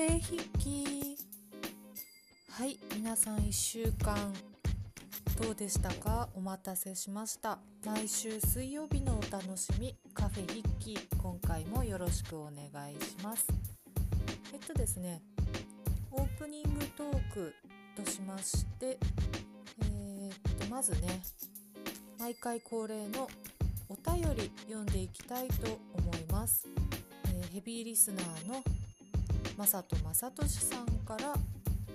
フェ筆記はい皆さん1週間どうでしたか？お待たせしました。毎週水曜日のお楽しみカフェ筆記今回もよろしくお願いします。えっとですねオープニングトークとしましてえー、っとまずね毎回恒例のお便り読んでいきたいと思います、えー、ヘビーリスナーのまさとまさとしさんから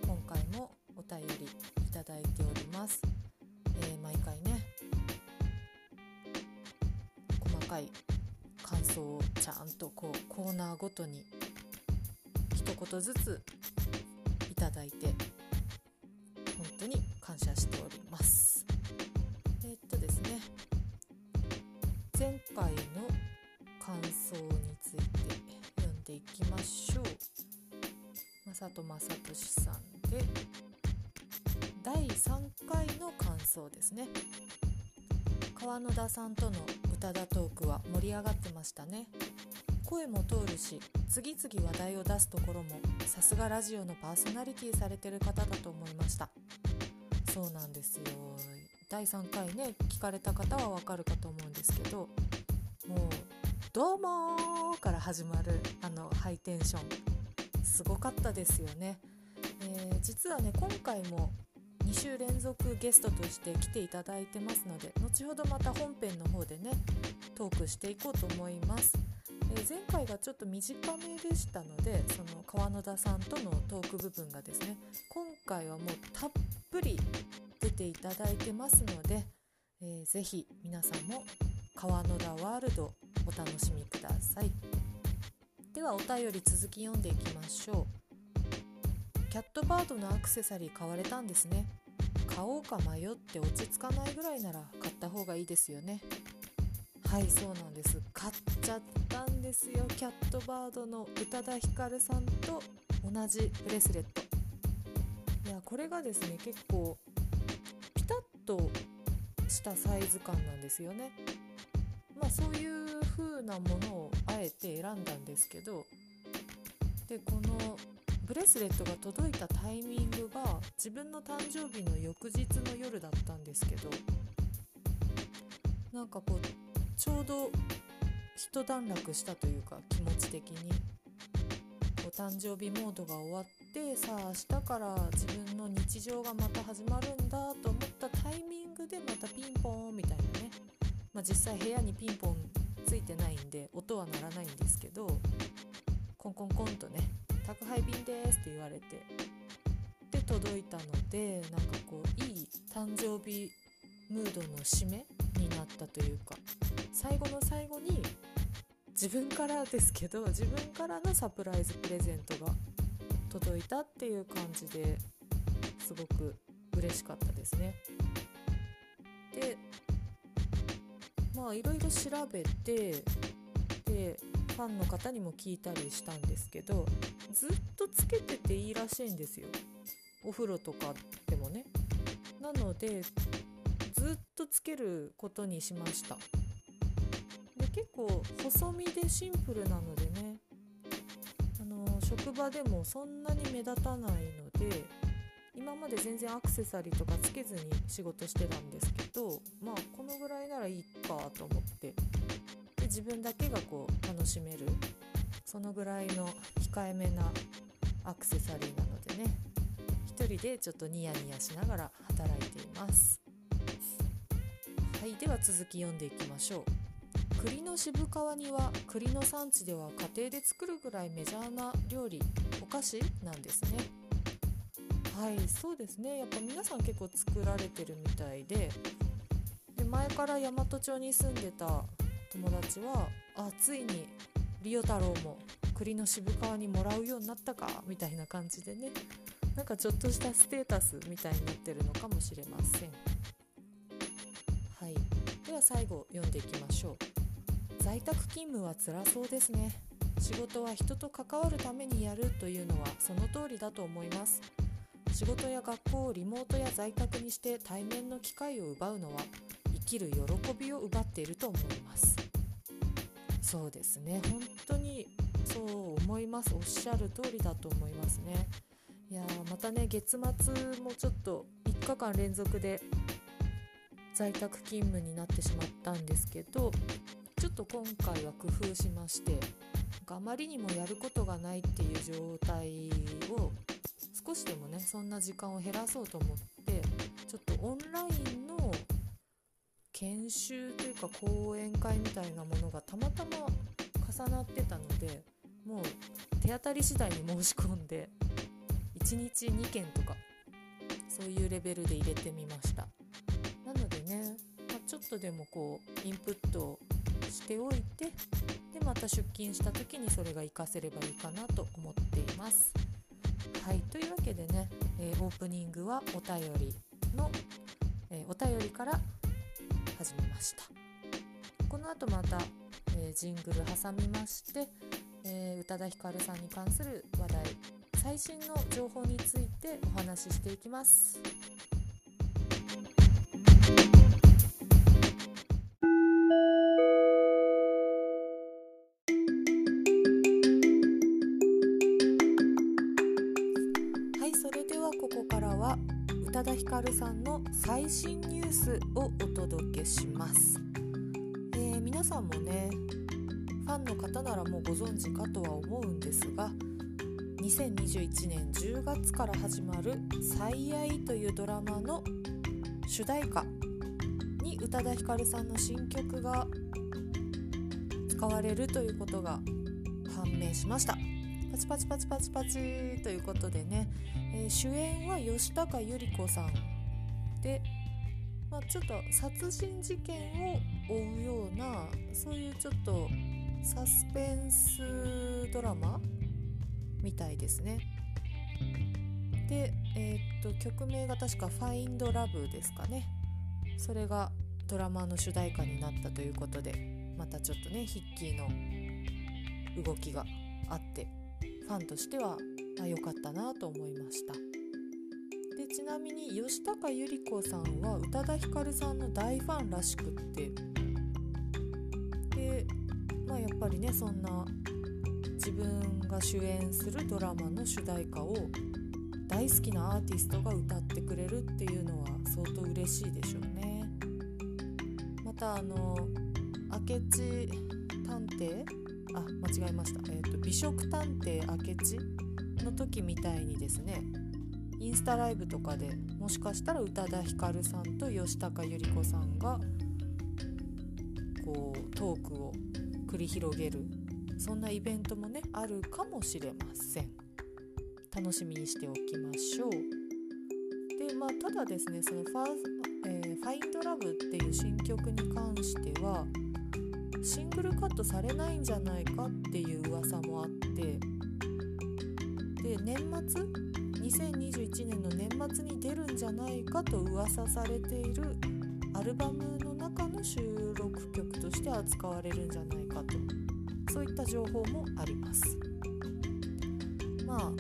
今回もお便りいただいております、えー、毎回ね細かい感想をちゃんとこうコーナーごとに一言ずついただいて本当に感謝しております。えー、っとですね前回正人正俊さんで第3回の感想ですね。川野田さんとの歌田トークは盛り上がってましたね。声も通るし次々話題を出すところもさすがラジオのパーソナリティされてる方だと思いました。そうなんですよ。第3回ね聞かれた方はわかるかと思うんですけどもう「どうも!」から始まるあのハイテンション。すごかったですよね、えー、実はね今回も2週連続ゲストとして来ていただいてますので後ほどまた本編の方でねトークしていこうと思います、えー、前回がちょっと短めでしたのでその川野田さんとのトーク部分がですね今回はもうたっぷり出ていただいてますので、えー、ぜひ皆さんも川野田ワールドお楽しみください。ではお便り続き読んでいきましょう。キャットバードのアクセサリー買われたんですね。買おうか迷って落ち着かないぐらいなら買った方がいいですよね。はいそうなんです。買っちゃったんですよ。キャットバードの宇多田ヒカルさんと同じブレスレット。いやこれがですね結構ピタッとしたサイズ感なんですよね。そういう風なものをあえて選んだんですけどでこのブレスレットが届いたタイミングが自分の誕生日の翌日の夜だったんですけどなんかこうちょうど一段落したというか気持ち的にこう誕生日モードが終わってさあ明日から自分の日常がまた始まるんだと思ったタイミングでまたピンポーンみたいなねまあ、実際部屋にピンポンついてないんで音は鳴らないんですけどコンコンコンとね「宅配便です」って言われてで届いたのでなんかこういい誕生日ムードの締めになったというか最後の最後に自分からですけど自分からのサプライズプレゼントが届いたっていう感じですごく嬉しかったですね。でまあいろいろ調べてでファンの方にも聞いたりしたんですけどずっとつけてていいらしいんですよ。お風呂とかでもね。なのでずっとつけることにしました。で結構細身でシンプルなのでね。あの職場でもそんなに目立たないので今まで全然アクセサリーとかつけずに仕事してたんですけどまあこのぐらいならいいかと思って。で自分だけがこう楽しめるそのぐらいの控えめなアクセサリーなのでね。一人でちょっとニヤニヤしながら働いています。はいでは続き読んでいきましょう。栗の渋皮煮は栗の産地では家庭で作るぐらいメジャーな料理お菓子なんですね。はいそうですね。やっぱ皆さん結構作られてるみたいでで前から大和町に住んでた友達はあついにリオ太郎も栗の渋皮にもらうようになったかみたいな感じでねなんかちょっとしたステータスみたいになってるのかもしれません。はい。では最後読んでいきましょう。在宅勤務は辛そうですね。仕事は人と関わるためにやるというのはその通りだと思います。仕事や学校をリモートや在宅にして対面の機会を奪うのは生きる喜びを奪っていると思います。そうですね。本当にそう思います。おっしゃる通りだと思いますね。いやまたね月末もちょっと3日間連続で在宅勤務になってしまったんですけどちょっと今回は工夫しましてあまりにもやることがないっていう状態を少しでもねそんな時間を減らそうと思ってちょっとオンラインの研修というか講演会みたいなものがたまたま重なってたのでもう手当たり次第に申し込んで1日2件とかそういうレベルで入れてみました。なのでね、まあ、ちょっとでもこうインプットをしておいてでまた出勤した時にそれが活かせればいいかなと思っています。はいというわけでね、えー、オープニングはお便りの、えー、お便りから始めましたこの後また、えー、ジングル挟みまして、え宇多田ヒカルさんに関する話題最新の情報についてお話ししていきます。宇多田ヒカルさんの最新ニュースをお届けします、えー、皆さんもねファンの方ならもうご存知かとは思うんですが2021年10月から始まる「最愛」というドラマの主題歌に宇多田ヒカルさんの新曲が使われるということが判明しました。パチパチパチパチパチということでね、えー、主演は吉高由里子さんで、まあ、ちょっと殺人事件を追うようなそういうちょっとサスペンスドラマみたいですね。で、えー、っと曲名が確か「Find Love」ですかねそれがドラマの主題歌になったということでまたちょっとねヒッキーの動きがあってファンとしては良かったなと思いました。でちなみに吉高由里子さんは宇多田ヒカルさんの大ファンらしくって。でまあやっぱりねそんな自分が主演するドラマの主題歌を大好きなアーティストが歌ってくれるっていうのは相当嬉しいでしょうね。またあの明智探偵？あ間違えました、えーと、美食探偵明智？の時みたいにですねインスタライブとかでもしかしたら宇多田ヒカルさんと吉高由里子さんがこうトークを繰り広げるそんなイベントもねあるかもしれません。楽しみにしておきましょう。でまあただですねそのファー、えー、ファインドラブっていう新曲に関してはシングルカットされないんじゃないかっていう噂もあってで年末？2021年の年末に出るんじゃないかと噂されているアルバムの中の収録曲として扱われるんじゃないかと。そういった情報もあります。まあ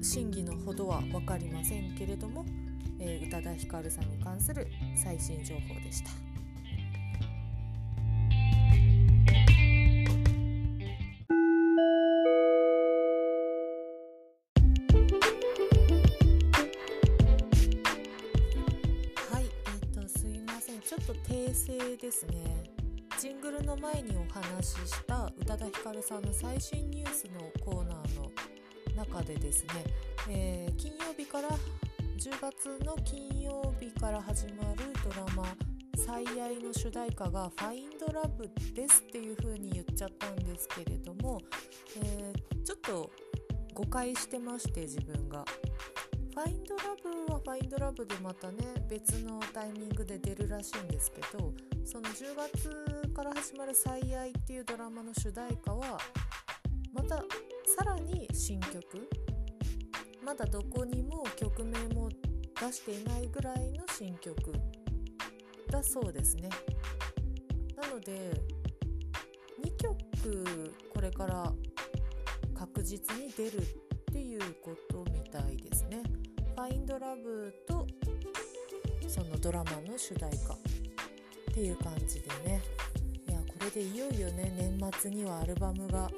真偽のほどは分かりませんけれども、えー、宇多田ヒカルさんに関する最新情報でした。ですねジングルの前にお話しした宇多田ヒカルさんの最新ニュースのコーナーの中でですね、えー、金曜日から10月の金曜日から始まるドラマ「最愛」の主題歌が「Find Love」ですっていう風に言っちゃったんですけれども、えー、ちょっと誤解してまして自分が。ファインドラブはファインドラブでまたね別のタイミングで出るらしいんですけどその10月から始まる「最愛」っていうドラマの主題歌はまたさらに新曲。まだどこにも曲名も出していないぐらいの新曲。だそうですね。なので2曲これから確実に出るっていうことみたいですね。Find Love とそのドラマの主題歌。っていう感じでね。いやこれでいよいよね年末にはアルバムが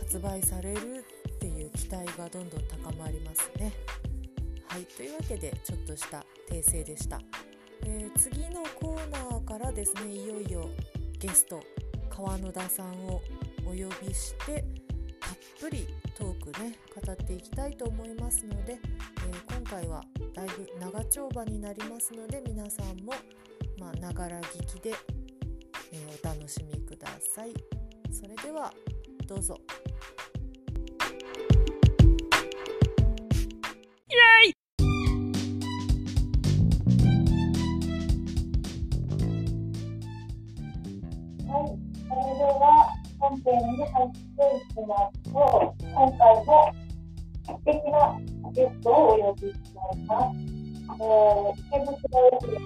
発売されるっていう期待がどんどん高まりますね。はいというわけでちょっとした訂正でした、えー、次のコーナーからですねいよいよゲスト川野田さんをお呼びしてぷりトークね語っていきたいと思いますので、えー、今回はだいぶ長丁場になりますので皆さんもながら聞きで、えー、お楽しみください。それではどうぞ。編に入っていきますと、今回も素敵なゲストをお呼びしております。えー、池袋駅で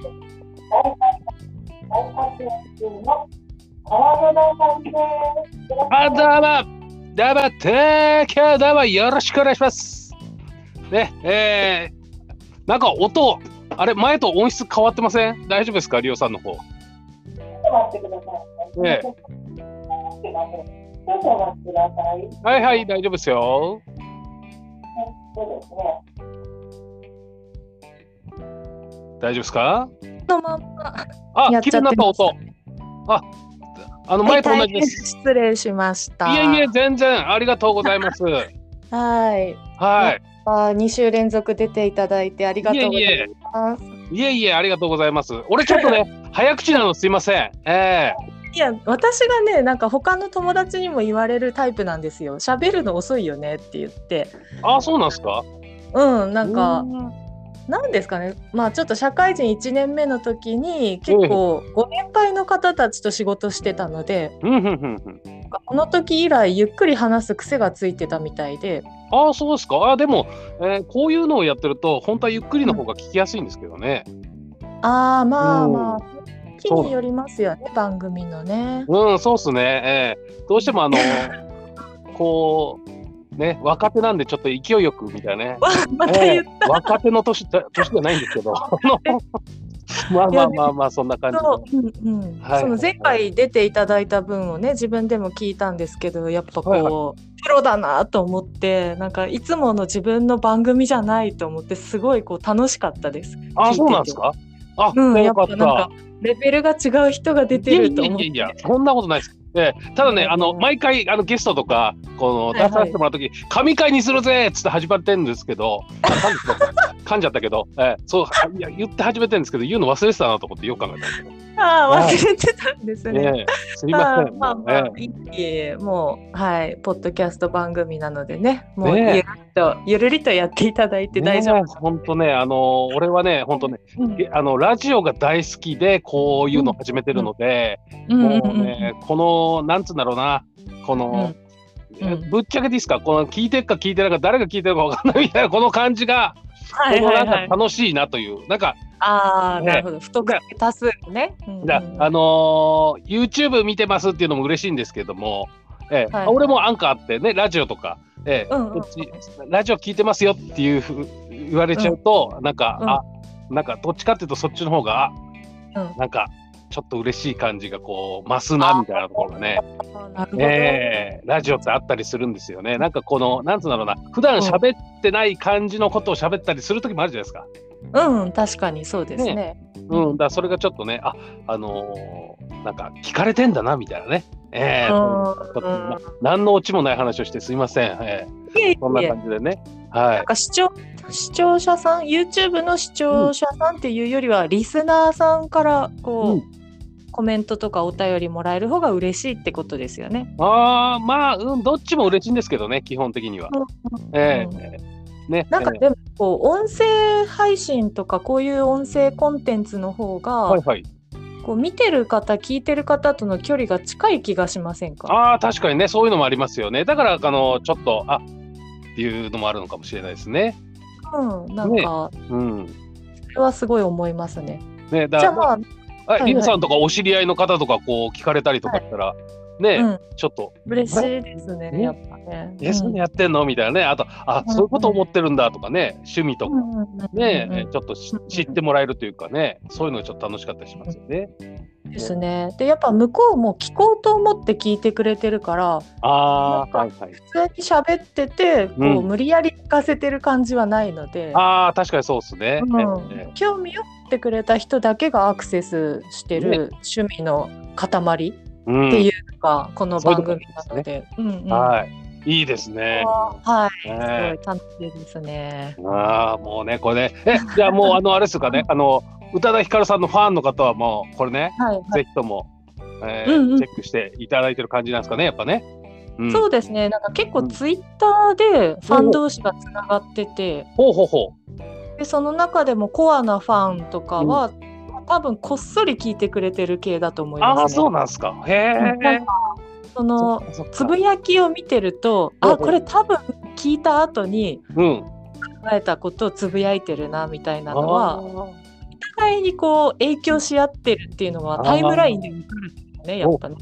大活躍中の川野さんです。あ、どうも、どうも、今日どうもよろしくお願いします。ね、えー、なんか音、あれ、前と音質変わってません？大丈夫ですか、リオさんの方。ちょっと待ってください。ね少々お待ちください。はいはい、大丈夫ですよ。そうですね。大丈夫ですか？のまま。あ、綺麗になった音。あ、あの前と同じです。失礼しました。いえいえ、全然ありがとうございます。はい。はい。あ、二週連続出ていただいてありがとうございます。いえいえ、ありがとうございます。俺ちょっとね、早口なのすいません。ええーいや私がねなんか他の友達にも言われるタイプなんですよ。喋るの遅いよねって言って。あそうなんですか？うんなんかなんですかね。まあちょっと社会人1年目の時に結構ご年配の方たちと仕事してたので、この時以来ゆっくり話す癖がついてたみたいで。ああそうですか？あでも、えー、こういうのをやってると本当はゆっくりの方が聞きやすいんですけどね、ああまあまあ日によりますよね番組のね。うんそうっすね、えー、どうしてもあの こうね若手なんでちょっと勢いよくみたいなね。また言った、えー、若手の年年じゃないんですけど。まあまあまあまあそんな感じうんうん。はい、その前回出ていただいた分をね自分でも聞いたんですけどやっぱこう、はいはい、プロだなと思ってなんかいつもの自分の番組じゃないと思ってすごいこう楽しかったです。あそうなんですか？あ、うん、よかった。レベルが違う人が出てると思って。いやいやいや、そんなことないです。えー、ただね、あの毎回あのゲストとかこの出させてもらうとき、はいはい、神回にするぜっつって始まってるんですけど、噛んじゃったけど、えー、そういや言って始めてるんですけど、言うの忘れてたなと思ってよく考えたんですけど。ああ、忘れてたんですね。ねすみません。まあまあ、いいえ、もう、はい、ポッドキャスト番組なのでね、もうゆるりと、ゆるりとやっていただいて大丈夫。本当ね、あの、俺はね、本当ね、うん、あの、ラジオが大好きで、こういうの始めてるので、うん、もうね、この、なんつうんだろうな、この、うん、ぶっちゃけですか、この聞いてるか聞いてないか、誰が聞いてるか分かんないみたいな、この感じが、はいはいはい、なんか楽しいなという、なんか、ああ、なるほど。不特定多数ね。だあのー、YouTube 見てますっていうのも嬉しいんですけども、えー、はい、俺もアンカーってね、ラジオとか、えー、うんうん、ラジオ聞いてますよっていうふ言われちゃうと、うん、なんか、うん、あなんかどっちかっていうとそっちの方が、うん、なんかちょっと嬉しい感じがこう増すなみたいなところがね、えー、ラジオってあったりするんですよね。なんかこの、なんつうんだろうな、普段喋ってない感じのことを喋ったりする時もあるじゃないですか。うん、確かにそうですね。ねうん、だそれがちょっとね、あ、あのー、なんか聞かれてんだなみたいなね。ええー、ま、何のオチもない話をしてすいません。えー、そんな感じでね。はい。なんか視聴視聴者さん、YouTube の視聴者さんっていうよりは、うん、リスナーさんからこう、うん、コメントとかお便りもらえる方が嬉しいってことですよね。ああ、まあ、うん、どっちも嬉しいんですけどね、基本的には。ね、なんかでもこう音声配信とかこういう音声コンテンツの方が、はいはい、こう見てる方聞いてる方との距離が近い気がしませんか？あ確かにねそういうのもありますよね。だからあのちょっとあっていうのもあるのかもしれないですね。うんなんか、ね、うん、それはすごい思いますね。ねだじゃあまあ、はいはい、リナさんとかお知り合いの方とかこう聞かれたりとかしたら、はい。ね、うん、ちょっと。嬉しいですね、やっぱね。んなやってんの？みたいなね、あと、あ、そういうこと思ってるんだとかね、趣味とか、ね、ちょっと知ってもらえるというかね、そういうのがちょっと楽しかったりしますよね。ですね。でやっぱ向こうも聞こうと思って聞いてくれてるからあか普通に喋ってて、こう無理やり聞かせてる感じはないので、ああ確かにそうですね、うん。興味を持ってくれた人だけがアクセスしてる趣味の塊っていうか、この番組なので。はい。いいですね。はい、すごい楽しいですね。ああ、もうね、これね、え、じゃあもう、あの、あれですかね、あの、宇多田ヒカルさんのファンの方はもう、これね、はいはい、ぜひとも、えー、うんうん、チェックしていただいてる感じなんですかね、やっぱね。うん、そうですね、なんか結構ツイッターでファン同士がつながってて、ほうほうほう。でその中でもコアなファンとかは、うん、多分こっそり聞いてくれてる系だと思います、ね、あそうなんですか。へえ。そのつぶやきを見てると、あこれ多分聞いた後に考えたことをつぶやいてるなみたいなのは、お互いにこう影響し合ってるっていうのはタイムラインで分かるんですよねやっぱね。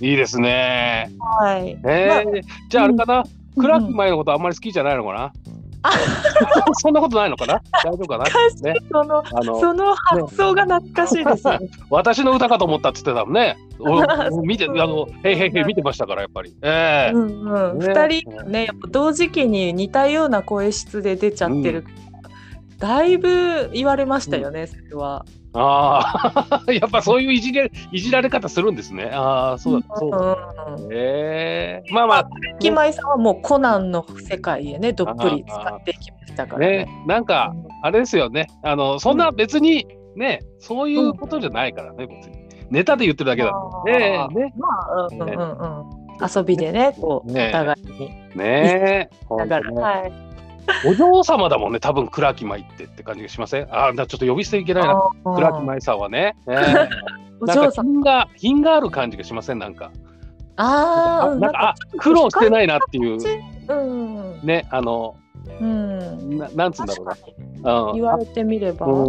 いいですね。はい。えー、まあ、じゃああれかな、うん、クラック前のことあんまり好きじゃないのかな？そんなことないのかな？大丈夫かな、ね、そのその発想が懐かしいです、ね、私の歌かと思ったって言ってたもんね。見て、あの、へいへいへい見てましたから、やっぱり。ええー。うんうん。二、ね、人ね、やっぱ同時期に似たような声質で出ちゃってる。うん、だいぶ言われましたよね、うん、それは。ああ、やっぱそういういじれ、いじられ方するんですね。ああ、そうだ、そうだ。ええー、まあまあ。木舞さんはもうコナンの世界へね、どっぷり使っていきましたからね。ねなんか、あれですよね。あの、そんな別にね、そういうことじゃないからね、別に。ネタで言ってるだけだ。ねね。まあ、うんうんうん。遊びでね、こう、お互いに。ねえ。だから、はい。お嬢様だもんね、多分倉木舞ってって感じがしません？ああ、ちょっと呼び捨ていけないな。倉木舞さんはね。えー、なんか品が、品がある感じがしません？なんか。ああ、なんか、あ、苦労してないなっていう。うん、ね、あの、うん、ななんつうんだろうな。うん、言われてみれば。う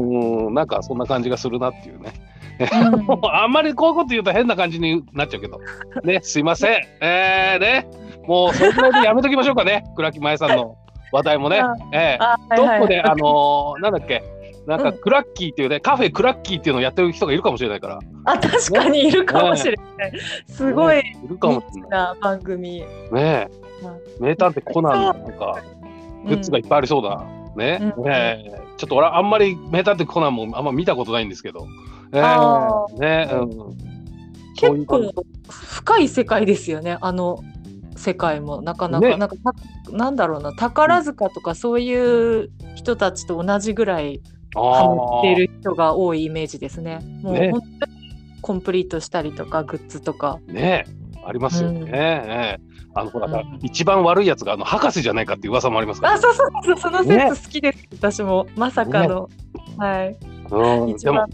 ん、なんかそんな感じがするなっていうね。うん、あんまりこういうこと言うと変な感じになっちゃうけど。ね、すいません。えー、ね。もうそれぐらいでやめときましょうかね。倉木舞さんの話題もね。えー、どこで、あのー、なんだっけ？なんかクラッキーっていうね、うん、カフェクラッキーっていうのをやってる人がいるかもしれないから。あ、確かにいるかもしれない。ね、すごい、ね、いるかもしれない。番組。ねえ。名探偵コナンとか、グッズがいっぱいありそうだ。ね。うん、ねえ。ちょっと俺あんまり名探偵コナンもあんま見たことないんですけど。えー、ね、うん。結構深い世界ですよね。あの世界もなかなか、ね、なんかなんだろうな宝塚とかそういう人たちと同じぐらいハマってる人が多いイメージですね。もう本当にコンプリートしたりとかグッズとか。ね。ありますよね。うん、ね。あのほら、うん、一番悪いやつがあの博士じゃないかっていう噂もありますから、ね、あそうそうそうその説好きです、ね、私も。まさかの、はい。一番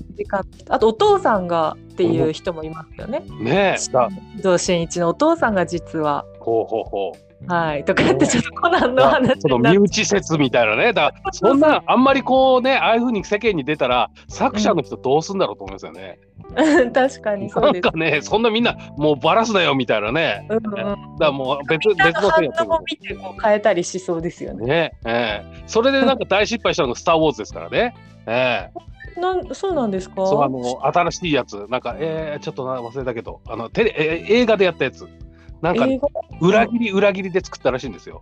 あとお父さんがっていう人もいますよね。ね。え。同真一のお父さんが実は。ほうほうほう。はい、とか言ってちょっとコナンの話その身内説みたいなねだそんなあんまりこうねああいうふうに世間に出たら作者の人どうすんだろうと思いますよね。うん、確かにそうです。なんかねそんなみんなもうバラすなよみたいなね。うんうん、だからもう別別の人やってる。見てこう変えたりしそうですよね。ねええそれでなんか大失敗したのが「スター・ウォーズ」ですからね。ええなんそうなんですか？そうあの新しいやつなんかえー、ちょっと忘れたけどあのテレえ映画でやったやつ。なんか、裏切り裏切りで作ったらしいんですよ。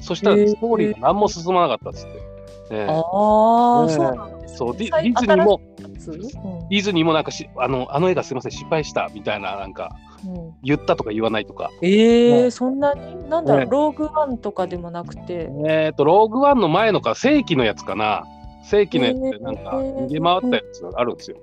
そしたらストーリーが何も進まなかったっつって。えー、ああ、そうなんです、ね、そうディディズニーも、ディズニーもなんかしあのあの映画すみません失敗したみたいななんか、うん、言ったとか言わないとか。ええー、そんなに？なんだろう、ね、ローグワンとかでもなくて。えっ、ー、とローグワンの前のか正規のやつかな。正規のやつでなんか逃げ回ったやつがあるんですよ。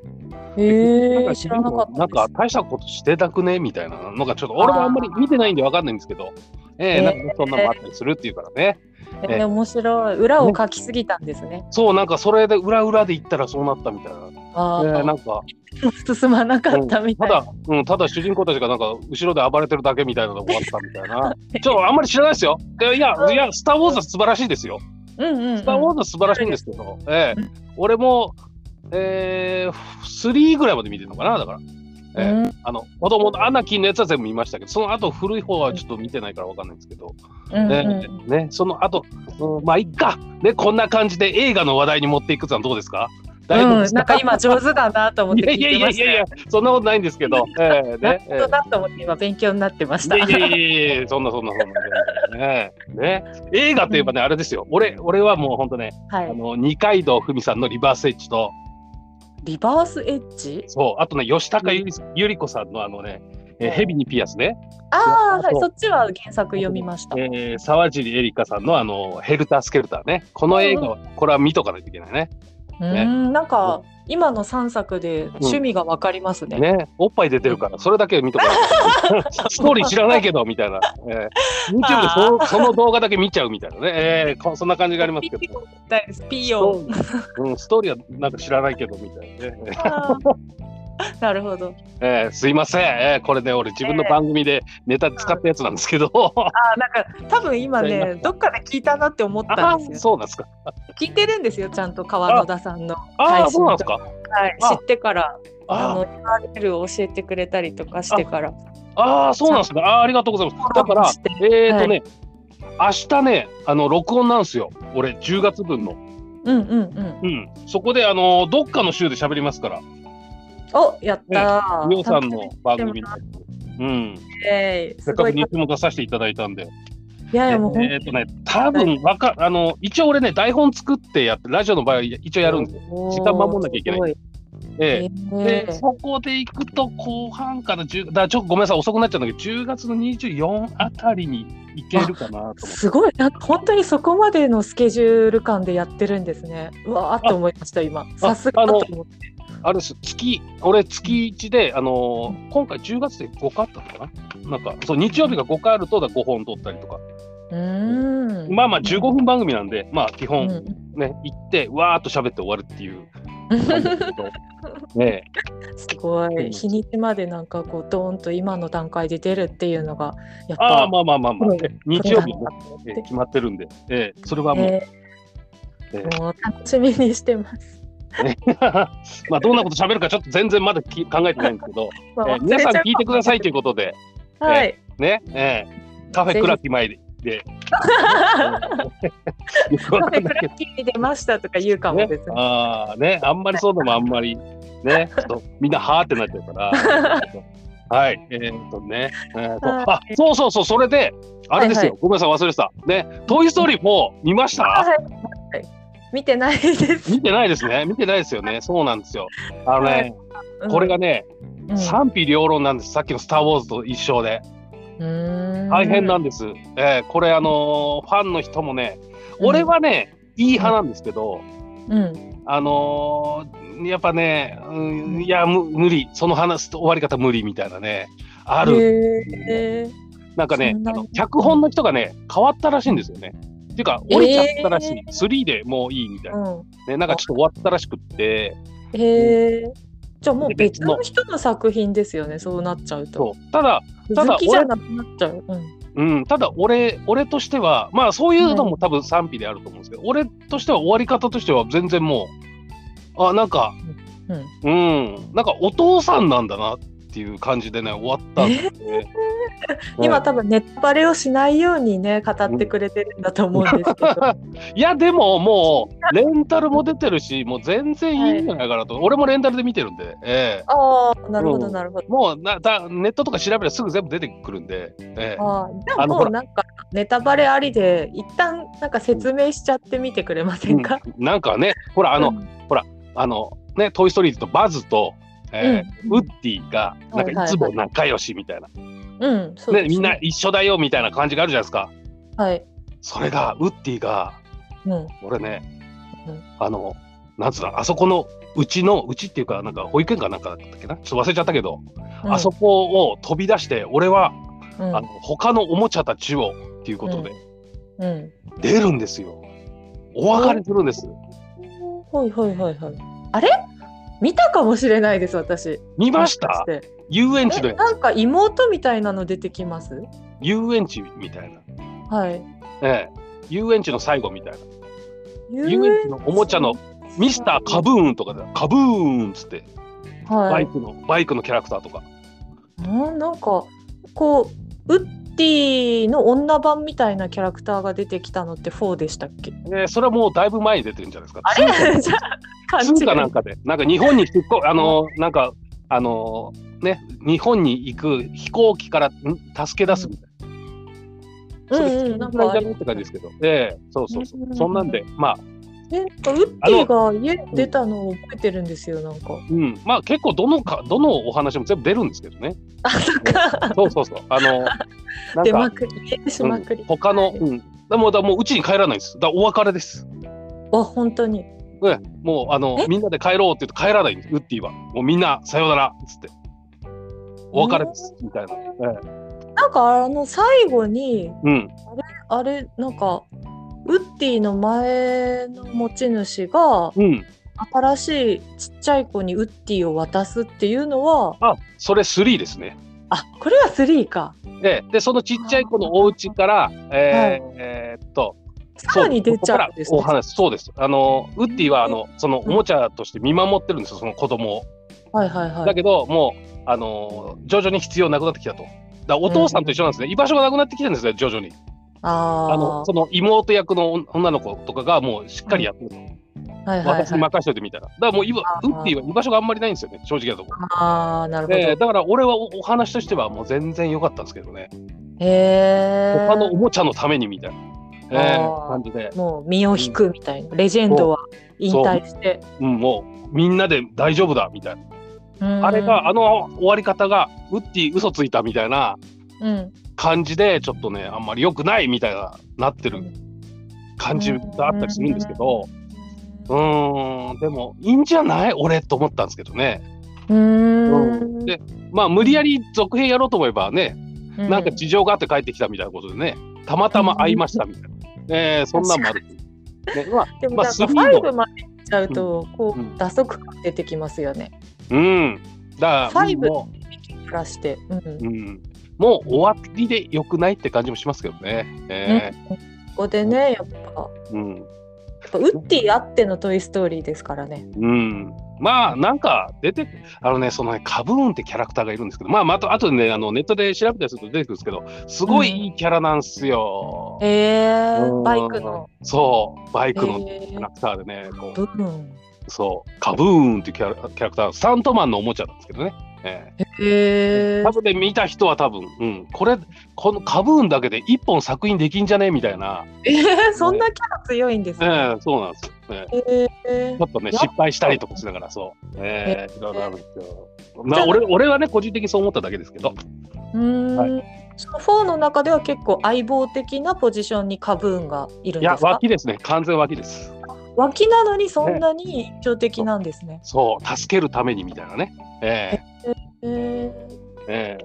へえ知らなかったなんか大したことしてたくねみたいなのがちょっと俺はあんまり見てないんでわかんないんですけど、えー、なんかそんなのもあったりするっていうからね。えー、えー、面白い。裏を書きすぎたんですね。そうなんかそれで裏裏で言ったらそうなったみたいな。あ。えー、なんか。進まなかったみたいな、うん、ただ、うん、ただ主人公たちがなんか後ろで暴れてるだけみたいなのが終わったみたいな。ちょっとあんまり知らないですよ。いやいや「スター・ウォーズ」は素晴らしいですようんうんうん、スター・ウォーズは素晴らしいんですけど、ええ、俺も、えー、3ぐらいまで見てるのかな、だから。えー、うん、あの子供のアナキンのやつは全部見ましたけど、その後古い方はちょっと見てないからわかんないんですけど、うんねね、その後、うん、まあいっか、ね、こんな感じで映画の話題に持っていくのはどうですか？うん、なんか今上手だなと思って聞いてました。いやいやいやいや、そんなことないんですけど。えー、ね。本当だと思って今勉強になってました。いやいやいやそんなそんなそんな。ねね映画といえばね、あれですよ。俺俺はもう本当ね、はい、あの二階堂ふみさんのリバースエッジと。リバースエッジ？そう、あとね、吉高由里子さんのあのね、えー、ヘビにピアスね。ああ、はい、そっちは原作読みました。えー、沢尻エリカさんのあのヘルタースケルターね。この映画は、これは見とかないといけないね。うん、ね、なんか、今の3作で趣味がわかりますね、うん、ね。おっぱい出てるから、それだけ見とか。ストーリー知らないけど、みたいな。えー、YouTube でそその動画だけ見ちゃうみたいなね。えー、そんな感じがありますけど。ピヨン。うん、ストーリーはなんか知らないけど、みたいなね。なるほど。えー、すいません、えー、これね、俺、自分の番組でネタ使ったやつなんですけど。ああ、なんか、多分今ね、どっかで聞いたなって思ったんですよ。そうなんですか。聞いてるんですよ、ちゃんと川野田さんのあそうなんですか。はい、知ってから、あの、URL を教えてくれたりとかしてから。ああ、そうなんですか。あありがとうございます。だから、えっ、ー、とね、はい、明日ね、あの、録音なんですよ。俺、10月分の。うんうんうん。うん。そこで、あの、どっかの週で喋りますから。おやったみお、さんの番組の。うん。えー、せっかく日も出させていただいたんで。いやいやもうえっ、ー、とね、多分わか、あの、一応俺ね、台本作ってやって、ラジオの場合は一応やるんですよ。時間守んなきゃいけない。えー、で、そこで行くと後半から10、だちょっとごめんなさい、遅くなっちゃうんだけど、10月の24あたりに行けるかなとすごい、なんか本当にそこまでのスケジュール感でやってるんですね。うわーって思いました、今。さすがと思って。あれです、月、俺月1で、あのー、今回10月で5回あったのかな？なんか、そう、日曜日が5回あると5本撮ったりとか。うんまあまあ15分番組なんで、まあ基本ね、行って、わーっと喋って終わるっていう。ねすごい、日にちまでなんかこう、どーんと今の段階で出るっていうのが、やっぱ。ああ、まあまあまあまあ、日曜日も、え決まってるんで、えー、それはもう。えー、もう楽しみにしてます。まあどんなこと喋るかちょっと全然まだき考えてないんですけど、まあ、えー、皆さん聞いてくださいということで、はい、えー、ね、えー、カフェクラッキー前で。カフェクラッキーに出ましたとか言うかもですね。ねああね、あんまりそうでもあんまりね、ちょっとみんなはーってなっちゃうから。はい、えー、っとね、えー、とあそうそうそう、それで、あれですよ、はいはい、ごめんなさい、忘れてた。ね、トイ・ストーリー4見ました、はい見てないです。見てないですね。見てないですよね。そうなんですよ。あのね、はい、これがね、うん、賛否両論なんです。さっきのスター・ウォーズと一緒で。大変なんです。えー、これあのー、ファンの人もね、俺はね、うん、いい派なんですけど、うん、あのー、やっぱね、うん、いや無理、その話終わり方無理みたいなね、ある。なんかね、あの脚本の人がね、変わったらしいんですよね。っていうか、降りちゃったらしい。えー、3でもういいみたいな。うん、ね、なんかちょっと終わったらしくって。へえー。じゃあもう別の人の作品ですよね、そうなっちゃうと。ただ、ただじゃなくなっちゃう。うん、うん、ただ俺、俺としては、まあそういうのも多分賛否であると思うんですけど、うん、俺としては終わり方としては全然もう、あ、なんか、うん、うん、なんかお父さんなんだなっていう感じでね、終わったんですね。今多分ネットバレをしないようにね語ってくれてるんだと思うんですけど。いやでももうレンタルも出てるしもう全然いいんじゃないかなと、はい、俺もレンタルで見てるんで、えー、ああなるほどなるほど、もうなだネットとか調べればすぐ全部出てくるんで、えー、あでももうなんかネタバレありで一旦なんか説明しちゃってみてくれませんか、うん、なんかねほらあの、うん、ほらあのね「トイ・ストーリーズ」とバズとえー、うん、ウッディがなんかいつも仲良しみたいな、うんそうね、みんな一緒だよみたいな感じがあるじゃないですか。はい。それが、ウッディが、うん、俺ね、うん、あの、なんつうの、あそこのうちの、うちっていうか、なんか保育園かなんかだったっけな、ちょっと忘れちゃったけど、うん、あそこを飛び出して、俺は、うん、あの他のおもちゃたちをっていうことで、うん、出るんですよ。お別れするんです。はいはいはいはい。あれ？見たかもしれないです、私。見ました？遊園地で。なんか妹みたいなの出てきます？遊園地みたいな。はい。ええ。遊園地の最後みたいな。遊園地のおもちゃのミスターカブーンとかで、カブーンっつって、はい、バイクの、バイクのキャラクターとか。うん、なんか、こう、ウッディの女版みたいなキャラクターが出てきたのって4でしたっけ？えー、それはもうだいぶ前に出てるんじゃないですか。あれ？じゃ通かなんかで、なんか日本に引っこ、あの、なんか、あの、ね、日本に行く飛行機から助け出すみたいな。それ、うんうん、なんかって感じですけど、ええそうそうそう、そんなんで、まあ、え、ウッディが家出たのを覚えてるんですよ、なんか。うん、まあ結構どのか、どのお話も全部出るんですけどね。あ、そっか。そうそうそう。あの、なんか、まくり、家出しまくり。うん、他の、うん。でも、だもううちに帰らないです。だお別れです。あ、本当に。えもう、あの、みんなで帰ろうって言うと帰らないんです、ウッディは。もうみんな、さようならっつって。お別れです、みたいな。ええ、なんか、あの、最後に、うん、あれ、あれ、なんか、ウッディの前の持ち主が、うん、新しいちっちゃい子にウッディを渡すっていうのはあそれ3ですね。あこれは3か。ででそのちっちゃい子のお家からえー、はい、えー、っとさらに出ちゃうんです、ね、お話そうです。あのウッディはあのそのおもちゃとして見守ってるんですよその子供を。はいはいはい。だけどもうあの徐々に必要なくなってきたと。だお父さんと一緒なんですね、うん、居場所がなくなってきてるんですよ徐々に。あのその妹役の女の子とかがもうしっかりやってると。はいはいはい、私に任しといてみたら。だからもうウッディは居場所があんまりないんですよね、正直なと。ころ。ああ、なるほど、えー、だから俺はお話としてはもう全然良かったんですけどね。へえ。他のおもちゃのためにみたいな、えー、感じで。もう身を引くみたいな、うん、レジェンドは引退して。う。うん、もうみんなで大丈夫だみたいな。あれが、あの終わり方が、ウッディ嘘ついたみたいな、うん、感じでちょっとねあんまり良くないみたいななってる感じがあったりするんですけど。うん。でもいいんじゃない俺と思ったんですけどね。うん。でまあ無理やり続編やろうと思えばね、ん、なんか事情があって帰ってきたみたいなことでねたまたま会いましたみたいな、えー、そんなんもある。ねまあ、でもなんか5までいっちゃうと、こう、打足感出てきますよね。うん。だから、5プラして。うん、うんもう終わりでよくないって感じもしますけどね。えー、ここでね、やっぱ、うん、やっぱウッディあってのトイ・ストーリーですからね。うん。まあ、なんか出て、あのね、そのね、カブーンってキャラクターがいるんですけど、まあ、また、あとでね、あのネットで調べたりすると出てくるんですけど、すごいいいキャラなんですよ。へ、うん、えー、バイクの。そう、バイクのキャラクターでね、こう。そう、カブーンってキャラキャラクター、スタントマンのおもちゃなんですけどね。ええー、多分ね見た人は多分、うん、これこのカブーンだけで一本作品できんじゃねみたいな。えー、そんなキャラ強いんですね。えー、そうなんですよ、ね。えー、ちょっとね失敗したりとかしながらそう。えー、いろいろあるんですよ。まあ俺俺はね個人的にそう思っただけですけど。うん。はい、その4の中では結構相棒的なポジションにカブーンがいるんですか？いや脇ですね完全脇です。脇なのにそんなに印象的なんですね。ねそう助けるためにみたいなね。えー、えー、え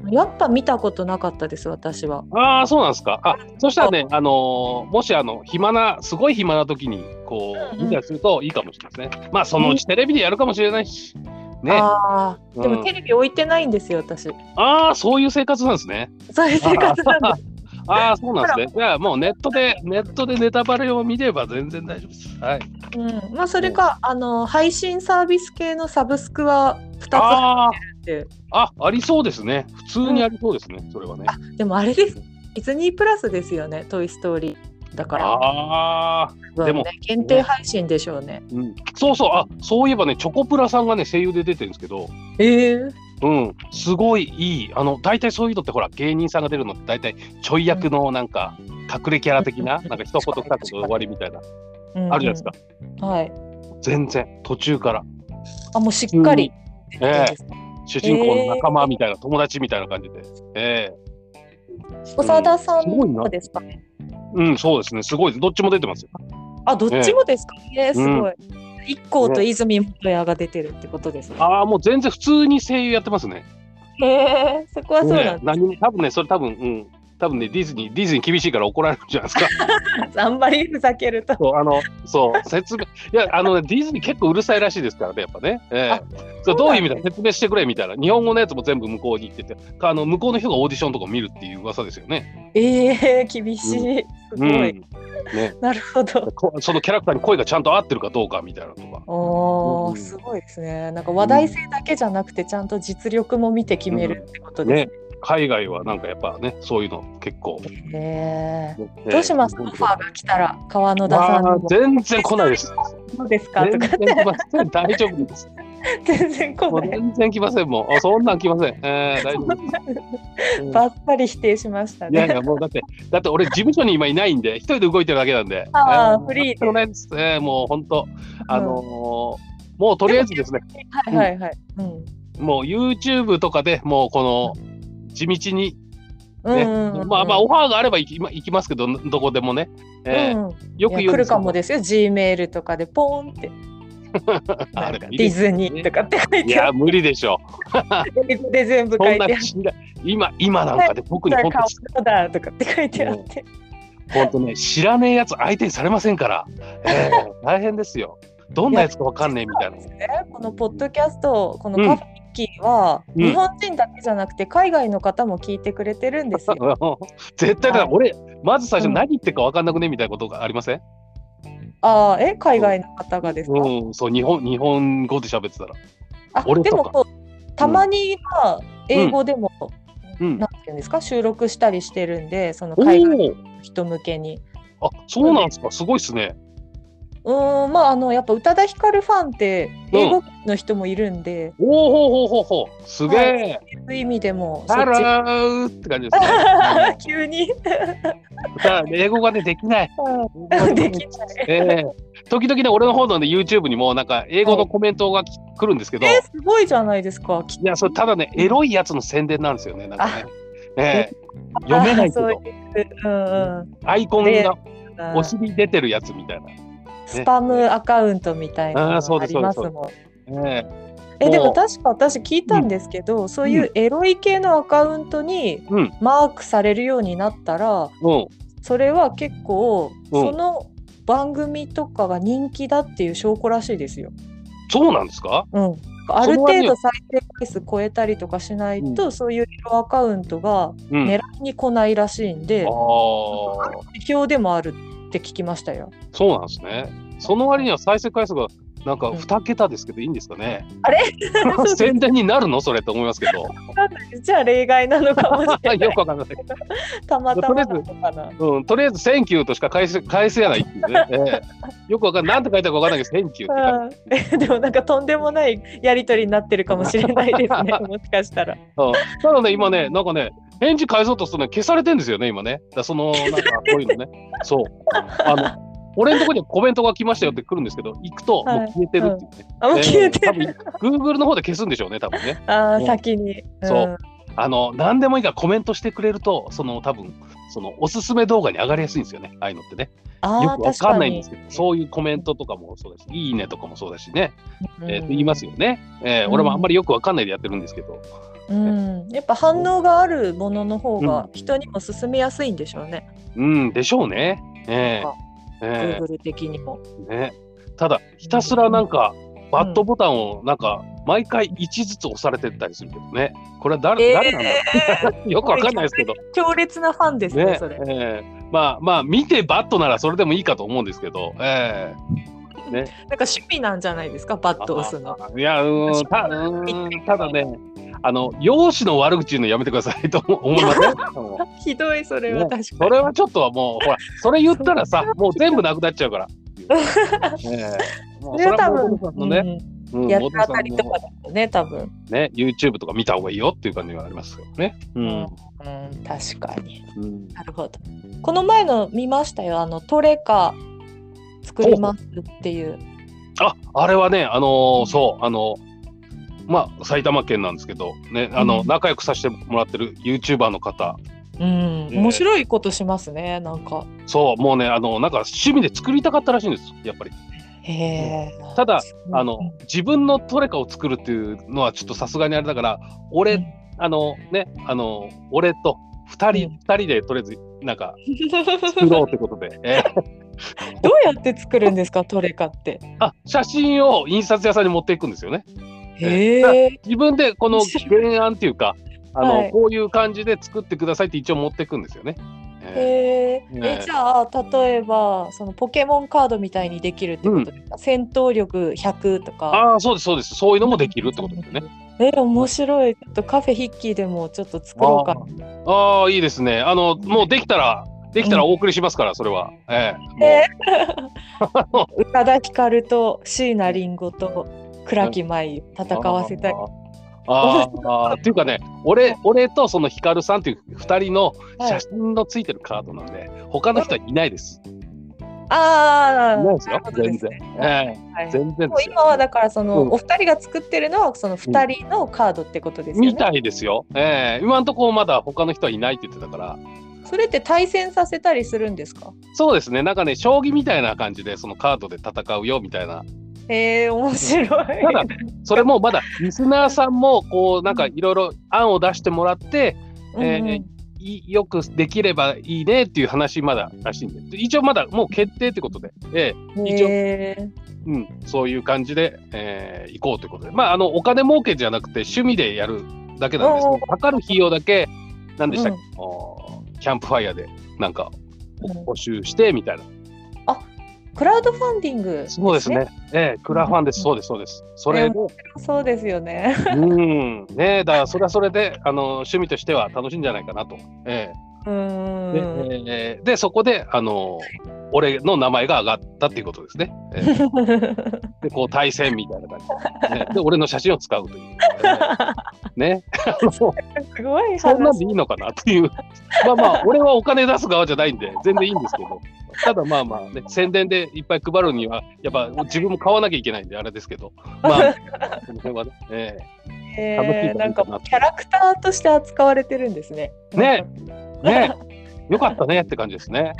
ー、やっぱ見たことなかったです私は。ああそうなんですか。あそしたらねあのー、もしあの暇なすごい暇な時にこう見たりするといいかもしれないですね。まあそのうちテレビでやるかもしれないし。ね、ああ、でもテレビ置いてないんですよ、私。ああ、そういう生活なんですね。そういう生活なんです。ああ、そうなんですね。じゃあもうネットで、ネットでネタバレを見れば全然大丈夫です。はい。うん、まあそれか、あの配信サービス系のサブスクは2つ入ってるって。あ、ありそうですね。普通にありそうですね。うん、それはね。あ、でもあれです。ディズニープラスですよね。トイストーリー。だから。ああ、ね、でも限定配信でしょうね、うん。そうそう、あ、そういえばね、チョコプラさんがね、声優で出てるんですけど。ええーうん、すごいいい。あの、大体そういうのってほら、芸人さんが出るのって大体ちょい役のなんか、隠れキャラ的な、なんか一言二言終わりみたいな、あるじゃないですか。はい。全然、途中から。あ、もうしっかり。ええ主人公の仲間みたいな、友達みたいな感じで。ええ長田さんもですかね。うん、そうですね。すごい。どっちも出てますよ。あ、どっちもですか？ええすごい。一行と泉元也が出てるってことですね。ああ、もう全然普通に声優やってますね。へえ、そこはそうなんです、ね、何多分ね、それ多分、うん。多分ね、ディズニー、ディズニー厳しいから怒られるんじゃないですか。あんまりふざけると。そう、あの、そう、説明。いや、あのね、ディズニー結構うるさいらしいですからね、やっぱね。ええー、そうどういう意味だ説明してくれみたいな。日本語のやつも全部向こうに行ってて、あの向こうの人がオーディションとか見るっていう噂ですよね。ええー、厳しい。すごい。うんね、なるほど。そのキャラクターに声がちゃんと合ってるかどうかみたいなとか。おお、うん、すごいですね。なんか話題性だけじゃなくて、ちゃんと実力も見て決めるってことですね。うん、ね海外はなんかやっぱね、そういうの結構。えー、どうします？オファーが来たら、川野田さん全然来ないです。そうですか？全然来ません。大丈夫です。全然来ない。全然来ませんもん。あそんなん来ません。えー、大丈夫。ばっさり否定しましたね。いやいや、もうだって、だって俺、事務所に今いないんで、一人で動いてるだけなんで。ああ、フリーで。ないです。えー、もう本当、あのー、もうとりあえずですね。はいはいはい。うん、もう YouTube とかでもうこの地道にね、まあまあオファーがあれば行き,、ま、行きますけどどこでもね、えー、うん、よく言う来るかもですよ。G メールとかでポンって。なんかディズニーとかって書いてある。いや、無理でしょ。英語で全部書いて。今、今なんかで僕に本当だとかって書いてあって。本当ね、知らねえやつ相手にされませんから、えー、大変ですよ。どんなやつかわかんねえみたいな。ね、このポッドキャスト、このカフェキーは、うん、日本人だけじゃなくて海外の方も聞いてくれてるんですよ。絶対だ、俺、まず最初何言ってるか分かんなくね？みたいなことがありません？ああ、え海外の方がですか？うん、そう、日本日本語で喋ってたら。あ、でも、たまには英語でも、うん、なんていうんですか、収録したりしてるんで、その海外の人向けに。あ、そうなんですか、すごいですね。うんまああのやっぱ宇多田ヒカルファンって英語の人もいるんで、うん、おおほうほうほうほう。すげえ、そういう意味でもハローって感じですね急に英語がねできない、できない、えー、時々ね俺の方の、ね、YouTube にもなんか英語のコメントが来るんですけど、えー、すごいじゃないですかいやそれただねエロいやつの宣伝なんですよねなんかねえー、読めないけど、うんうん、アイコンがお尻出てるやつみたいなスパムアカウントみたいなのがありますもん。え。でも確か私聞いたんですけど、うん、そういうエロい系のアカウントにマークされるようになったら、うん、それは結構、うん、その番組とかが人気だっていう証拠らしいですよ。そうなんですか、うん、ある程度再生回数超えたりとかしないと、うん、そういうエロアカウントが狙いに来ないらしいんで、うん、表でもあるって聞きましたよ。そうなんですね。その割には再生回数がなんか2桁ですけどいいんですかね、あれ？宣伝になるの？それと思いますけど。じゃあ例外なのかもしれない。よくわかんない。たまたま。うん、とりあえず、 Thank you としか返せ返せやないね。えー、よくわかんない。なんて書いてあるかわかんないけど、 Thank youってでもなんかとんでもないやりとりになってるかもしれないですね、もしかしたら。うん、ただね、今ね、なんかね、返事返そうとするの消されてんですよね、今ね。だその、なんかこういうのね。そう。あの俺のところにコメントが来ましたよって来るんですけど、行くともう消えてるっていうね。あ、もう消えてる。多分 Google の方で消すんでしょうね、多分ね。ああ、先に。そう。あの、何でもいいからコメントしてくれると、その多分、そのおすすめ動画に上がりやすいんですよね、ああいうのってね。よくわかんないんですけど、そういうコメントとかもそうだし、いいねとかもそうだしね、うん、えー、言いますよね、えー、俺もあんまりよくわかんないでやってるんですけど。うん、やっぱ反応があるものの方が人にも勧めやすいんでしょうね。うん、うん、でしょうね。えー、え Google 的にも。ね、ただ、ひたすらなんか、バットボタンをなんか、毎回1ずつ押されてたりするけどね。これは誰,、えー、誰なんだ よくわかんないですけど。強烈なファンですね、ねそれ。えー、まあまあ、見てバットならそれでもいいかと思うんですけど、えー、ね、なんか趣味なんじゃないですか、バット押すの。いや、うんたうんただね、あの容姿の悪口言うのやめてくださいと思いません？ひどいそれは。確かに、それはちょっとはもうほらそれ言ったらさ もう全部なくなっちゃうから。え。ー、それは多分、ねうん、やったあたりとかだとね多分。ね YouTube とか見た方がいいよっていう感じがありますよね。うん、うん、確かに、うん、なるほど。この前の見ましたよ。あのトレカ作りますっていう。ああれはねあのー、そうあのーまあ、埼玉県なんですけど、ね、あの、うん、仲良くさせてもらってる YouTuber の方。うん、面白いことしますね、なんか。そう、もうね、あの、なんか趣味で作りたかったらしいんです、やっぱり。へただ、あの、自分のトレカを作るっていうのはちょっとさすがにあれだから、俺、うん、あのね、あの、俺と2人、二、人でとりあえず、なんか、作ろうってことで。えー どうやって作るんですか、トレカって？あ、写真を印刷屋さんに持っていくんですよね。へ自分でこの 原案っていうか、あの、はい、こういう感じで作ってくださいって一応持っていくんですよね。へえ、ね、じゃあ例えばそのポケモンカードみたいにできるってことですか、うん、戦闘力100とかああそうですそうですそういうのもできるってことですよね。え面白い。ちょっとカフェヒッキーでもちょっと作ろうか。ああ、いいですね。あの、もうできたら、できたらお送りしますから、うん、それは。えええー、宇多田ヒカルと椎名林檎と倉木舞戦わせたい。ああ、っていうかね、俺、俺とそのヒカルさんっていう二人の写真のついてるカードなんで、はい、他の人はいないです。ああ、ないですよ、全然。ええ全然今はだからその、お二人が作ってるのはその二人のカードってことですよね。みたいですよ。ええ今のところまだ他の人はいないって言ってたから。それって対戦させたりするんですか？そうですね。なんかね、将棋みたいな感じで、そのカードで戦うよみたいな。へえ、面白い。ただ、それもまだリスナーさんも、こう、なんかいろいろ案を出してもらって、えー、よくできればいいねっていう話まだらしいんで、一応まだもう決定ってことで、えー、一応、うん、そういう感じで、えー、行こうということで、まあ、あのお金儲けじゃなくて趣味でやるだけなんですけど、かかる費用だけ、なんでしたっけ、うん、キャンプファイヤーでなんか募集してみたいな。あクラウドファンディング、ね、そうですね。ええクラファンです。そうです、そうです。それも。そうですよね。うん。ねだからそれはそれで、あの、趣味としては楽しいんじゃないかなと。ええうんででそこであの俺の名前が上がったっていうことですね。えー、でこう対戦みたいな感じで,、ね、で俺の写真を使うという。ね。すごいそんなんでいいのかなっていう。まあまあ俺はお金出す側じゃないんで全然いいんですけど。ただまあまあね宣伝でいっぱい配るにはやっぱ自分も買わなきゃいけないんであれですけど。まあ この辺はね。えーえー、なんかキャラクターとして扱われてるんですね。ね。ね、よかったねって感じですね。ね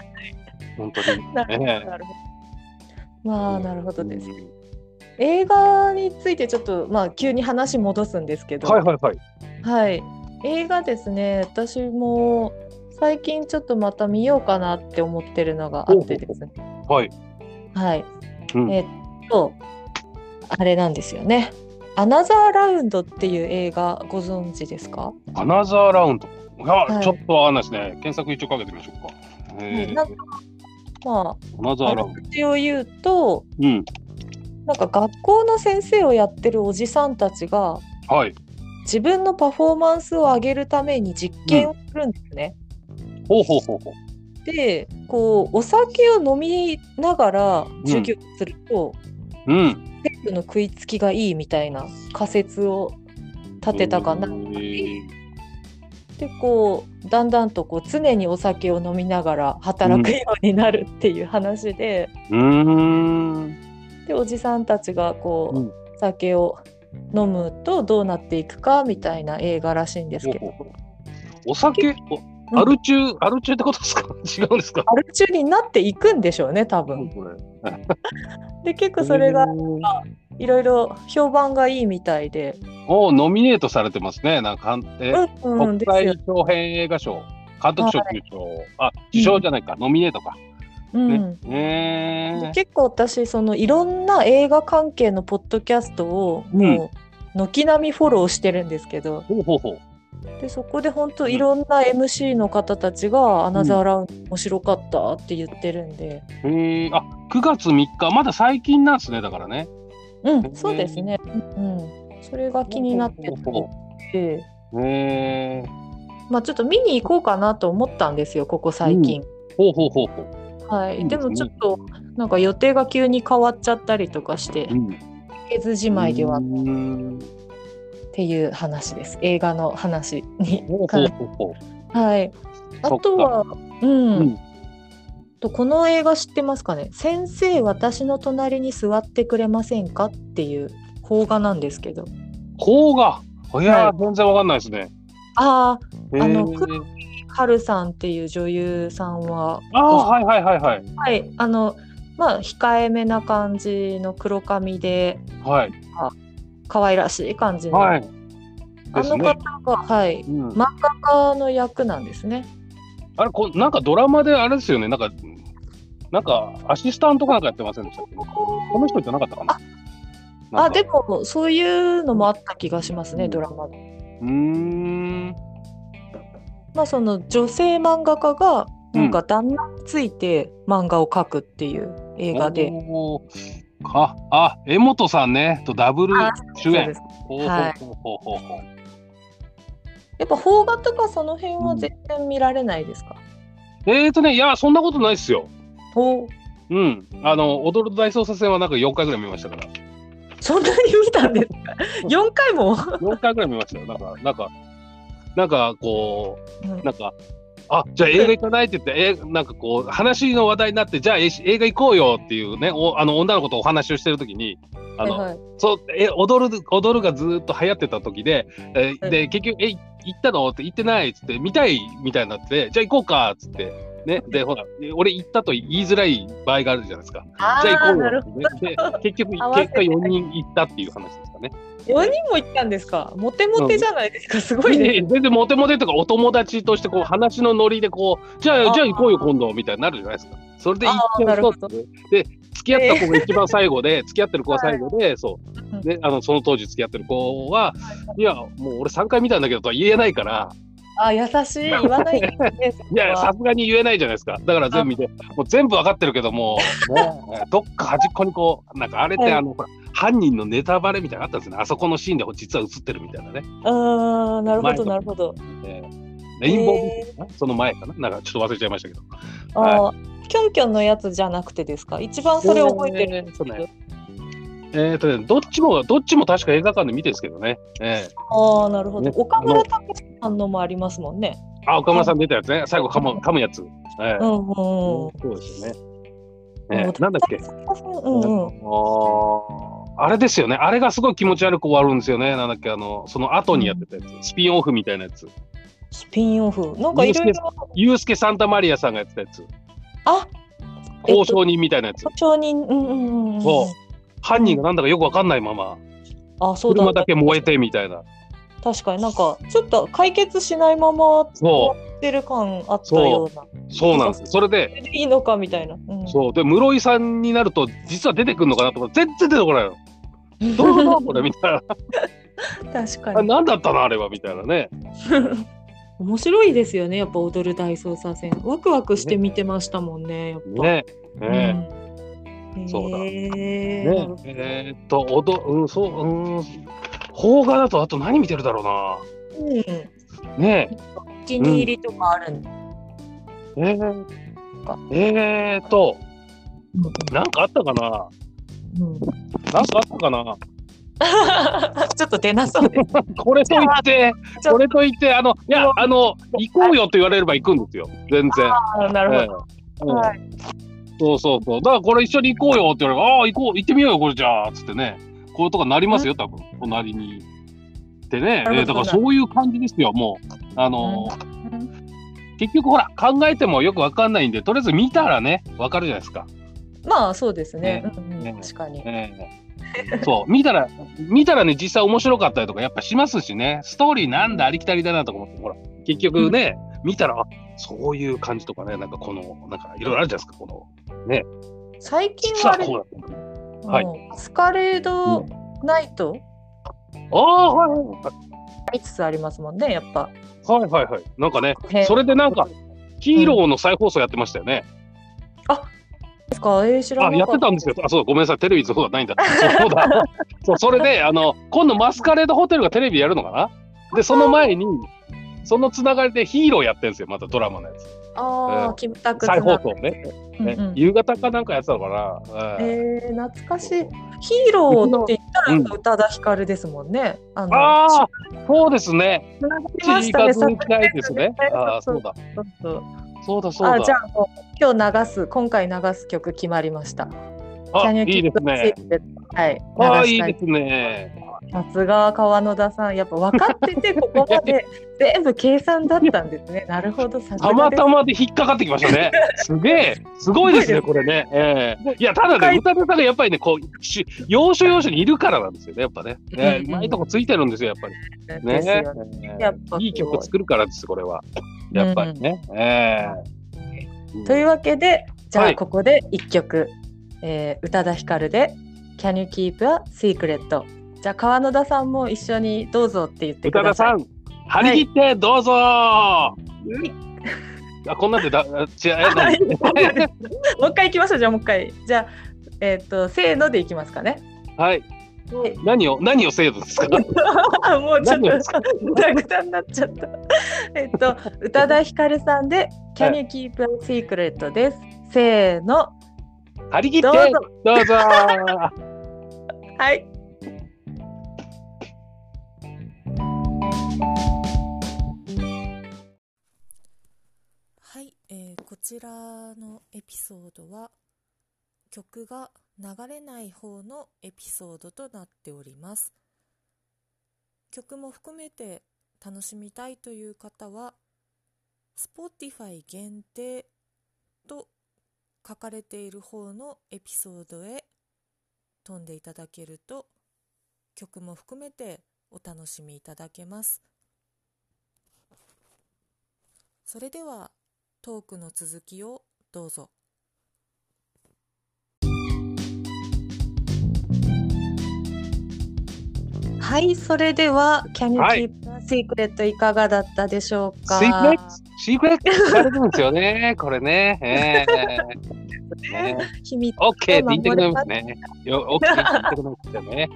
本当に。なるほど。なるほどまあ、なるほどです。映画についてちょっと、まあ、急に話戻すんですけど。はいはいはい。はい。映画ですね、私も最近ちょっとまた見ようかなって思ってるのがあってですね。はい。はい。うん、えっと、あれなんですよね。アナザーラウンドっていう映画ご存知ですか？アナザーラウンドいや、はい、ちょっとわかんないですね。検索一応かけてみましょうか。えー、なんかまあ、アナザーラウンド。を言うと、うん、なんか学校の先生をやってるおじさんたちが、はい、自分のパフォーマンスを上げるために実験をするんですね。うん、ほうほうほうほう。で、こうお酒を飲みながら授業すると、うん、テープの食いつきがいいみたいな仮説を立てたかな。でこうだんだんとこう常にお酒を飲みながら働くようになるっていう話で、うん、でおじさんたちがこう、うん、酒を飲むとどうなっていくかみたいな映画らしいんですけど。お酒アル中、うん、アル中ってことですか？違うんですか？アル中になっていくんでしょうね多分。で結構それがいろいろ評判がいいみたいで。おノミネートされてますね。なんか、え、うんうん、国際長編映画賞、監督賞受賞、はい、あ、受賞じゃないか、うん、ノミネートか。うん。ね、結構私そのいろんな映画関係のポッドキャストをもう軒並みフォローしてるんですけど、ほうほうほうでそこで本当いろんな MC の方たちが「アナザーラウンド面白かった」って言ってるんで、うん、へえあ9月3日。まだ最近なんですねだからね。うんそうですね。うん。それが気になってて。へえまあちょっと見に行こうかなと思ったんですよここ最近、うん、ほうほうほうほう。はい、でもちょっとなんか予定が急に変わっちゃったりとかして、うん、ずじまいではっていう話です。映画の話に。はい。あとはうん、うん、とこの映画知ってますかね「先生私の隣に座ってくれませんか?」っていう邦画なんですけど。邦画？いや、はい、全然わかんないですね。あああの黒木華さんっていう女優さんはああはいはいはいはいはい。あのまあ控えめな感じの黒髪で、はい、可愛らしい感じの、はい、あの方が、はい、うん、漫画家の役なんですね。あれこなんかドラマであれですよね。なんかなんかアシスタントかなんかやってませんでしたっけ？この人じゃなかったかな？あでもそういうのもあった気がしますね、うん、ドラマ。で。うん。まあその女性漫画家がなんか旦那について漫画を描くっていう映画で。うん、あ、あ、江本さんね、とダブル主演。ほうほうほうほうほうほう。やっぱ邦画とかその辺は全然見られないですか、うん、えーとね、いや、そんなことないっすよ。ほう。うん。あの、踊る大捜査線はなんか4回ぐらい見ましたから。そんなに見たんですか ?4 回も ?4 回ぐらい見ましたよ。なんか、なんか、なんかこう、うん、なんか、あじゃあ映画行かないって言って、えなんかこう、話の話題になって、じゃあ映画行こうよっていうね、おあの女の子とお話をしてるときに、あの、はいはい、そうえ踊る踊るがずっと流行ってた時で、えー、で結局、え、行ったの？って行ってないっつって、見たいみたいになって、じゃあ行こうかっつって。ね、で、ほら、俺行ったと言いづらい場合があるじゃないですか。じゃあ行こうよって、結局、結果4人行ったっていう話ですかね。4人も行ったんですか？モテモテじゃないですか、うん、すごいね。全然モテモテとかお友達としてこう話のノリでこう、じゃあ、じゃあ行こうよ今度みたいになるじゃないですか。それで行っちゃうと、で、付き合った子が一番最後で、付き合ってる子が最後で、そう。で、あの、その当時付き合ってる子は、いや、もう俺3回見たんだけどとは言えないから、あ、優しい、言わないですいや、さすがに言えないじゃないですか。だから全部見て、もう全部わかってるけども、ね、どっか端っこにこう、なんかあれってあの、はい、犯人のネタバレみたいなのあったんですね。あそこのシーンで実は映ってるみたいなね。ああ、なるほど、なるほど。えー、レインボービーその前かな？なんかちょっと忘れちゃいましたけど。ああ、はい、キョンキョンのやつじゃなくてですか？一番それ覚えてるんですけど。えっ、ー、とね、どっちも、どっちも確か映画館で見てるんですけどね。えー、ああ、なるほど。ね、岡村隆史さんのもありますもんね。あ、岡村さん出たやつね。最後噛む、噛むやつ。えー、うんうん、そうですよね。えー、なんだっけ、うんうん、ああれですよね。あれがすごい気持ち悪く終わるんですよね。なんだっけ、あの、その後にやってたやつ。うん、スピンオフみたいなやつ。スピンオフなんかいろいろ。ユースケ・サンタマリアさんがやってたやつ。あ交渉人みたいなやつ。交渉人、うんうんうん。そう。犯人がなんだかよくわかんないまま、あそうだ。車だけ燃えてみたいな。確かになんかちょっと解決しないままそうってる感あったような。そう。なんです。それでいいのかみたいな、うん、そう。で室井さんになると実は出てくるのかなとか全然出てこないの。どうぞこれみたいな。確かに。何だったの？あれはみたいなね。面白いですよね。やっぱ踊る大捜査線。ワクワクして見てましたもんねやっぱ。ね。ね、うんそうだ。ねえー、っと、おど、うん、そう、うん、邦画だとあと何見てるだろうな。うん。ねえ。お気に入りとかあるん、うん、えー、えー、っと、なんかあったかな？うん。なんかあったかな？ちょっと出なそうです。これといって、これといって、あの、いや、あの、行こうよと言われれば行くんですよ。全然。なるほど。えー、はい。そうそうそう。だからこれ一緒に行こうよって言われば、ああ、行こう、行ってみようよ、これじゃあ、つってね。こういうとこなりますよ、多分、隣に。でね、えー、だからそういう感じですよ、もう。あのー、結局ほら、考えてもよくわかんないんで、とりあえず見たらね、わかるじゃないですか。まあ、そうですね。ねうんね確かに。ねそう、見たら、見たらね、実際面白かったりとか、やっぱしますしね、ストーリーなんだ、ありきたりだなとか思って、ほら、結局ね、うん、見たら、そういう感じとかね、なんかこの、なんかいろいろあるじゃないですか、この、ね。最近はあれ、はい、スカレードナイト、ああ、はいはいはい。見つつありますもんね、やっぱ。はいはいはい。なんかね、それでなんか、ヒーローの再放送やってましたよね。うん、あですか、えー、知らあやってたんですよ。あ、そうごめんなさい、テレビそうがないんだ。そうだ。そうそれで、あの、今度マスカレードホテルがテレビやるのかな？で、その前に、そのつながりでヒーローやってるんですよ、またドラマのやつ。ああ、キムタク再放送ね。ね、うんうん、夕方かなんかやってたのかな。えー、懐かしい。ヒーローって言ったら宇多田ヒカルですもんね。ああそうですね。ですね。ああ、そうだ。そうだそうだ。あじゃあ今日流す今回流す曲決まりました。あいいですね。はい。あいいですね。さすが川野田さん、やっぱ分かってて、ここまで全部計算だったんですね。なるほど、たまたまで引っかかってきましたね。すげえ、すごいですね、これね。えー、い。や、ただね、歌田さんがやっぱりね、こう、し要所要所にいるからなんですよね、やっぱね。ねうまいとこついてるんですよ、やっぱり。ねね。やっぱいい曲作るからです、これは。やっぱりね。うん、えー、というわけで、じゃあ、ここで1曲、はい、えー、宇多田ヒカルで Can You Keep a Secret? じゃあ川野田さんも一緒にどうぞって言ってください。宇多田さん、張り切ってどうぞ、はい、あこんなんでだ違う、もう一回行きましょうじゃあもう一回じゃあえっ、ー、と、せーのでいきますかね。はい。何を、何をせーのですか？もうちょっとグダグダになっちゃった。えっと、宇多田ヒカルさんで、Can you keep a secret です。せーの。張り切ってどうぞどうぞ はい。はい、ちらのエピソードは曲が流れない方のエピソードとなっております。曲も含めて楽しみたいという方は Spotify 限定と書かれている方のエピソードへ飛んでいただけると曲も含めてお楽しみいただけます。それではトークの続きをどうぞ。はいそれでは Can you keep the secret いかがだったでしょうか、シークレットシークレット聞かれるんですよね。これね、えー。ね、秘密 OK って言ってくれますね。よ OK って言ってくれますよね。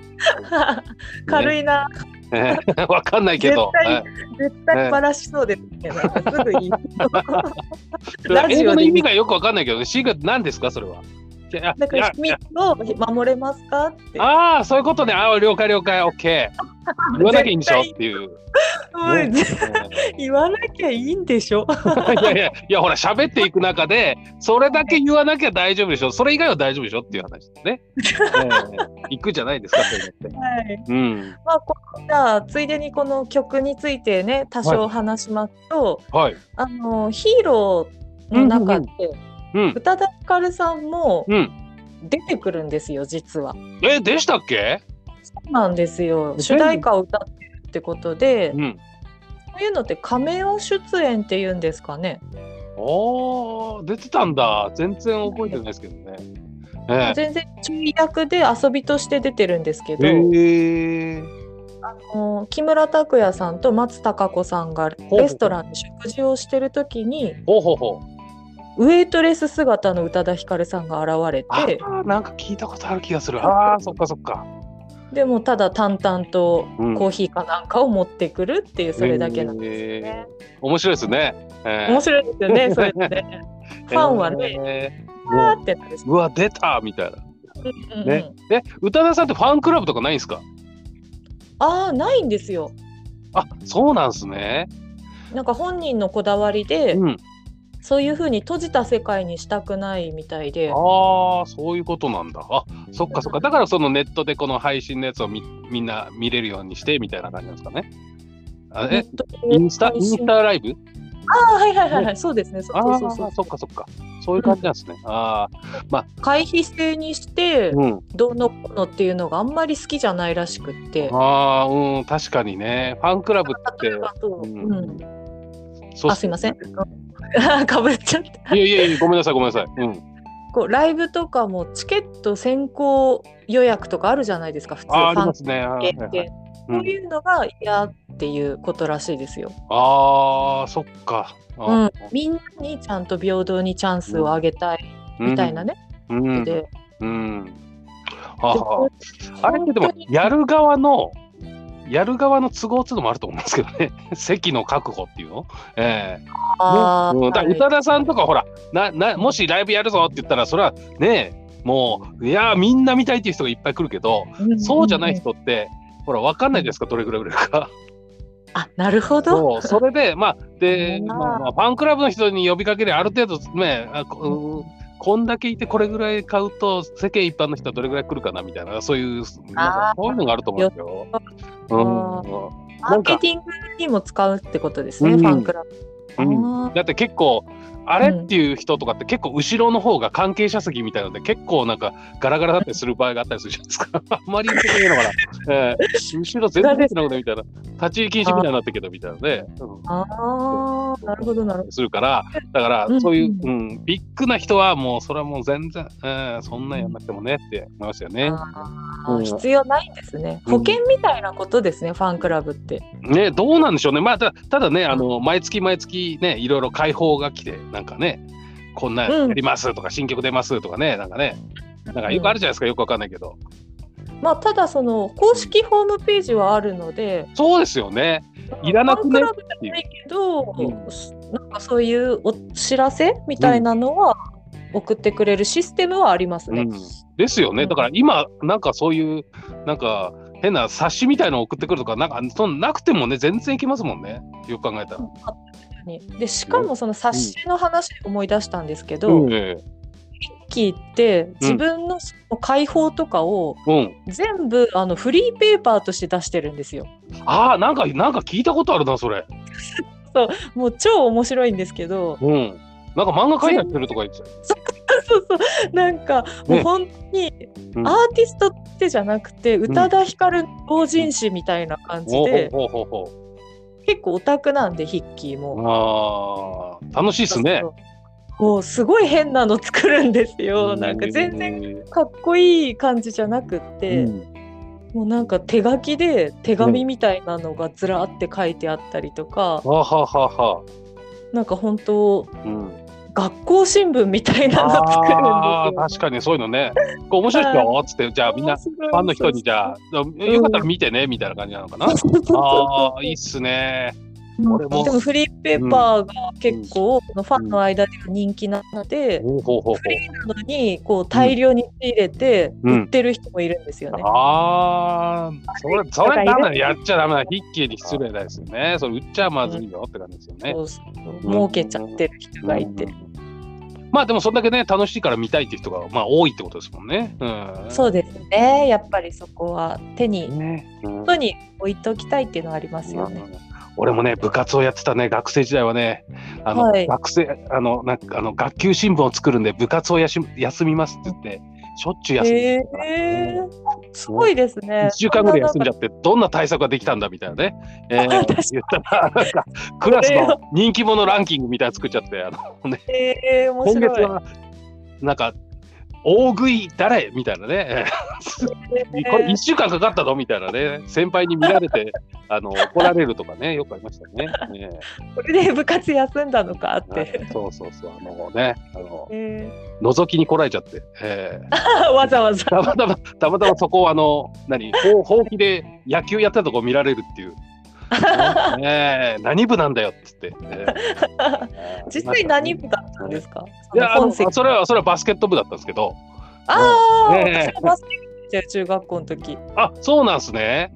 軽いな。わかんないけど。絶対、絶対バラしそうですけど、すぐいい。英語の意味がよくわかんないけど、シークレット何ですか、それは？だから秘密を守れますか？って。ああ、そういうことね。ああ、了解了解、オッケー。言わなきゃいいんでしょっていう。言わなきゃいいんでしょ いやいや、いやほら、喋っていく中で、それだけ言わなきゃ大丈夫でしょ。それ以外は大丈夫でしょっていう話ですね。えー、行くじゃないですか、そういうい。うん。まあ、こじゃあ、ついでにこの曲についてね、多少話しますと、はい。あの、ヒーローの中で、うんうん宇多田ヒカルさんも出てくるんですよ、実は。えでしたっけ？そうなんですよ。主題歌を歌ってるってことで、うん、そういうのって仮面を出演っていうんですかね。あ出てたんだ。全然覚えてないですけどね。えー、全然注意役で遊びとして出てるんですけど、えー、あの木村拓哉さんと松たか子さんがレストランで食事をしてる時にほうほうほうウエイトレス姿の宇多田ヒカルさんが現れてなんか聞いたことある気がする。あーそっかそっか。でもただ淡々とコーヒーかなんかを持ってくるっていうそれだけなんですね、えー、面白いですね、えー、面白いですよね それってね。ファンはね、えー。ってなるうわ出たみたいな、うんうん、ね。え宇多田さんってファンクラブとかないんですか？ああないんですよ。あそうなんですね。なんか本人のこだわりで、うん、そういうふうに閉じた世界にしたくないみたいで。ああ、そういうことなんだ。あそっかそっか。だからそのネットでこの配信のやつをみみんな見れるようにしてみたいな感じなんですかね。あえ？インスタ？インスタライブ？ああ、はいはいはいはい、そうですね。そうそうそうそっかそっか。そういう感じなんですね。うん、ああ、まあ。回避制にして、うん、どうのこうのっていうのがあんまり好きじゃないらしくって。ああ、うん、確かにね。ファンクラブって。うん、うん、あ、すいません。かぶっちゃった。いやいやいや、ごめんなさい、ごめんなさい。うん。こうライブとかもチケット先行予約とかあるじゃないですか、普通あありますね。そういうのが嫌っていうことらしいですよ。ああ、そっか。うん、みんなにちゃんと平等にチャンスをあげたいみたいなね。うん。で、うん。ああれってでも、やる側のやる側の都合っていうのもあると思うんですけどね、席の確保っていうの。ええー、あうん、だ宇多田さんとかほらなな、もしライブやるぞって言ったら、それはね、もう、いやみんな見たいっていう人がいっぱい来るけど、そうじゃない人って、ほら、分かんないですか、どれぐらい売れるか。あなるほど。そうそれで、まあ、で、まあ、まあ、ファンクラブの人に呼びかけるある程度ね、あうんこんだけいてこれぐらい買うと世間一般の人はどれぐらい来るかなみたいなそういうそういうのがあると思うんですよ。うん、マーケティングにも使うってことですね、うん、ファンクラブ。うん、だって結構あれっていう人とかって結構後ろの方が関係者席みたいなので結構なんかガラガラだったりする場合があったりするじゃないですか。あんまり言ってくれのかな。えー、後ろ全然出てなくてみたいな。立ち入り禁止みたいになってけどみたいなね。うん、ああ、なるほどなるほど。するから、だからそういう、うん、うん、ビッグな人はもうそれはもう全然、えー、そんなんやんなくてもねって思いますよね。うん、必要ないんですね。保険みたいなことですね、ファンクラブって。ね、どうなんでしょうね。まあたただね、あの毎月毎月ね、いろいろ解放が来て、なんかね、こんなやりますとか、うん、新曲出ますとかね、なんかね、なんかよくあるじゃないですか、よくわかんないけど。まあ、ただその公式ホームページはあるので、そうですよね。いらなくね？ってないけど、うん、なんかそういうお知らせみたいなのは送ってくれるシステムはありますね。うん、ですよね。だから今なんかそういうなんか変な冊子みたいの送ってくるとかなんかそのなくてもね全然いきますもんね。よく考えたら。でしかもその冊子の話思い出したんですけど、うん、キーって自分の解放とかを全部あのフリーペーパーとして出してるんですよ。ああなんかなんか聞いたことあるなそれ。そう。もう超面白いんですけど。うん。なんか漫画描いてるとか言ってたそうそうなんかもう本当にアーティストってじゃなくて、宇多田ヒカル同人誌みたいな感じで、結構オタクなんでヒッキーも。あ楽しいっすね。こうすごい変なの作るんですよ。なんか全然かっこいい感じじゃなくって、うん、もうなんか手書きで手紙みたいなのがずらって書いてあったりとか、うん、なんか本当、うん、学校新聞みたいなの作るんですよ。確かにそういうのね。こう面白いっすよっつってじゃあみんなファンの人にじゃあよかったら見てねみたいな感じなのかな。ああいいっすね。でもフリーペーパーが結構、ファンの間では人気なので、フリーなのにこう大量に仕入れて売ってる人もいるんですよね。ああ、それ、それダメやっちゃダメだ。ヒッキーに失礼ですよね。それ売っちゃまずいよって感じですよね。そうそう儲けちゃってる人がいて。まあでもそんだけね楽しいから見たいっていう人がまあ多いってことですもんね。うん、そうですね。やっぱりそこは手に、ねうん、本に置いておきたいっていうのはありますよね。うん俺もね部活をやってたね学生時代はねあの、はい、学生あのなんかあの学級新聞を作るんで部活をやし休みますって言ってしょっちゅう休んでたえー、すごいですね。1週間ぐらい休んじゃってど。んな対策ができたんだみたいなね、えー、言ったらなんかクラスの人気者ランキングみたいな作っちゃってあのね、えー、今月はなんか大食い誰みたいなね、これ1週間かかったのみたいなね、先輩に見られてあの怒られるとかね、よくありましたね。ねこれで部活休んだのかって。そうそうそう、あのね、あの、えー、覗きに来られちゃって、えー、わざわざ。たまたま、たまたまそこをあの、何、ほうきで野球やったとこ見られるっていう。ね、何部なんだよっつって、え ー、実際何部だったんですか？いやそれはそれはバスケット部だったんですけど。ああ、ね、バスケット中学校の時。あそうなんですね。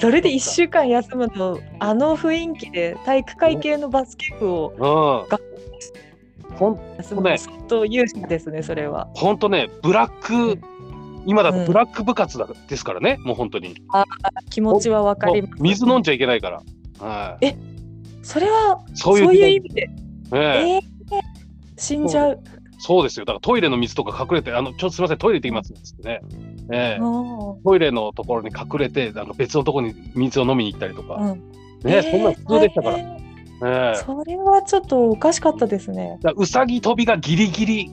それで1週間休むのあの雰囲気で体育会系のバスケ部を学校ほんとね。相当有志ですねそれは。本当ねブラック、今だとブラック部活だ、ですからね、もう本当に。あ気持ちはわかります。水飲んじゃいけないから。はい、えそれはそういう意味で？えー、えー、死んじゃう。そうですよ。だからトイレの水とか隠れて、あの、ちょっとすみません、トイレ行ってきますっつってね。えー、トイレのところに隠れて、あの別のところに水を飲みに行ったりとか。うん、ね、えー、そんな普通でしたから。えー、それはちょっとおかしかったですね。うさぎ跳びがギリギリ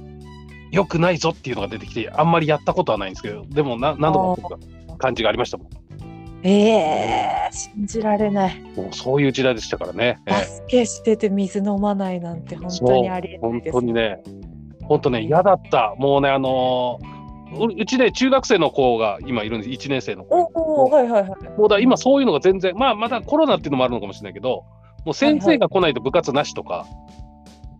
よくないぞっていうのが出てきて、あんまりやったことはないんですけど、でもな何度も感じがありましたもん。ええー、信じられない。もうそういう時代でしたからね。バスケしてて水飲まないなんて本当にありえないです、本当にね、本当ね、嫌だった。もうね、あのー、うちで中学生の子が今いるんです、1年生の子。おおはいはいはい。もうだ今そういうのが全然、まあまだコロナっていうのもあるのかもしれないけど、もう先生が来ないと部活なしとか。はいはい、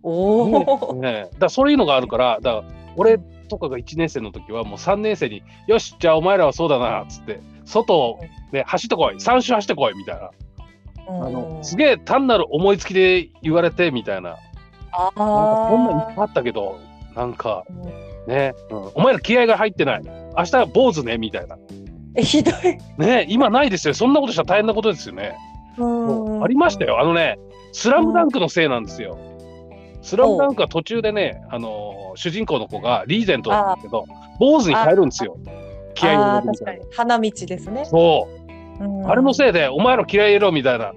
おお、ね、だそういうのがあるから、だから俺とかが1年生の時はもう3年生に「よしじゃあお前らはそうだな」っつって外を、ね、走ってこい3周走ってこいみたいな。あのすげえ単なる思いつきで言われてみたいな。ああ。そんなんいっぱいあったけど、なんか、ね、うん、お前ら気合が入ってない。明日は坊主ねみたいな。え、ひどい。ね、今ないですよ。そんなことしたら大変なことですよね。ありましたよ。あのね、スラムダンクのせいなんですよ。スラムダンクは途中でね、あのー、主人公の子がリーゼントなんですけど、坊主に変えるんですよ。気合い入れるみたいな。花道ですね。そう。うん、あれのせいで、お前ら気合い入れろみたいな。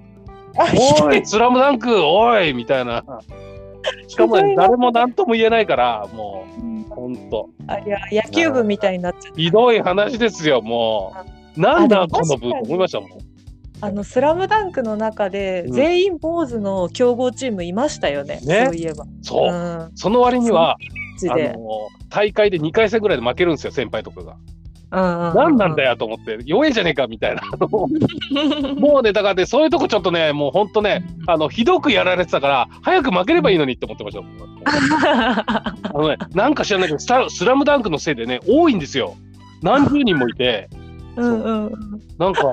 おい、スラムダンク、おいみたいな。しかも、ね、誰も何とも言えないから、もう、ほんと。あいや、野球部みたいになっちゃう。ひどい話ですよ、もう。なんだ、この部と思いましたもん。あのスラムダンクの中で全員坊主の強豪チームいましたよね、うん、そういえば。そう、うん、その割にはジで大会で2回戦ぐらいで負けるんですよ、先輩とかが。何なんだよと思って、弱いじゃねえかみたいな。もうね、だからね、そういうとこちょっとね、もう本当ね、あの、ひどくやられてたから、早く負ければいいのにって思ってました。あのね、なんか知らないけどス、スラムダンクのせいでね、多いんですよ。何十人もいて。うんうん、なんか、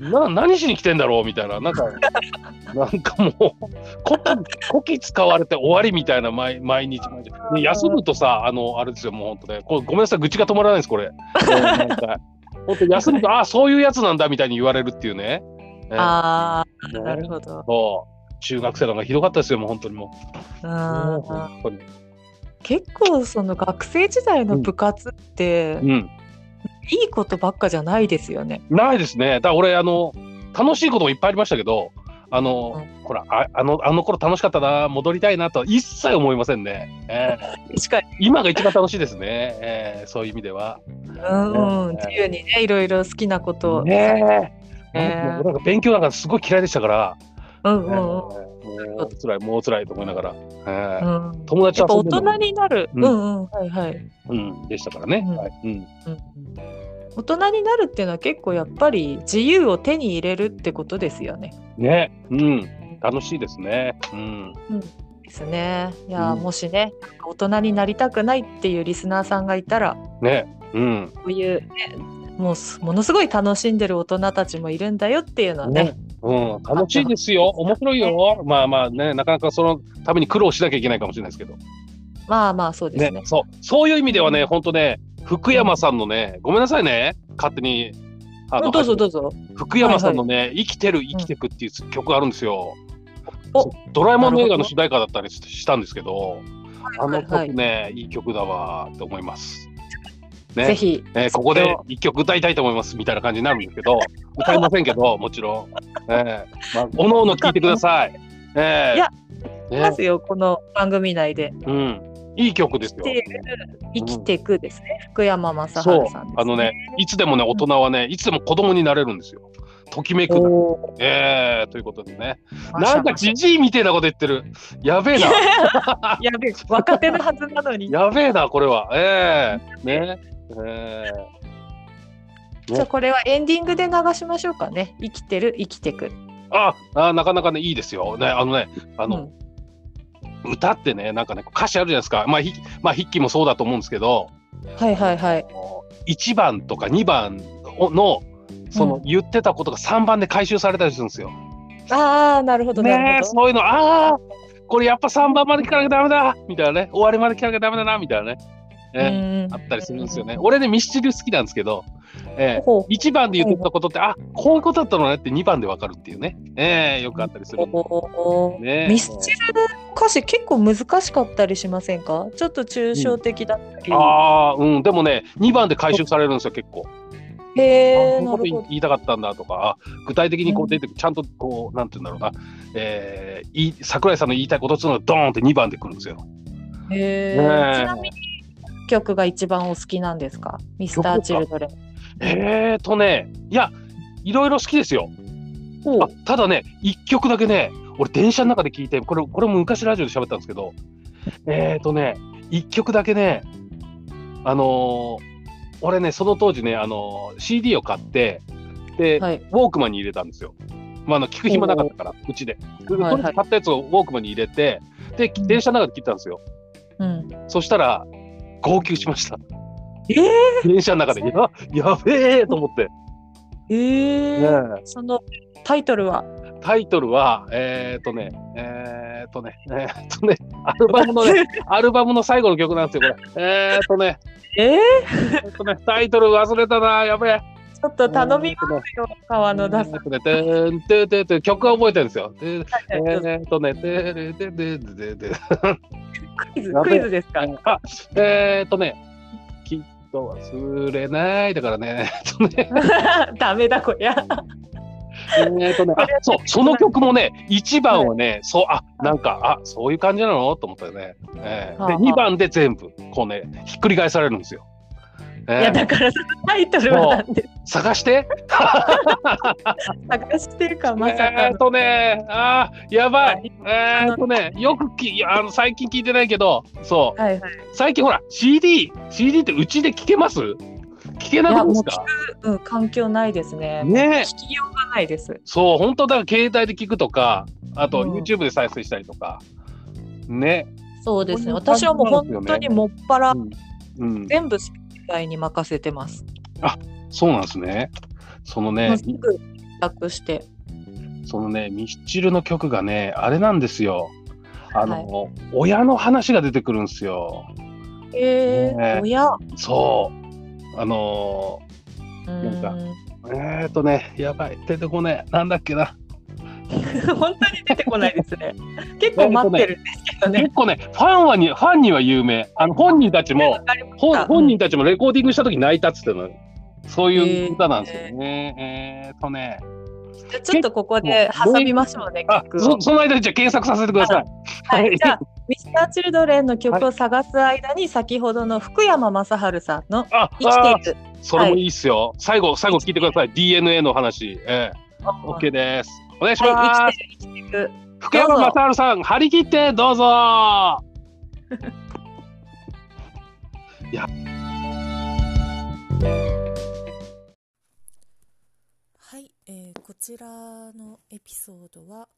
な何しに来てんだろうみたいな、なんか、なんかもう、こき、こき使われて終わりみたいな毎毎日毎日。休むとさ、あの、あれですよ、もう本当ね、これごめんなさい、愚痴が止まらないです、これ。本当休むと、ああ、そういうやつなんだみたいに言われるっていうね。ああ、なるほど。そう。中学生なんかひどかったですよ、もう本当にもう。結構その学生時代の部活って、うん、うんいいことばっかじゃないですよね。ないですね。だから俺あの楽しいこともいっぱいありましたけど、あの、うん、ほらああのあの頃楽しかったな戻りたいなとは一切思いませんね。えー、確かに今が一番楽しいですね。えー、そういう意味では。うん、うん、自由にねいろいろ好きなことを。ねえー、なんか勉強なんかすごい嫌いでしたから。うんうんうん。えーもう辛い、もう辛いと思いながら、えー、うん、友達は大人になる、うん、うんうん。はいはい、うん、でしたからね、うん。はい。うん、大人になるっていうのは結構やっぱり自由を手に入れるってことですよね。ね、うん、楽しいですね。うん。うん、ですね。いや、うん、もしね、大人になりたくないっていうリスナーさんがいたら、ね、うん、こういう、ね、もうものすごい楽しんでる大人たちもいるんだよっていうのはね。ねうん、楽しいですよ。面白いよ。まあまあね、なかなかそのために苦労しなきゃいけないかもしれないですけど。まあまあそうですね。ねそうそういう意味ではね、本当ね、福山さんのね、ごめんなさいね、勝手に。あのどうぞどうぞ。福山さんのね、はいはい、生きてる生きてくっていう曲があるんですよ。ドラえもんの映画の主題歌だったりしたんですけど、あの曲ね、いい曲だわと思います。ね、ぜひ、えー、ここで一曲歌いたいと思いますみたいな感じになるんですけど、歌いませんけど、もちろん。えー、まあ、おのおの聞いてください。えー、いや、いますよ、この番組内で。うん。いい曲ですよ。生きていくですね、うん、福山雅治さん、ね、あのね、いつでもね、大人はね、いつでも子供になれるんですよ。ときめく。ええー、ということでね。なんかじじいみたいなこと言ってる。やべえな。やべえ、若手のはずなのに。やべえな、これは。ええー、ね。えー、じゃあこれはエンディングで流しましょうかね。生きてる、生きてく。ああ、なかなかね、いいですよ。ね、あのね、あの、うん歌ってね、なんかね、歌詞あるじゃないですか。まあ、ひまあ、筆記もそうだと思うんですけど、はいはいはい。1番とか2番の、その、言ってたことが3番で回収されたりするんですよ。ああ、なるほどね。そういうの、ああ、これやっぱ3番まで聞かなきゃダメだみたいなね、終わりまで聞かなきゃダメだなみたいなね。えー、あったりするんですよね。俺ね、ミスチル好きなんですけど、えー、1番で言ってたことって、あこういうことだったのねって2番で分かるっていうね、えー、よくあったりする。ね、ミスチル歌詞結構難しかったりしませんか？ちょっと抽象的だったり。うん、ああ、うん、でもね、2番で回収されるんですよ、結構。へえ。こういうこと言いたかったんだとか、具体的にこう出てくる、ちゃんとこう、なんて言うんだろうな、えー、桜井さんの言いたいことっていうのがドーンって2番でくるんですよ。へえ、ね。ちなみに曲が一番お好きなんですか？ミスターチルドレン。えーとね、いや、いろいろ好きですよ。あただね、一曲だけね、俺電車の中で聞いて、これ、これも昔ラジオで喋ったんですけど、えーとね、一曲だけね、あのー、俺ね、その当時ね、あのー、CD を買って、で、はい、ウォークマンに入れたんですよ。まあ、あの聞く暇なかったから、うちで。はいはい、買ったやつをウォークマンに入れて、で、電車の中で聞いたんですよ。うん、そしたら、号泣しました。えー、電車の中で、や、やべえと思って。えー、ね、そのタイトルは？タイトルは、えっ、ー、とね、えっ、ー、とね、えっ、とね、アルバムのね、アルバムの最後の曲なんですよ、これ。えっ、とね、えー、えっとね、タイトル忘れたな、やべえ。ちょっと頼みますよ、川曲は覚えてるんですよ。えっとね。クイズ、クイズですか？あ、えっとね、きっと忘れないだからね。ダメだ、こりゃ。えっとね、あ、そう、その曲もね、1番はね、そう、あ、なんか、あ、そういう感じなの？と思ったよね。えー、で、2番で全部、こうね、ひっくり返されるんですよ。えー、いやだからタイトルはなんで。探して？探してかまさかえっとねあやばい。えー、っとねよくきあの最近聞いてないけどそう、はいはい、最近ほら CD CD ってうちで聞けます？聞けなくですか？うん、環境ないですね。ね。聞きようがないです。そう、本当だから携帯で聞くとか、あと YouTube で再生したりとか、うん、ね。そうですね。私はもう本当にもっぱら、うん、全部機械に任せてます。あ、そうなんですね。そのね、すぐ楽して。そのね、ミスチルの曲がね、あれなんですよ。あの、はい、親の話が出てくるんですよ。えー、ね、親？そう。あのー、なんか、えっ、ー、とね、やばい、出てこねえ、なんだっけな。本当に出てこないですね。結構待ってるんですけどね。結構ね、ファンはに、ファンには有名。あの本人たちも、本本人たちもレコーディングした時泣いたっつっての、そういう歌なんですよね。えー、えー、とね。じゃちょっとここで挟みましょうね、曲そその間にじゃ検索させてください。はい、じゃあ、ミスターチルドレンの曲を探す間に、先ほどの福山雅治さんの生きている。それもいいっすよ。はい、最後、最後聞いてください。DNA の話。ええー。OK です。お願いします。はい、生きてる生きてる福山雅治さん、張り切ってどうぞ いや。えー、こちらのエピソードは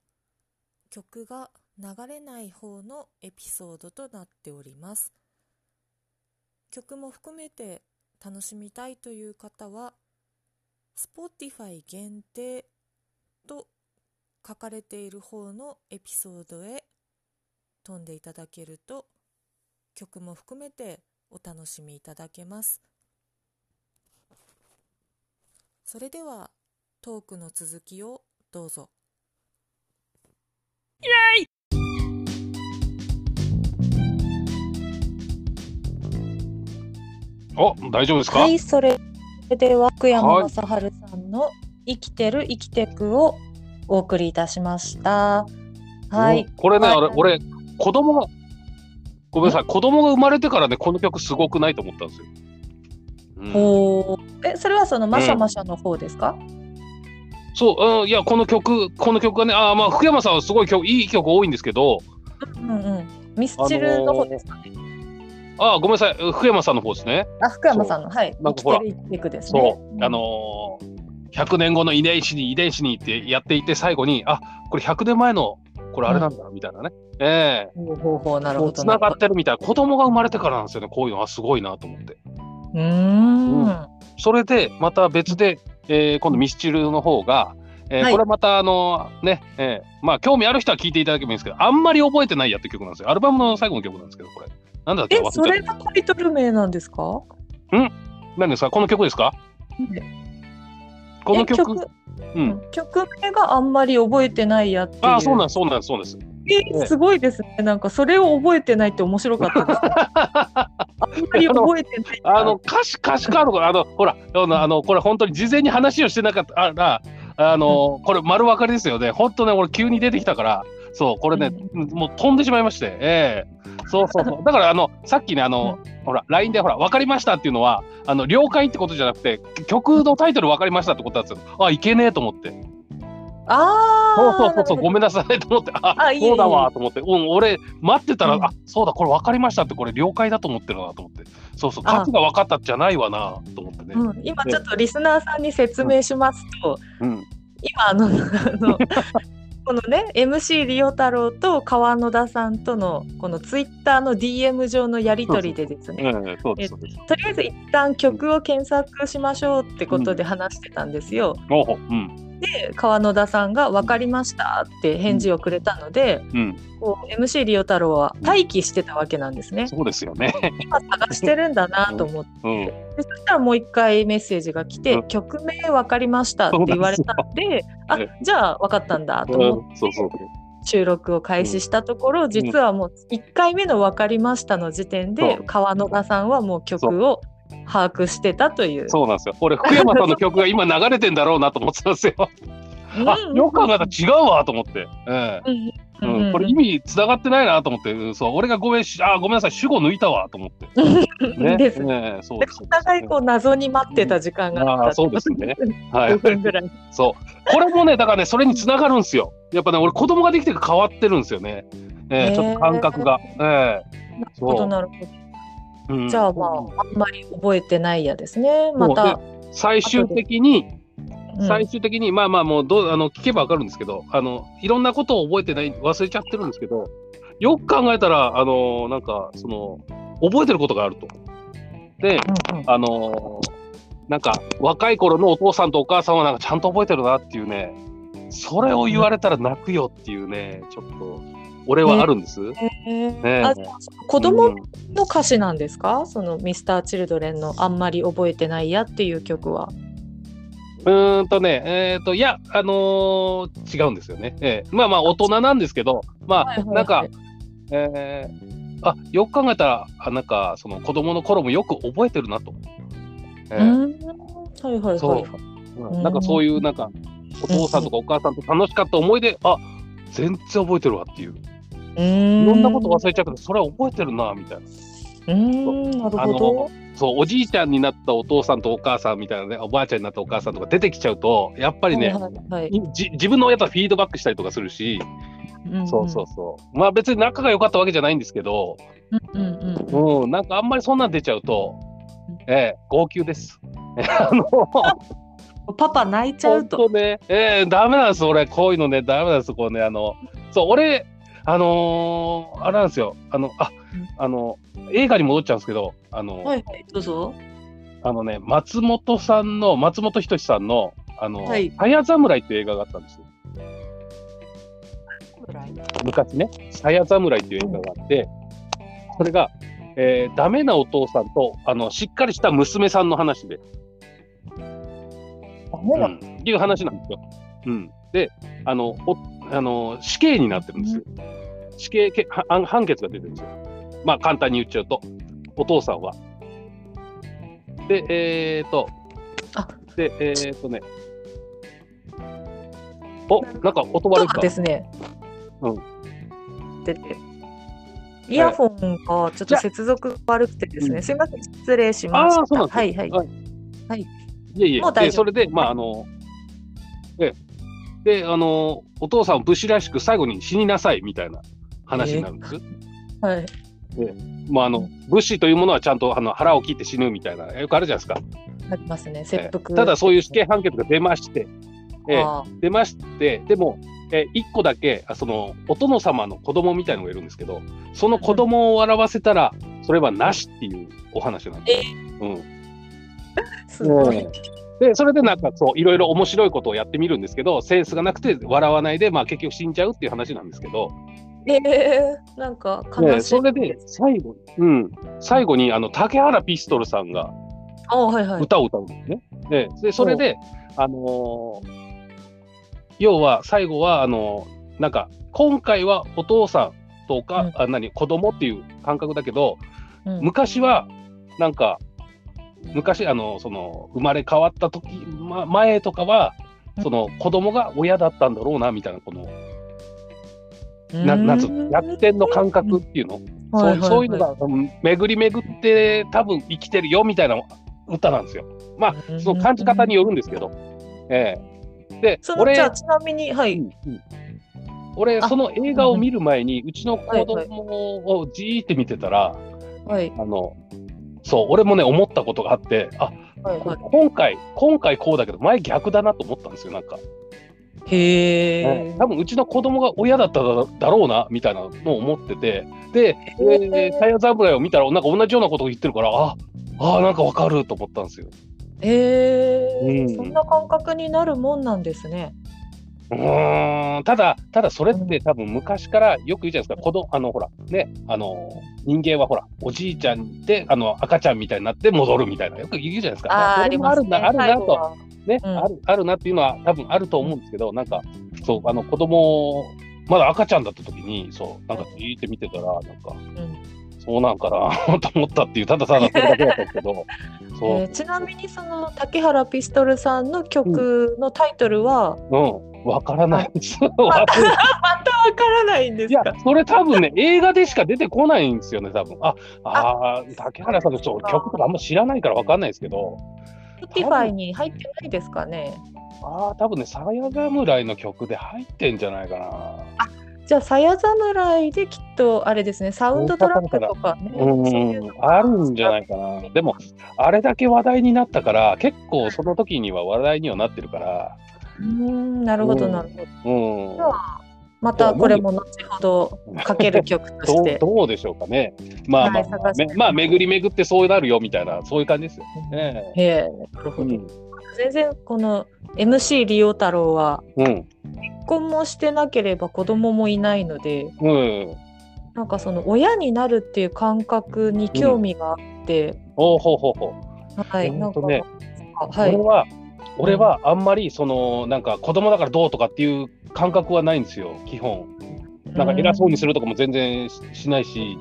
曲が流れない方のエピソードとなっております曲も含めて楽しみたいという方は Spotify 限定と書かれている方のエピソードへ飛んでいただけると曲も含めてお楽しみいただけます。それではトークの続きをどうぞ。イエイ！お大丈夫ですか？はいそれでは福山雅治さんの「生きてる生きてく」をお送りいたしました。はい。これね、はい、俺子供がごめんなさい子供が生まれてからねこの曲すごくないと思ったんですよ、うん、おえそれはそのマシャマシャの方ですか、うんそう、うん、いや、この曲、この曲がね、あまあ、福山さんはすごい曲、いい曲多いんですけど、うんうん、ミスチルの方ですかね？ああ、ごめんなさい、福山さんの方ですね。あ、福山さんの、はい。なんかほら、ですね、そう、あのー、100年後の遺伝子に遺伝子にってやっていて、最後に、あこれ100年前の、これあれなんだ、みたいなね。ええー。ほうほうなるほど。つながってるみたいな、子供が生まれてからなんですよね、こういうのはすごいなと思って。うん,、うん。それで、また別で、えー、今度ミスチルの方が、えーはい、これまたあのね、えー、まあ興味ある人は聞いていただければいいんですけど、あんまり覚えてないやって曲なんですよ。アルバムの最後の曲なんですけど、これ。なんだっけえ、それがタイトル名なんですか？ん何ですか？この曲ですか、この曲？曲,、うん、曲名があんまり覚えてないやってあ、そうなんそうなんそうです。えー、すごいですね。なんかそれを覚えてないって面白かった。です、あんまり覚えてない。あの歌詞歌詞カードがあのほらあのこれ本当に事前に話をしてなかった。あらあの、これ丸分かりですよね。本当ね、俺急に出てきたから、そう、これね、もう飛んでしまいまして、ええ。ー、そうそうそう。だから、あの、さっきね、あの、ほら、LINE でほら、分かりましたっていうのは、あの、了解ってことじゃなくて、曲のタイトル分かりましたってことなんです。よ。あ、いけねえと思って。ああ。そうそうそう、ごめんなさいと思って、あ、あそうだわと思って、うん、俺、待ってたら、うん、あそうだ、これ分かりましたって、これ了解だと思ってるなと思って、そうそう、数が分かったじゃないわなと思ってね、うん。今ちょっとリスナーさんに説明しますと、うん、今あののこのね MC リオ太郎と川野田さんとのこのツイッターの DM 上のやり取りでですねとりあえず一旦曲を検索しましょうってことで話してたんですよ。うん、で川野田さんが「分かりました」って返事をくれたので、うん、こう MC リオ太郎は待機してたわけなんですね。そうですよね。今探してるんだなと思って、うん、でそしたらもう一回メッセージが来て「曲名分かりました」って言われたのであじゃあ分かったんだと思って。そうそう収録を開始したところ、実はもう1回目の「分かりました」の時点で川野田さんはもう曲を把握してたというそうなんですよ俺福山さんの曲が今流れてんだろうなと思ってたんですよあよく考えたら違うわと思って、えー、うん、うん、これ意味つながってないなと思って、そう俺がごめんあごめんなさい主語抜いたわと思って。ね、ですね。そうお互いこう謎に待ってた時間があ。そうですね。はい。分ぐらい。そう。これもねだからねそれにつながるんですよ。やっぱね俺子供ができて変わってるんですよね。えー、ちょっと感覚が。えー、なるほどなるほど。うん、じゃあまああんまり覚えてないやですね。また最終的に最終的に、まあまあもうどあの聞けば分かるんですけどあのいろんなことを覚えてない忘れちゃってるんですけどよく考えたらあのなんかその覚えてることがあると。で、うんうん、あのなんか若い頃のお父さんとお母さんはなんかちゃんと覚えてるなっていうねそれを言われたら泣くよっていうねちょっと俺はあるんです。えー、ね、あ子供の歌詞なんですか、うん、そのミスターチルドレンのあんまり覚えてないやっていう曲は。うんとね、えっ、ー、と、いや、あのー、違うんですよね。えー、まあまあ、大人なんですけど、まあ、なんか、えー、あ、よく考えたら、あなんか、その子供の頃もよく覚えてるなと。えー、はいはいはい、はいうん。なんかそういう、なんか、お父さんとかお母さんと楽しかった思い出、あ全然覚えてるわっていう。いろんなこと忘れちゃうけど、それは覚えてるな、みたいな。うん、なるほど。そうおじいちゃんになったお父さんとお母さんみたいなねおばあちゃんになったお母さんとか出てきちゃうとやっぱりね、はいはいはい、自分の親とフィードバックしたりとかするし、うんうん、そうそうそう。まあ別に仲が良かったわけじゃないんですけど、うんうんうんうん、なんかあんまりそんなん出ちゃうと、えー、号泣です。あのパパ泣いちゃうと。ね、えー、ダメなんです、俺、こういうのね、ダメなんです、こうね、あの、そう、俺、あのー、あれなんですよ、あの、あ、あの、映画に戻っちゃうんですけど、あの、はい、どうぞ。あのね、松本さんの、松本人志さんの、あの、はい、鞘侍っていう映画があったんですよ。昔ね、鞘侍っていう映画があって、それが、えー、ダメなお父さんと、あの、しっかりした娘さんの話で。ダメな、うん、っていう話なんですよ。うん。で、あの、おあの死刑になってるんですよ。死刑け判決が出てるんですよ。まあ簡単に言っちゃうと、お父さんは。で、えっ、ー、と、あで、えっ、ー、とね、おなんか音悪いかですね。うん。出て。イヤホンがちょっと接続悪くてですね、すみません、失礼しました。はいはい。はい。はい、いえいえ、でそれで、まあ、あの、えで、あの、お父さんを武士らしく最後に死になさいみたいな話になるんです。えー、はい。で、まあ、あの、武士というものはちゃんとあの腹を切って死ぬみたいな、よくあるじゃないですか。ありますね、切腹、えー、ただ、そういう死刑判決が出まして、えー、出まして、でも、えー、1個だけ、その、お殿様の子供みたいのがいるんですけど、その子供を笑わせたら、それはなしっていうお話なんです。えー、うん。すごい。で、それでなんかそう、いろいろ面白いことをやってみるんですけど、センスがなくて笑わないで、まあ結局死んじゃうっていう話なんですけど。ええー、なんか悲しい、ね、それで最後に、うん、最後にあの竹原ピストルさんが歌を歌うんですね。ででそれで、あのー、要は最後はあのー、なんか今回はお父さんとか、うん、あ何子供っていう感覚だけど、うん、昔はなんか昔あのその生まれ変わった時、ま、前とかはその子供が親だったんだろうなみたいなこのななんつ逆転の感覚っていうの、そうそういうのが巡り巡って多分生きてるよみたいな歌なんですよ。まあその感じ方によるんですけど。ええ。ー、で俺じゃあちなみにはい、うんうん、俺その映画を見る前にうちの子供をじーって見てたら、はい、あのそう俺もね思ったことがあってあ、はいはい、今回今回こうだけど前逆だなと思ったんですよなんか。へえ、ね、多分うちの子供が親だっただろうなみたいなのを思ってて。で「えー、タイヤ侍」を見たらなんか同じようなことを言ってるからああなんかわかると思ったんですよ。へえ、うん、そんな感覚になるもんなんですね。うんただ、ただそれって多分昔からよく言うじゃないですか、子供あのほら、ね、あの人間はほら、おじいちゃんであの赤ちゃんみたいになって戻るみたいな、よく言うじゃないですか。ああ、あるな、あるなと、ね、うん、ある、あるなっていうのは多分あると思うんですけど、なんか、そう、あの子供まだ赤ちゃんだった時に、そう、なんかじーって見てたら、なんか、うん。そうなんかなと思ったっていうただただそれだけだったけど えー、ちなみにその竹原ピストルさんの曲のタイトルは、うん、うんわからない です。またわからないんですか？いや、それ多分ね、映画でしか出てこないんですよね、多分。あ、ああ、竹原さんの曲とかあんま知らないからわかんないですけど。ティファイに入ってないですかね？ああ、多分ね、さや侍の曲で入ってんじゃないかな。あじゃあ、さや侍できっとあれですね、サウンドトラックとかね。うんあるんじゃないかな。でも、あれだけ話題になったから、結構その時には話題にはなってるから。うんなるほど、なるほど。うん、またこれも後ほどかける曲としてど。どうでしょうかね。まあまあ、はい、まあ、巡り巡ってそうなるよみたいな、そういう感じですよね。へえ、なるほど。うん、全然この MC リオ太郎は、うん、結婚もしてなければ子供もいないので、うん、なんかその親になるっていう感覚に興味があって、うん、おほうほうほう。はい、なんか、ね、はい。は俺はあんまりそのなんか子供だからどうとかっていう感覚はないんですよ基本。なんか偉そうにするとかも全然しないし、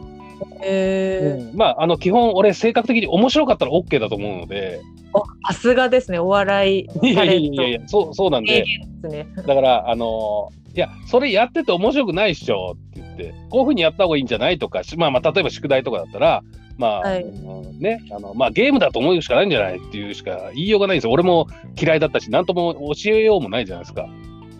えー、うん、まああの基本俺性格的に面白かったら OK だと思うので。さすがですねお笑いいやいやいやいやそうそうなんで、ね、だからあのいやそれやってて面白くないっしょって言ってこういうふうにやった方がいいんじゃないとかまあまあ例えば宿題とかだったらまあ、はい、ね、あの、まあ、ゲームだと思うしかないんじゃないっていうしか言いようがないんですよ。俺も嫌いだったし、なんとも教えようもないじゃないですか。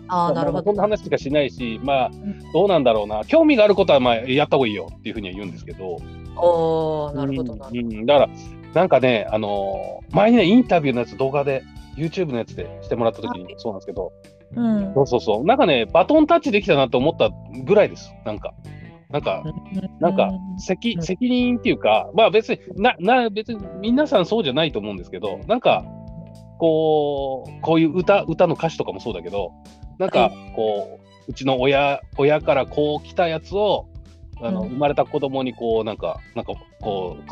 あなるほど。そんな話しかしないし、まあ、どうなんだろうな、興味があることは、まあ、やった方がいいよっていうふうには言うんですけど。おなるほどな、うん。だから、なんかね、あのー、前にね、インタビューのやつ、動画で、YouTube のやつでしてもらった時にそうなんですけど、うん、そうそうそう、なんかね、バトンタッチできたなと思ったぐらいです、なんか。なんか、なんか責、責任っていうか、まあ別にな、な、別に皆さんそうじゃないと思うんですけど、なんか、こう、こういう歌、歌の歌詞とかもそうだけど、なんか、こう、うちの親、親からこう来たやつを、あの、生まれた子供にこう、なんか、なんか、こう、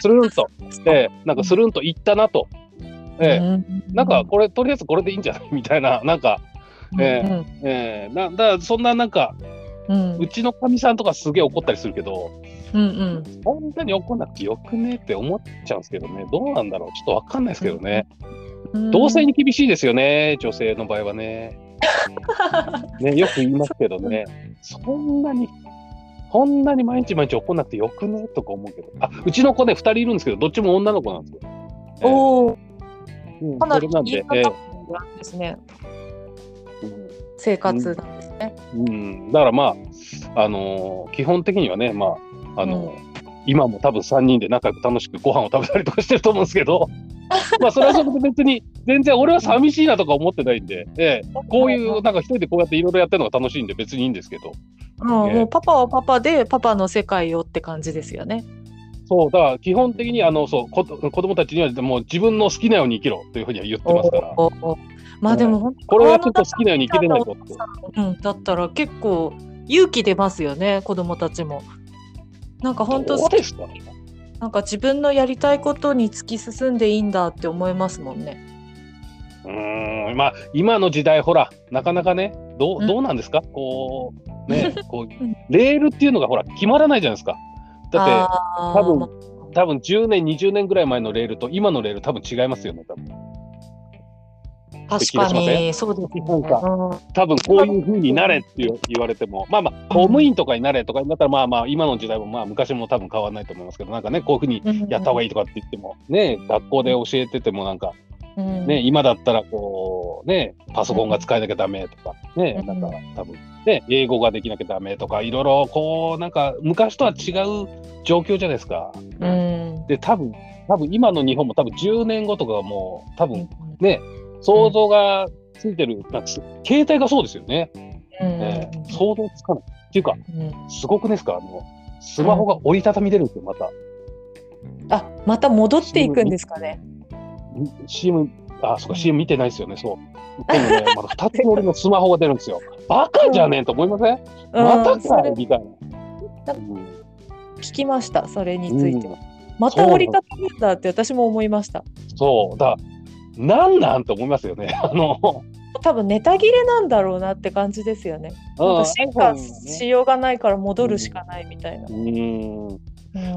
スルンと、えー、なんかスルンと言ったなと。えー、なんか、これ、とりあえずこれでいいんじゃない？みたいな、なんか、えー、えー、な、だそんななんか、うん、うちのかみさんとかすげえ怒ったりするけど、うんうん、そんなに怒んなくてよくねって思っちゃうんですけどね、どうなんだろう、ちょっとわかんないですけどね。うん、同性に厳しいですよね、女性の場合はね。ね よく言いますけどね、そんなに、そんなに毎日毎日怒んなくてよくねとか思うけど、あうちの子ね、2人いるんですけど、どっちも女の子なんですよ。おお、うん、かなりいい方ですね。生活なんですね。うん、だからまあ、あのー、基本的にはね、まあ、あのーうん、今も多分3人で仲良く楽しくご飯を食べたりとかしてると思うんですけど、まあそれはそれで別に全然俺は寂しいなとか思ってないんで、ええ、こういうなんか一人でこうやっていろいろやってるのが楽しいんで別にいいんですけど。うん、えもうパパはパパでパパの世界をって感じですよね。そうだから基本的にあのそうこ子供たちにはもう自分の好きなように生きろというふうには言ってますから。まあでもこれはちょっと好きなように生きれないとって。うん、だったら結構勇気出ますよね、子供たちも。なんか本当そうですか？なんか自分のやりたいことに突き進んでいいんだって思いますもんね。うんまあ今の時代ほらなかなかねどうどうなんですか、うん、こうねこうレールっていうのがほら決まらないじゃないですか。だって多分多分10年20年ぐらい前のレールと今のレール多分違いますよね多分。確かに、そうですね。なん。か、多分こういうふうになれって言われても、まあまあ、公務員とかになれとかになったら、まあまあ、今の時代も、まあ、昔も多分変わらないと思いますけど、なんかね、こういうふうにやった方がいいとかって言っても、ね、学校で教えてても、なんか、ね、今だったら、こう、ね、パソコンが使えなきゃダメとか、ね、なんか、多分、ね、英語ができなきゃダメとか、いろいろ、こう、なんか、昔とは違う状況じゃないですか。で、多分、多分今の日本も多分10年後とかもう、多分ね、想像がついてる、なん携帯がそうですよね。うんえー、想像つかない。っていうか、うん、すごくですか？あの、スマホが折りたたみ出るんですよ、また。あ、また戻っていくんですかね。CM、あ、そっか、CM 見てないですよね、そう。でもね、まだ2つ乗りのスマホが出るんですよ。バカじゃねえと思いません、またかみたいな。聞きました、それについては。また折りたたむんだって私も思いました。そうだなんなんと思いますよね。あの多分ネタ切れなんだろうなって感じですよね。なんか進化しようがないから戻るしかないみたいな。うん、うん、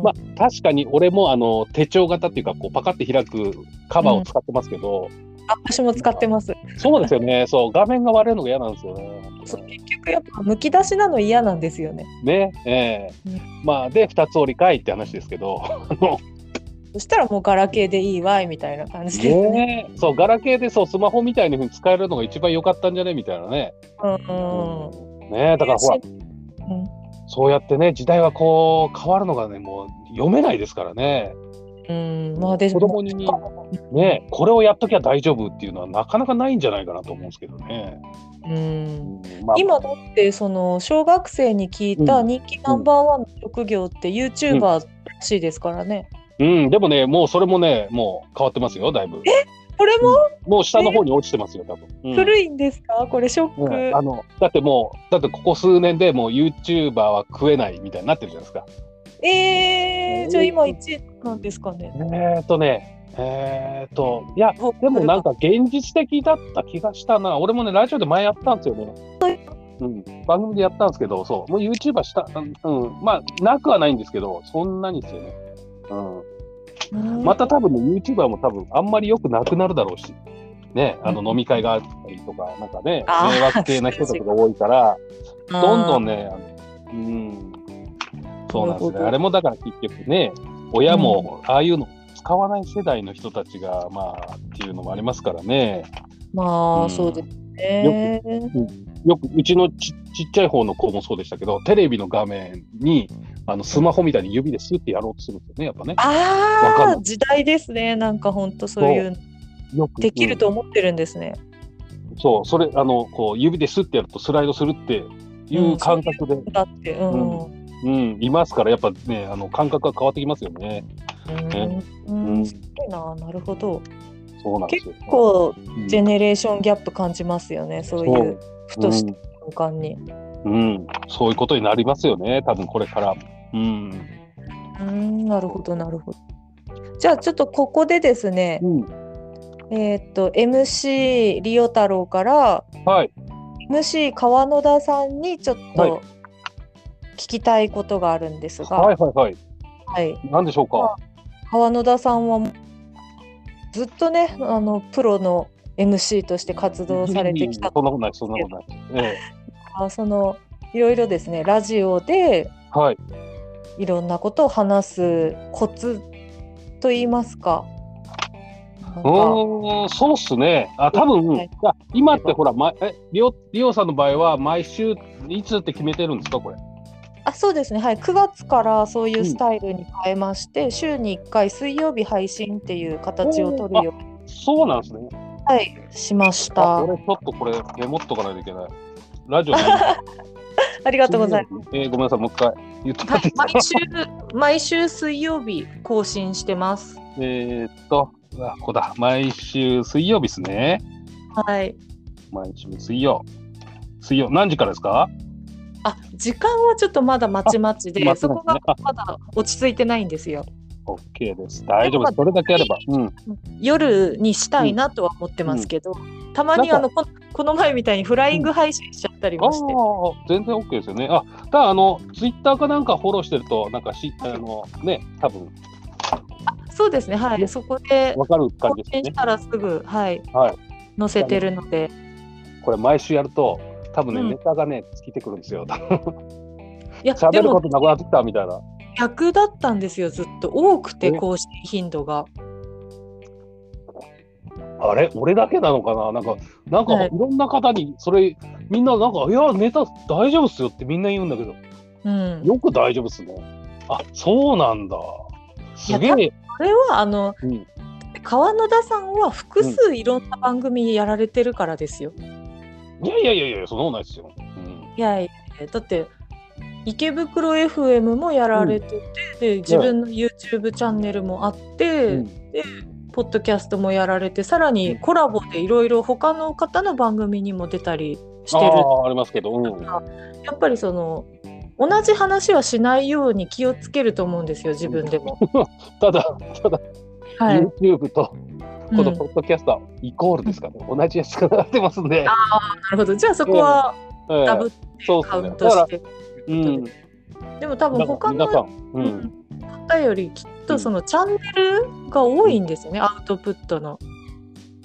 まあ確かに俺もあの手帳型っていうかこうパカって開くカバーを使ってますけど、私も使ってます。そうですよね。そう、画面が割れるのが嫌なんですよね。そう結局やっぱむき出しなの嫌なんですよね。ね、ええーうん、まあで二つ折りかいって話ですけど、そしたらもうガラケーでいいわいみたいな感じですね。ねそうガラケーでそうスマホみたいにふうに使えるのが一番良かったんじゃね？みたいなね。うん、うん、ねだからほら、うん、そうやってね時代はこう変わるのがねもう読めないですからね。うんまあ、で子供にねこれをやっときゃ大丈夫っていうのはなかなかないんじゃないかなと思うんですけどね。うんまあ、今だってその小学生に聞いた人気ナンバーワンの職業って YouTuber らしいですからね。うん、うん、でもねもうそれもねもう変わってますよだいぶ。え？これも、うん、もう下の方に落ちてますよ多分、うん、古いんですか？これショック、あのだってもうだってここ数年でもう YouTuber は食えないみたいになってるじゃないですか。えー、じゃあ今1なんですかね。えー、っとね、えー、と、いや、でもなんか現実的だった気がしたな。俺もね、ラジオで前やったんですよね。うん、番組でやったんですけど、そう、もう YouTuber した、うん、まあ、なくはないんですけど、そんなにですよね。うん。また多分ね、YouTuber も多分あんまりよくなくなるだろうし、ね、あの飲み会があったりとか、なんかね、迷惑系な人とかが多いから、どんどんね、うん、そうなんですね。あれもだから結局ね、親もああいうの使わない世代の人たちが、まあ、っていうのもありますからね。まあ、うん、そうですね。よく、よくうちのちちっちゃい方の子もそうでしたけど、テレビの画面に、あのスマホみたいに指ですってやろうとするんですよね、やっぱね。ああ、時代ですね、なんか本当そういうよくできると思ってるんですね。うん、そう、それ、あの、こう指ですってやるとスライドするっていう感覚で。うん、だって、うん、うん、いますから、やっぱね、あの感覚が変わってきますよね。うん、うん、すごいな、なるほど。そうなんですよ、結構、ジェネレーションギャップ感じますよね、そういうふとした瞬間に、うん。うん、そういうことになりますよね、多分これから。うん。うん、なるほど、なるほど。じゃあ、ちょっとここでですね、うん、えっと、MC リオ太郎から、はい、MC 川野田さんにちょっと、はい聞きたいことがあるんですが、はいはいはい。はい。何でしょうか？川野田さんはずっとね、あのプロの MC として活動されてきたそんなことない、そんなことない。ええ、あそのいろいろですね、ラジオで、はい、いろんなことを話すコツと言いますか。うん、そうっすね。あ、多分、はい、今ってほら、ま、え、リオ、リオさんの場合は毎週いつって決めてるんですか、これ？あそうですね、はい、9月からそういうスタイルに変えまして、うん、週に1回水曜日配信っていう形を取るようにそうなんですね。はいしました。俺ちょっとこれメモっとかないといけない。ラジオ ありがとうございます、えー、ごめんなさいもう一回言ってもらっていい毎週 毎週水曜日更新してます。えー、っとあここだ。毎週水曜日ですね。はい。毎週水曜。水曜何時からですか？あ時間はちょっとまだまちまちで、ね、そこがまだ落ち着いてないんですよ。OK です。大丈夫です。それだけあれば、うん、夜にしたいなとは思ってますけど、うん、たまにあのここの前みたいにフライング配信しちゃったりもして。うん、全然 OK ですよね。あ、ただあのツイッターかなんかフォローしてるとなんかしあのね多分。そうですね。はい。そこでわかる感じですね。したらすぐはい。はい。載せてるので。これ毎週やると多分ね、うん、ネタがね、尽きてくるんですよ。いや、喋ることなくなってきたみたいな。逆だったんですよ、ずっと。多くて、更新頻度が。あれ？俺だけなのかな？なんか、なんか、いろんな方に、それ、みんな、なんか、いや、ネタ大丈夫っすよってみんな言うんだけど、うん、よく大丈夫っすね。あ、そうなんだ。すげえ。これは、あの、うん、川野田さんは複数いろんな番組やられてるからですよ。うんいやいやいやいや、そんなことないですよ。うん、いやいや、だって、池袋 FM もやられてて、うん、で自分の YouTube チャンネルもあって、うん、でポッドキャストもやられてさらにコラボでいろいろ他の方の番組にも出たりしてる。ありますけど、うん、やっぱりその同じ話はしないように気をつけると思うんですよ自分でも。ただただ、はい、YouTube とこのポッドキャストはイコールですかね、うん、同じやつがなってますんで。ああ、なるほど。じゃあそこはダブってカウントして。うん、でも多分他の方よりきっとそのチャンネルが多いんですよね、アウトプットの。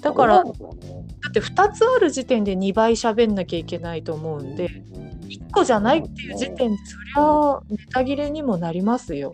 だから、だって2つある時点で2倍喋んなきゃいけないと思うんで、1個じゃないっていう時点でそりゃネタ切れにもなりますよ。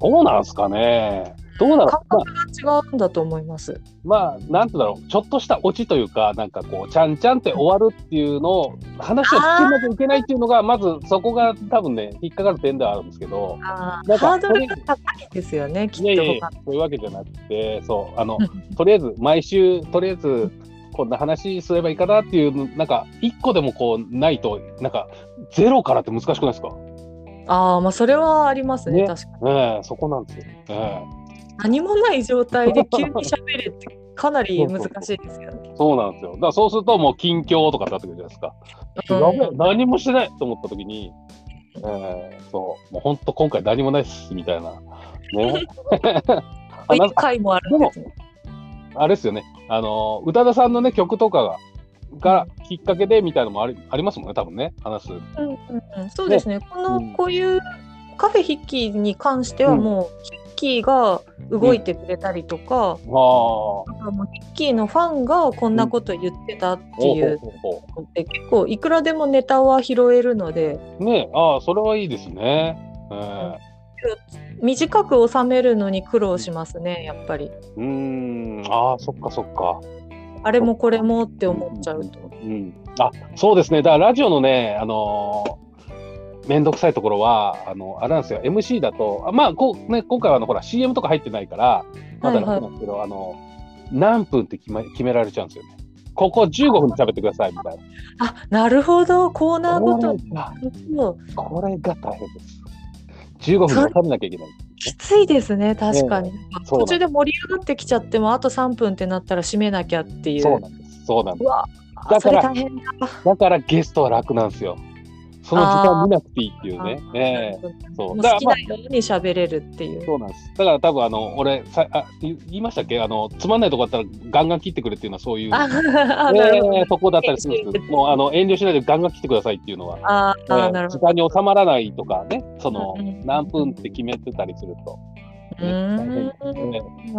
そうなんすかね。どうだろう感覚が違うんだと思います。まあ、なんてだろう、ちょっとしたオチというか、なんかこう、ちゃんちゃんって終わるっていうのを、話を聞けなきゃいけないっていうのが、まずそこが多分ね、引っかかる点ではあるんですけど、ハードルが高いですよね、きっと。いやいやそういうわけじゃなくて、そう、あの、とりあえず、毎週、とりあえず、こんな話すればいいかなっていう、なんか、一個でもこう、ないと、なんか、ゼロからって難しくないですか？ああ、まあ、それはありますね、ね確かに。ええそこなんですよ。ええ何もない状態で急に喋れってかなり難しいですよね。そうなんですよ。だからそうするともう近況とかってってくるじゃないですか。うん、何もしてないと思った時に、えー、そう、もう本当今回何もないっすみたいな。ね。一回もあるんですね。あれですよね。あの、宇多田さんのね、曲とかが、がきっかけでみたいなのもありありますもんね、多分ね、話す。うんうんうん、そうですね。ねこの、こういうカフェ筆記に関してはもう、キーが動いてくれたりとか、うん、あもうヒッキーのファンがこんなこと言ってたっていうで結構いくらでもネタは拾えるのでねああそれはいいですね、えー、短く収めるのに苦労しますねやっぱり。うん。ああそっかそっか。あれもこれもって思っちゃうと、うん、うん、あそうですね。だからラジオのねあの面倒くさいところは、あの、あれなんですよ、MC だと、あまあこう、ね、今回はあのほら CM とか入ってないから、まだ楽なんですけど、はいはい、あの、何分って決め決められちゃうんですよね。ここ15分喋ってくださいみたいな。あ、なるほど、コーナーごとこれが大変です。15分収めなきゃいけない。きついですね、確かに。ね、途中で盛り上がってきちゃっても、あと3分ってなったら締めなきゃっていう。そうなんです。そうなんです。だから、だからゲストは楽なんですよ。その時間見なくていいっていうね。えー、そう。だ好きなように喋れるっていう。そうなんです。だから多分あの、俺、さあ言いましたっけ？あの、つまんないとこだったらガンガン切ってくれっていうのはそういう、えー、とこだったりするんですけど、もうあの遠慮しないでガンガン切ってくださいっていうのは、あえー、なるほど。時間に収まらないとかね、その、何分って決めてたりすると。ね、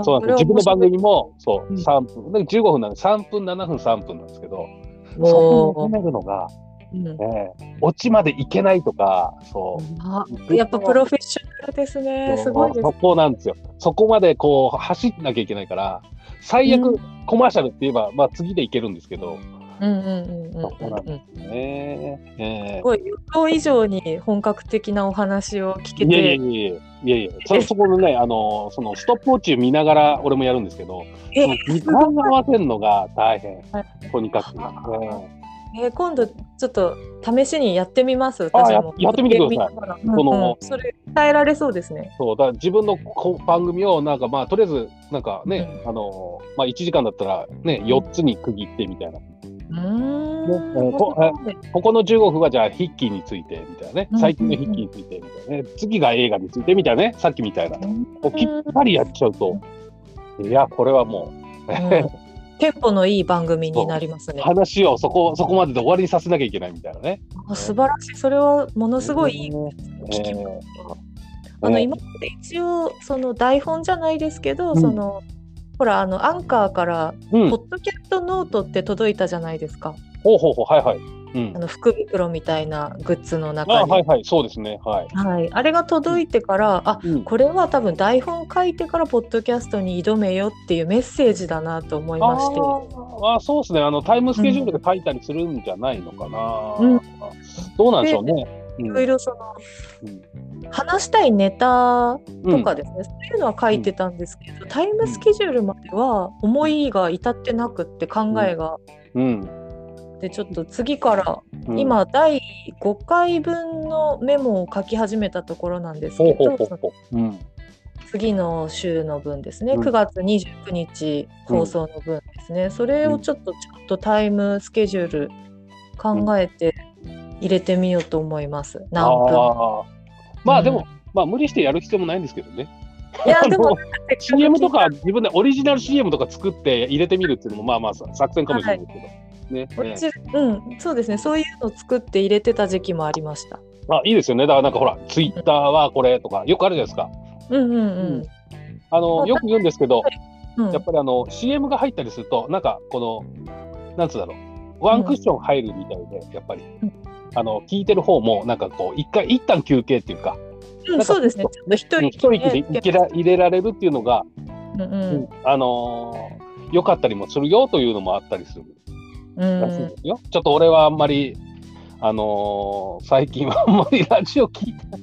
そうなんです。自分の番組もそう3分、で15分なんで3分7分3分なんですけど。そこを決めるのがうんえー、オチまでいけないとか、そう。やっぱプロフェッショナルですね。すごいです。そこなんですよ。そこまでこう走んなきゃいけないから、最悪、うん、コマーシャルって言えば、まあ次でいけるんですけど。うんうんうんうん。そうなんですね。えー、すごい予想以上に本格的なお話を聞けて。いやいやいやいやいや、そそこのね、あの、そのストップウォッチを見ながら俺もやるんですけど、え時間合わせるのが大変、とにかく。えー、今度ちょっと試しにやってみます。私も。やってみてください。その、それ伝えられそうですね。そうだ自分の番組をなんかまあとりあえずなんかね、うん、あのまあ1時間だったらね4つに区切ってみたいな。うん。こここの15分はじゃあ筆記についてみたいなね。最近の筆記についてみたいなね。次が映画についてみたいなね。さっきみたいなこうきっぱりやっちゃうと。いやこれはもう、テンポのいい番組になりますね。話をそこそこまでで終わりにさせなきゃいけないみたいなね。あ素晴らしい。それはものすごいいい聞きまあの今まで一応その台本じゃないですけど、うん、そのほらあのアンカーから、ポッドキャストノートって届いたじゃないですか。ほうほうほうはいはい。あの福袋みたいなグッズの中に。はいはい、そうですね。はい。はい、あれが届いてから、あ、うん、これは多分台本書いてからポッドキャストに挑めよっていうメッセージだなと思いまして。ああ、そうですね。あのタイムスケジュールで書いたりするんじゃないのかな。うん、どうなんでしょうね。いろいろその、うん、話したいネタとかですね、そういうのは書いてたんですけど、タイムスケジュールまでは思いが至ってなくって考えが。うんでちょっと次から、うん、今第5回分のメモを書き始めたところなんですけど、次の週の分ですね、うん、9月29日放送の分ですね、うん、それをちょっとちょっとタイムスケジュール考えて入れてみようと思います。何分まあでも、まあ無理してやる必要もないんですけどね。いやでも CM とか自分でオリジナル CM とか作って入れてみるっていうのもまあまあ作戦かもしれないですけど。はいね。うん、そうですね。そういうのを作って入れてた時期もありました。あ、いいですよね。だからなんかほら、ツイッターはこれとか、よくあるじゃないですか。うんうんうん。あの、よく言うんですけど、うん、やっぱりあの CM が入ったりするとなんかこのなんつうんだろうワンクッション入るみたいで、やっぱり、あの聞いてる方もなんかこう一回一旦休憩っていうか、うん、そうですね一息で入れられるっていうのが、うんうんあのー、よかったりもするよというのもあったりするらしいですよ。ちょっと俺はあんまりあのー、最近はあんまりラジオ聞いてない。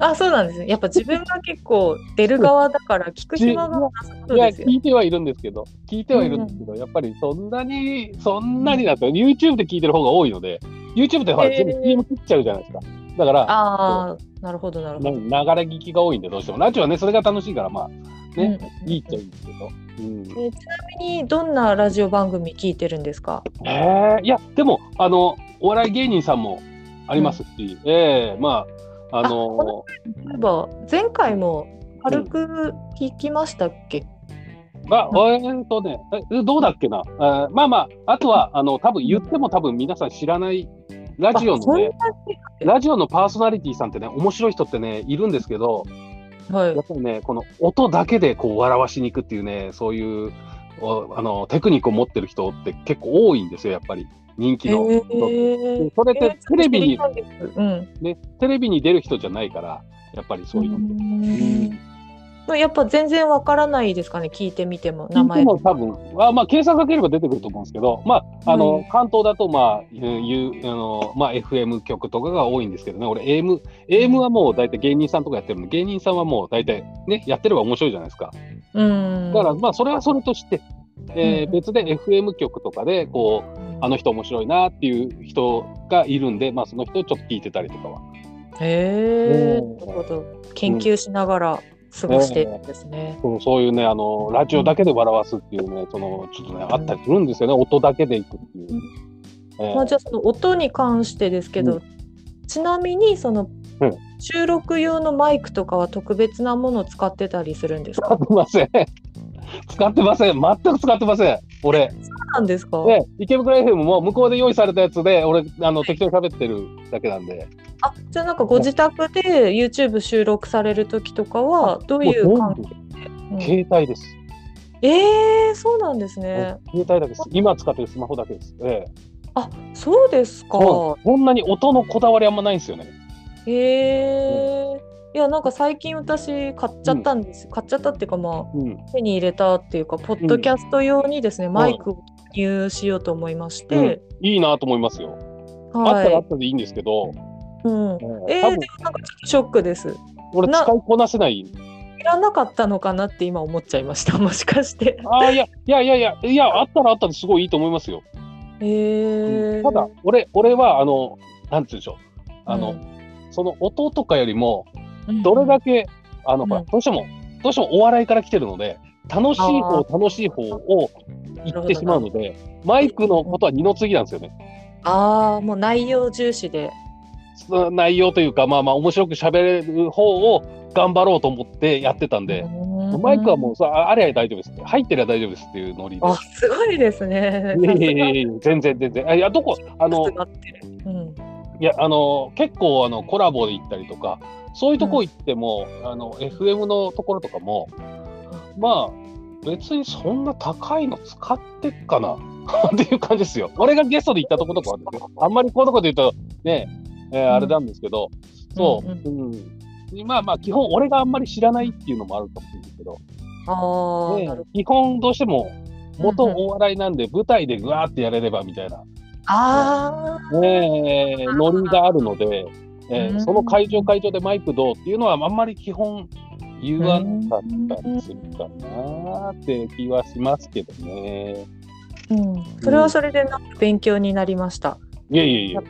あ、そうなんですね。やっぱ自分が結構出る側だから聞く暇がなさそうですよ。いや、聞いてはいるんですけど、聞いてはいるんですけど、うん、やっぱりそんなに、そんなにだと、YouTube で聞いてる方が多いので、YouTube ってほら、全部 CM 切っちゃうじゃないですか。だから、ああ、なるほど、なるほど。流れ聞きが多いんで、どうしても。ラジオはね、それが楽しいから、まあ、ね、うん、いいっちゃいいけど。うん、ちなみに、どんなラジオ番組聞いてるんですか？えー、いや、でも、あの、お笑い芸人さんもありますし、う。ん、ええー、まあ、あのー、例えば、前回も軽く聞きましたっけ、うん、あ、えー、っとね、えどうだっけな？あまあまあ、あとは、あの、多分言っても多分皆さん知らないラジオのね、ラジオのパーソナリティさんってね、面白い人ってね、いるんですけど、はい、やっぱりね、この音だけでこう笑わしに行くっていうね、そういうあのテクニックを持ってる人って結構多いんですよ、やっぱり。人気の、えー、それってテレビに、うん、ね、テレビに出る人じゃないからやっぱりそういうのうん、やっぱ全然わからないですかね聞いてみても名前。も多分あまあ検索かければ出てくると思うんですけどまああの、うん、関東だとまあいうあのまあ FM 局とかが多いんですけどね。俺 AM AM はもう大体芸人さんとかやってるんで芸人さんはもう大体ねやってれば面白いじゃないですか。うん、だからまあそれはそれとしてえー、別で FM 局とかでこうあの人面白いなっていう人がいるんで、まあ、その人をちょっと聞いてたりとかは。へえ、なるほど。研究しながら過ごしてるんですね、うん、そういうねあのラジオだけで笑わすっていうねそのちょっとねあったりするんですよね、音だけでいくっていう。えー、まあ、じゃあその音に関してですけど、うん、ちなみにその、収録用のマイクとかは特別なものを使ってたりするんですか？使ってません。使ってません。全く使ってません。俺。なんですかね、池袋 FM も向こうで用意されたやつで、俺、あの、適当に喋ってるだけなんで。あ、じゃあなんかご自宅で YouTube 収録される時とかは、どういう感じで、うん、携帯です。ええー、そうなんですね。携帯だけです。今使ってるスマホだけです。ええあ、そうですか。そんなに音のこだわりあんまないんですよね。へえー。うんいやなんか最近私買っちゃったんです、うん、買っちゃったっていうかまあ、うん、手に入れたっていうかポッドキャスト用にですね、うん、マイクを入しようと思いまして、いいなと思いますよ、はい、あったらあったでいいんですけど、うん、えー、でもなんかちょっとショックです。俺使いこなせない。いらなかったのかなって今思っちゃいました。もしかして。あいやいやいやいやいやあったらあったですごいいいと思いますよ。へえー、ただ俺俺はあのなんて言うんでしょう。あの、その音とかよりもどれだけ、あの、どうしても、どうしてもお笑いから来てるので、楽しい方、楽しい方を言ってしまうので、マイクのことは二の次なんですよね。ああ、もう内容重視で。内容というか、まあまあ、面白く喋れる方を頑張ろうと思ってやってたんで、マイクはもうさあれは大丈夫です。入ってりゃ大丈夫ですっていうノリで。あ、すごいですね。いやいやいや全然全然。いや、どこ、あの、うん、いや、あの、結構あのコラボで行ったりとか、そういうとこ行っても、うん、あの FM のところとかも、まあ、別にそんな高いの使ってっかな？っていう感じですよ。俺がゲストで行ったところとかああんまりこういうとこで言うとね、えー、あれなんですけど、そう、うんうん、まあまあ、基本俺があんまり知らないっていうのもあると思うんですけど、あね、基本ど。うしても元お笑いなんで舞台でぐわーってやれればみたいな、あね、ノリがあるので、えー、その会場会場でマイクどうっていうのはあんまり基本言わなかったりするかなって気はしますけどね。うん、それはそれで勉強になりました。いやいやいや。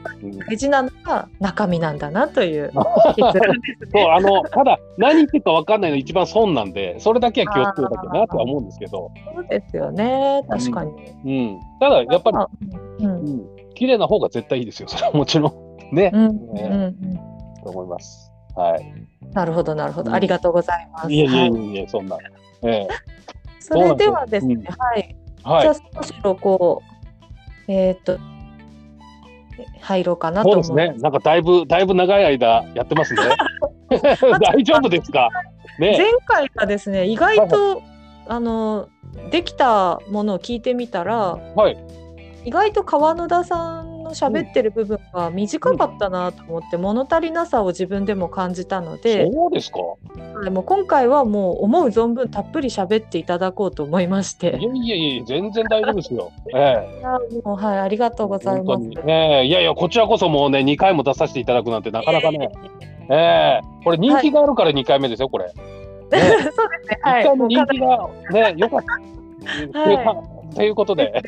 大事なのは中身なんだなというそうあのただ何言ってるか分かんないの一番損なんでそれだけは気をつけるだけなとは思うんですけど。そうですよね確かに。うん、うん、ただやっぱり、うん、うん、綺麗な方が絶対いいですよそれはもちろん。ね、うんうんと思います。はい。なるほどなるほど、ありがとうございます。いえいえいえ、そんな。ええ。それではですね、はい。はい、じゃあそろそろこうえっと入ろうかなと思そうですね。なんかだいぶだいぶ長い間やってますね。大丈夫ですか？ね。前回がですね意外とあのできたものを聞いてみたら、はい、意外と川野田さんの喋ってる部分が短かったなと思って、うん、物足りなさを自分でも感じたのでそうですか、はい、もう今回はもう思う存分たっぷり喋っていただこうと思いまして。いやいやいや全然大丈夫ですよ、ええ。もうはいありがとうございます、えー、いやいやこちらこそもうね2回も出させていただくなんてなかなかね。ええ。ー、これ人気があるから2回目ですよ、これ。ね、そうですね。はい。1回の人気がね、よかった。はい。ということで、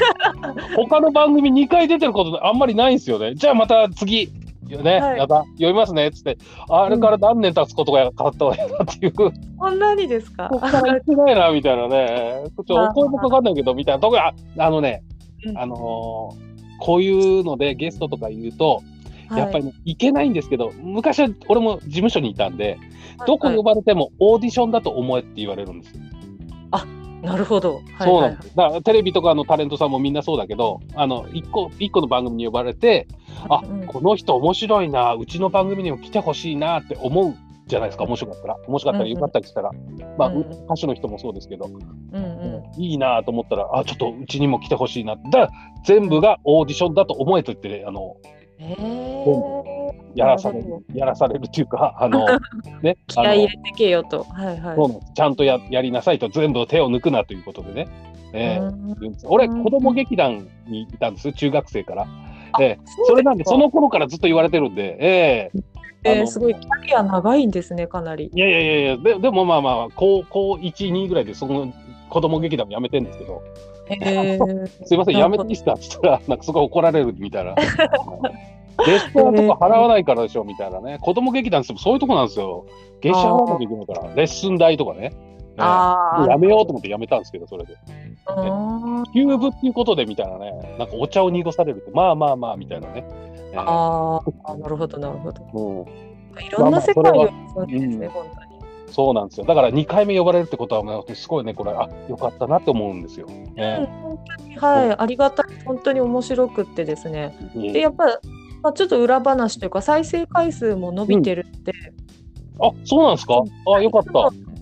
他の番組2回出てることあんまりないんですよね。じゃあまた次、ね、はい、やだ、読みますね。っつって、あれから何年経つことが変わったわよなっていう。こんなにですか？ここから言ってないな、みたいなね。ちょっとお声もかかんないけど、みたいな。特に、ああのね、あのー、こういうのでゲストとか言うと、やっぱり、ね、いけないんですけど、昔は俺も事務所にいたんで、どこ呼ばれてもオーディションだと思えって言われるんですよ。あなるほど。そうなんです。だからテレビとかのタレントさんもみんなそうだけど、あの一個一個の番組に呼ばれて、あ、うん、この人面白いな、うちの番組にも来てほしいなって思うじゃないですか、面白かったら。面白かったらよかったりしたら、うんうん、まあ、歌手の人もそうですけど、うんうん、いいなと思ったら、あ、ちょっとうちにも来てほしいな。だ全部がオーディションだと思えと言って、あの、やらされる、やらされるっていうか、あの、ね、気合い入れてけよと。はいはい。ちゃんとややりなさいと、全部手を抜くなということでね。えー、俺、子供劇団にいたんです、中学生から。えー、それなんで、その頃からずっと言われてるんで、えー、えー、すごいキャリア長いんですね、かなり。いやいやいやいや、ででもまあまあ、高校1、2ぐらいで、その子供劇団も辞めてるんですけど、えー、すいません、やめていいですかって言ったら、なんかすごい怒られるみたいな。月謝とか払わないからでしょみたいなね。子供劇団ってそういうとこなんですよ。月謝払わなきゃいけないから、レッスン代とかね。あやめようと思ってやめたんですけど、それで。キューブっていうことでみたいなね、なんかお茶を濁されると、まあまあまあみたいなね。ああ、なるほど、なるほど。うん、いろんな世界をそうですね、本当に。そうなんですよ。だから2回目呼ばれるってことは、すごいね、これ、あよかったなって思うんですよ。ね、本当に、はい、ありがたい、本当に面白くってですね。で、やっぱ、まあ、ちょっと裏話というか、再生回数も伸びてるって。うん、あそうなんですか？あよかった。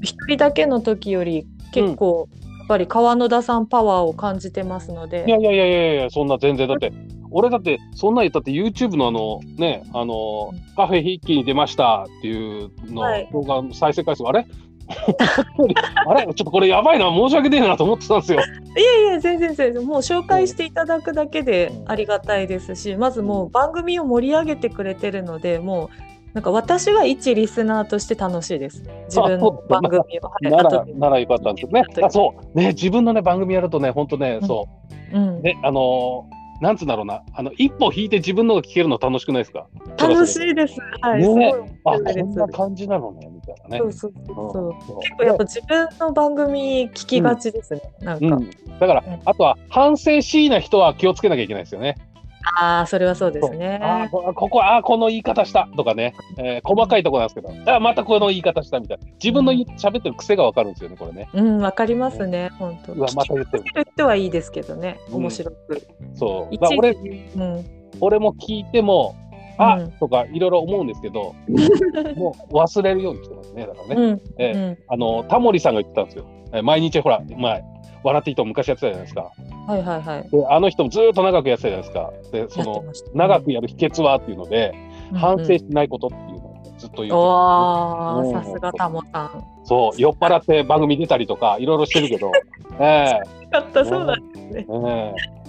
一人だけの時より、結構、うん、やっぱり川野田さんパワーを感じてますので。いやいやいやいやいや、そんな全然だって、俺だって、そんな言ったって YouTube のあの、ね、あの、カフェ筆記に出ましたっていうの、動画再生回数、あれ？あれちょっとこれやばいな、申し訳ねえなと思ってたんですよ。いやいや、全然全然、もう紹介していただくだけでありがたいですし、まずもう番組を盛り上げてくれてるので、もうなんか私は一リスナーとして楽しいです。自分の番組を。なら、ならよかったんですね。あ、そう。ね、自分のね、番組やるとね、本当ね、そう。うん。ね、あのーなんつうんだろうな、あの一歩引いて自分のが聞けるの楽しくないですか？楽しいです。はい。ね、あ、こんな感じなのね、みたいなね。そうそうそう。結構やっぱ自分の番組聞きがちですね、うん、なんか、うん。だから、あとは反省しいな人は気をつけなきゃいけないですよね。ああ、それはそうですね。あここ、あこの言い方したとかね、えー、細かいところなんですけど、あまたこの言い方したみたいな、自分の喋ってる癖がわかるんですよね、これね。うん、わかりますね、本当。うわ、また言ってる。人はいいですけどね、面白く。うん、そう。まあ、俺、うん、俺も聞いても、あ、うん、とかいろいろ思うんですけど、もう忘れるようにしてますね、だからね。うん、えー、あの、タモリさんが言ってたんですよ。えー、毎日ほら、前、笑っていいと昔やってたじゃないですか。はいはいはい。であの人もずっと長くやってたじゃないですか。で、その、長くやる秘訣はっていうので、うん、反省しないことっていうのをずっと言って、おさすがタモさん。そう、酔っ払って番組出たりとか、いろいろしてるけど、ええー。かった、そうなんですね。えー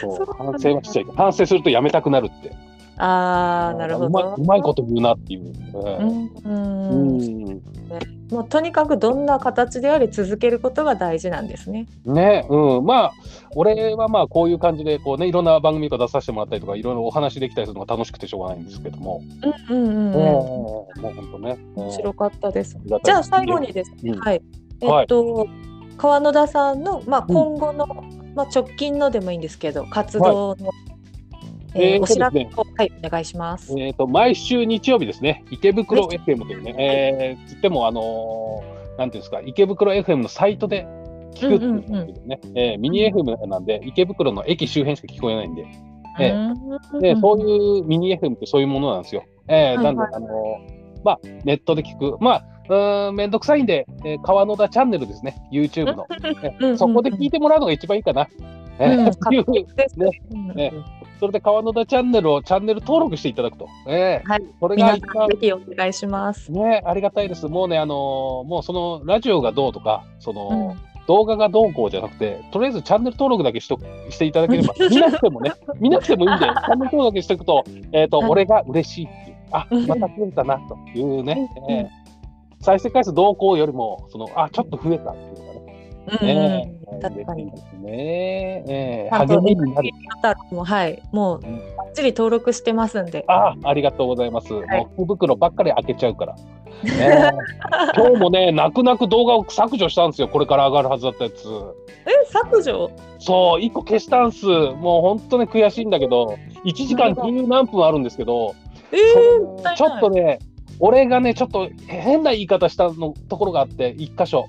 そう反省はしちゃいけない。反省するとやめたくなるって。ああ、なるほどうま。いこと言うなっていう。うん。うんもうとにかくどんな形であれ続けることが大事なんですね。ね、うん、まあ俺はまあこういう感じでこうねいろんな番組とか出させてもらったりとかいろいろお話できたりするのが楽しくてしょうがないんですけども。うんうんうん、うん。もう本当ね。面白かったです。じゃあ最後にですね、うん、はい。えっと、はい、川野田さんのまあ今後の、うん、まあ直近のでもいいんですけど活動の、はいえー、お知らせを、はい、お願いします。えっ、ー、と、毎週日曜日ですね、池袋 FM というね、はい、えー、つっても、あのー、なんていうんですか、池袋 FM のサイトで聞くっていうのね、えー、ミニ FM なんで、池袋の駅周辺しか聞こえないんで、えー、でそういうミニ FM ってそういうものなんですよ。えー、なんで、あのー、まあ、ネットで聞く、まあ、うん、めんどくさいんで、えー、川野田チャンネルですね、YouTube の。えそこで聞いてもらうのが一番いいかな。えー、っていう、ね、ね、それで川野田チャンネルをチャンネル登録していただくと。えー、はい。それが一番。ぜひお願いします。ね、ありがたいです。もうね、あのー、もうそのラジオがどうとか、その、うん動画がどうこうじゃなくて、とりあえずチャンネル登録だけしとしていただければ、見なくてもね、見なくてもいいんで、チャンネル登録だけしておくと、えっ、ー、と、俺が嬉しいっていう、あ、また増えたなというね、えー、再生回数どうこうよりも、その、あ、ちょっと増えたっていうかね。うん、確かに。ね。えー、励みになる。もはい、もう、ばっちり登録してますんで。あ、ありがとうございます。はい、もう福袋ばっかり開けちゃうから。ね、今日もね、泣く泣く動画を削除したんですよ、これから上がるはずだったやつ。え、削除？そう、1個消したんす。もう本当に悔しいんだけど、1時間十何分あるんですけど、えー、ちょっとね、俺がね、ちょっと変な言い方したのところがあって、1箇所。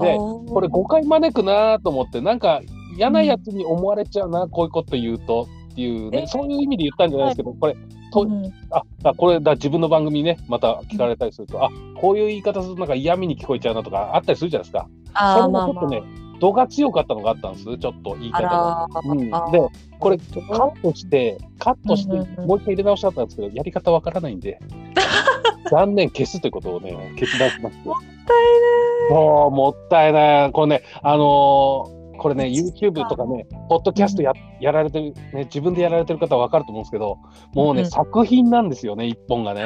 で、これ誤解招くなと思って、なんか嫌なやつに思われちゃうな、うん、こういうこと言うとっていうね、そういう意味で言ったんじゃないですけど、これ、と、うん、あ、だこれだ、自分の番組ね、また聞かれたりすると、あ、こういう言い方するとなんか嫌味に聞こえちゃうなとかあったりするじゃないですか。あそれもちょっとね、まあまあ度が強かったのがあったんです、ちょっと言い方が。うん、で、これ、カットして、カットして、もう一回入れ直しだったんですけど、やり方わからないんで、残念、消すということをね、決断しました。もったいない。そう、もったいない。これね、あのーこれね、YouTube とかね、ポッドキャストや,、やられてる、ね、自分でやられてる方は分かると思うんですけど、もうね、うん、作品なんですよね、一本がね。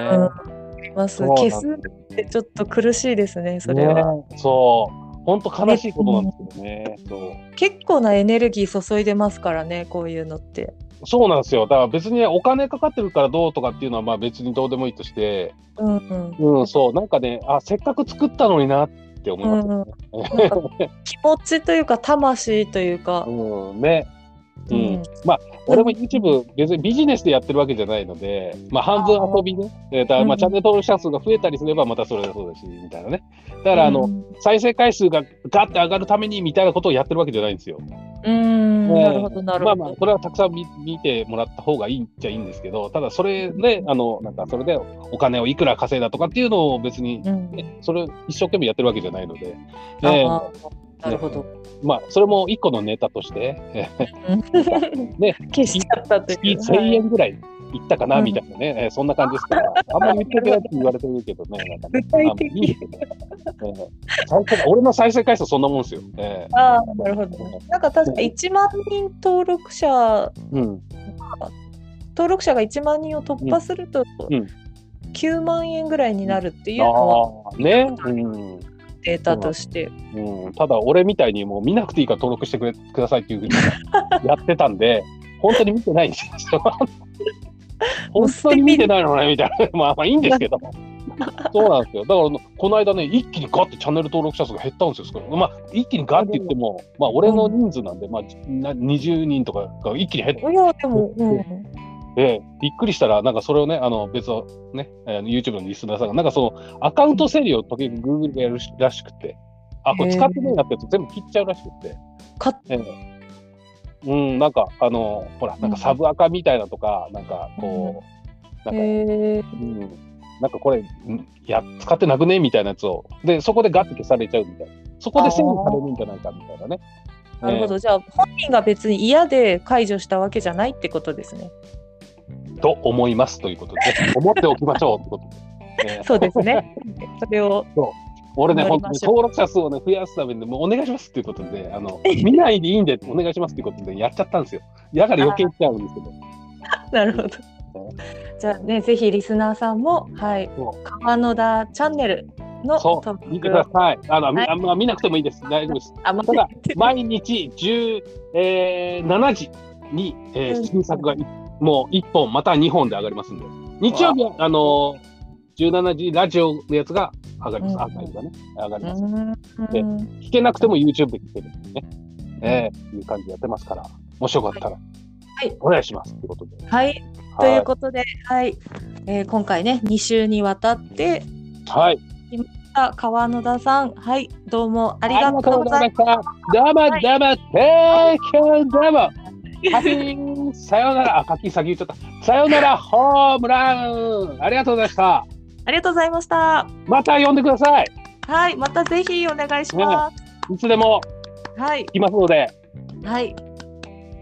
うん、消すってちょっと苦しいですね、それは。ね、そう。本当悲しいことなんですけどね。そう結構なエネルギー注いでますからね、こういうのって。そうなんですよ。だから別に、ね、お金かかってるからどうとかっていうのはまあ別にどうでもいいとして、うん、うん、うん、そう、なんかね、あ、せっかく作ったのになって思います、ね、うん、気持ちというか、魂というか。うん、ね。うん、まあ、俺も YouTube 別にビジネスでやってるわけじゃないので、まあ、半分遊びね、えー、だまあチャンネル登録者数が増えたりすればまたそれがそうだし、みたいなね。だから、あの、うん、再生回数がガッて上がるためにみたいなことをやってるわけじゃないんですよ。うん、なるほど、なるほど。まあまあ、これはたくさん見見てもらった方がいいんじゃいいんですけど、ただそれで、あの、なんかそれでお金をいくら稼いだとかっていうのを別に、ね、うん、それを一生懸命やってるわけじゃないので。ね、なるほど。まあ、それも一個のネタとして、ね、消しちゃったという。1000円ぐらいいったかな、みたいなね、えそんな感じですから、あんまり言ってくれって言われてるけどね、なんかね、具体的いい。俺の再生回数そんなもんですよ。えー、ああ、なるほど。なんか確か1万人登録者、うん、登録者が1万人を突破すると、うん、9万円ぐらいになるっていうのは、ね、うんデータとして、うん、ただ俺みたいにもう見なくていいから登録してくれくださいっていうふうに やってたんで本当に見てないんですよ。本当に見てないのねみたいな。まあまあいいんですけど。そうなんですよ。だからこの間ね一気にガッてチャンネル登録者数が減ったんですよまあ一気にガッて言ってもまあ俺の人数なんで、まあ20人とかが一気に減って。いやでも、うんで、びっくりしたら、なんかそれをね、あの別のね、えー、YouTube のリスナーさんが、なんかそのアカウント整理を時々 Google でやるらしくて、あ、これ使ってないなってやつ全部切っちゃうらしくて。かえー、うん、なんか、あの、ほら、なんかサブアカみたいなとか、なんかこう、なんか、うん、なんかこれ、や、使ってなくねみたいなやつを、で、そこでガッて消されちゃうみたいな。そこで整理されるんじゃないかみたいなね。なるほど、じゃあ本人が別に嫌で解除したわけじゃないってことですね。と思いますということで、思っておきましょうということで。そうですね。それを。俺ね、本当に登録者数を、ね、増やすために、もうお願いしますっていうことで、あの見ないでいいんで、お願いしますっていうことで、やっちゃったんですよ。だから余計言っちゃうんですけど。なるほど。じゃあね、ぜひリスナーさんも、はい、川野田チャンネルのそう見てください。あの、はい、あ見なくてもいいです。大丈夫です。あただ、毎日17、えー、時に、えー、新作がもう1本または2本で上がりますんで。日曜日は、あのー、17時ラジオのやつが上がります。アーカイブがね、上がります。で、聞けなくても YouTube で聞けるんでね、えー、いう感じでやってますから、もしよかったら、はい、お願いしますということで。はい。ということで、はい、えー、今回ね、2週にわたって、はい。川野田さん、はい、どうもありがとうございました。どうもどうも、テイキューどうも。ハピーさよなら、あ、課金先言っちゃった。さよなら、ホームランありがとうございました。ありがとうございました。また呼んでください。はい、またぜひお願いします。ね、いつでも。はい。来ますので。はい。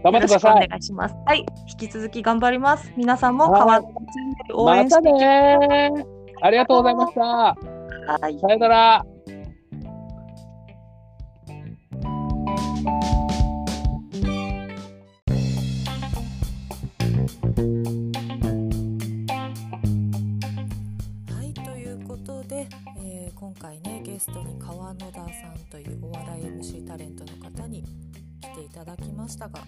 頑張ってください。お願いします。はい、引き続き頑張ります。皆さんも変わって応援してまたねありがとうございました。はい。さよなら。ゲストに川野田さんというお笑い MC タレントの方に来ていただきましたが、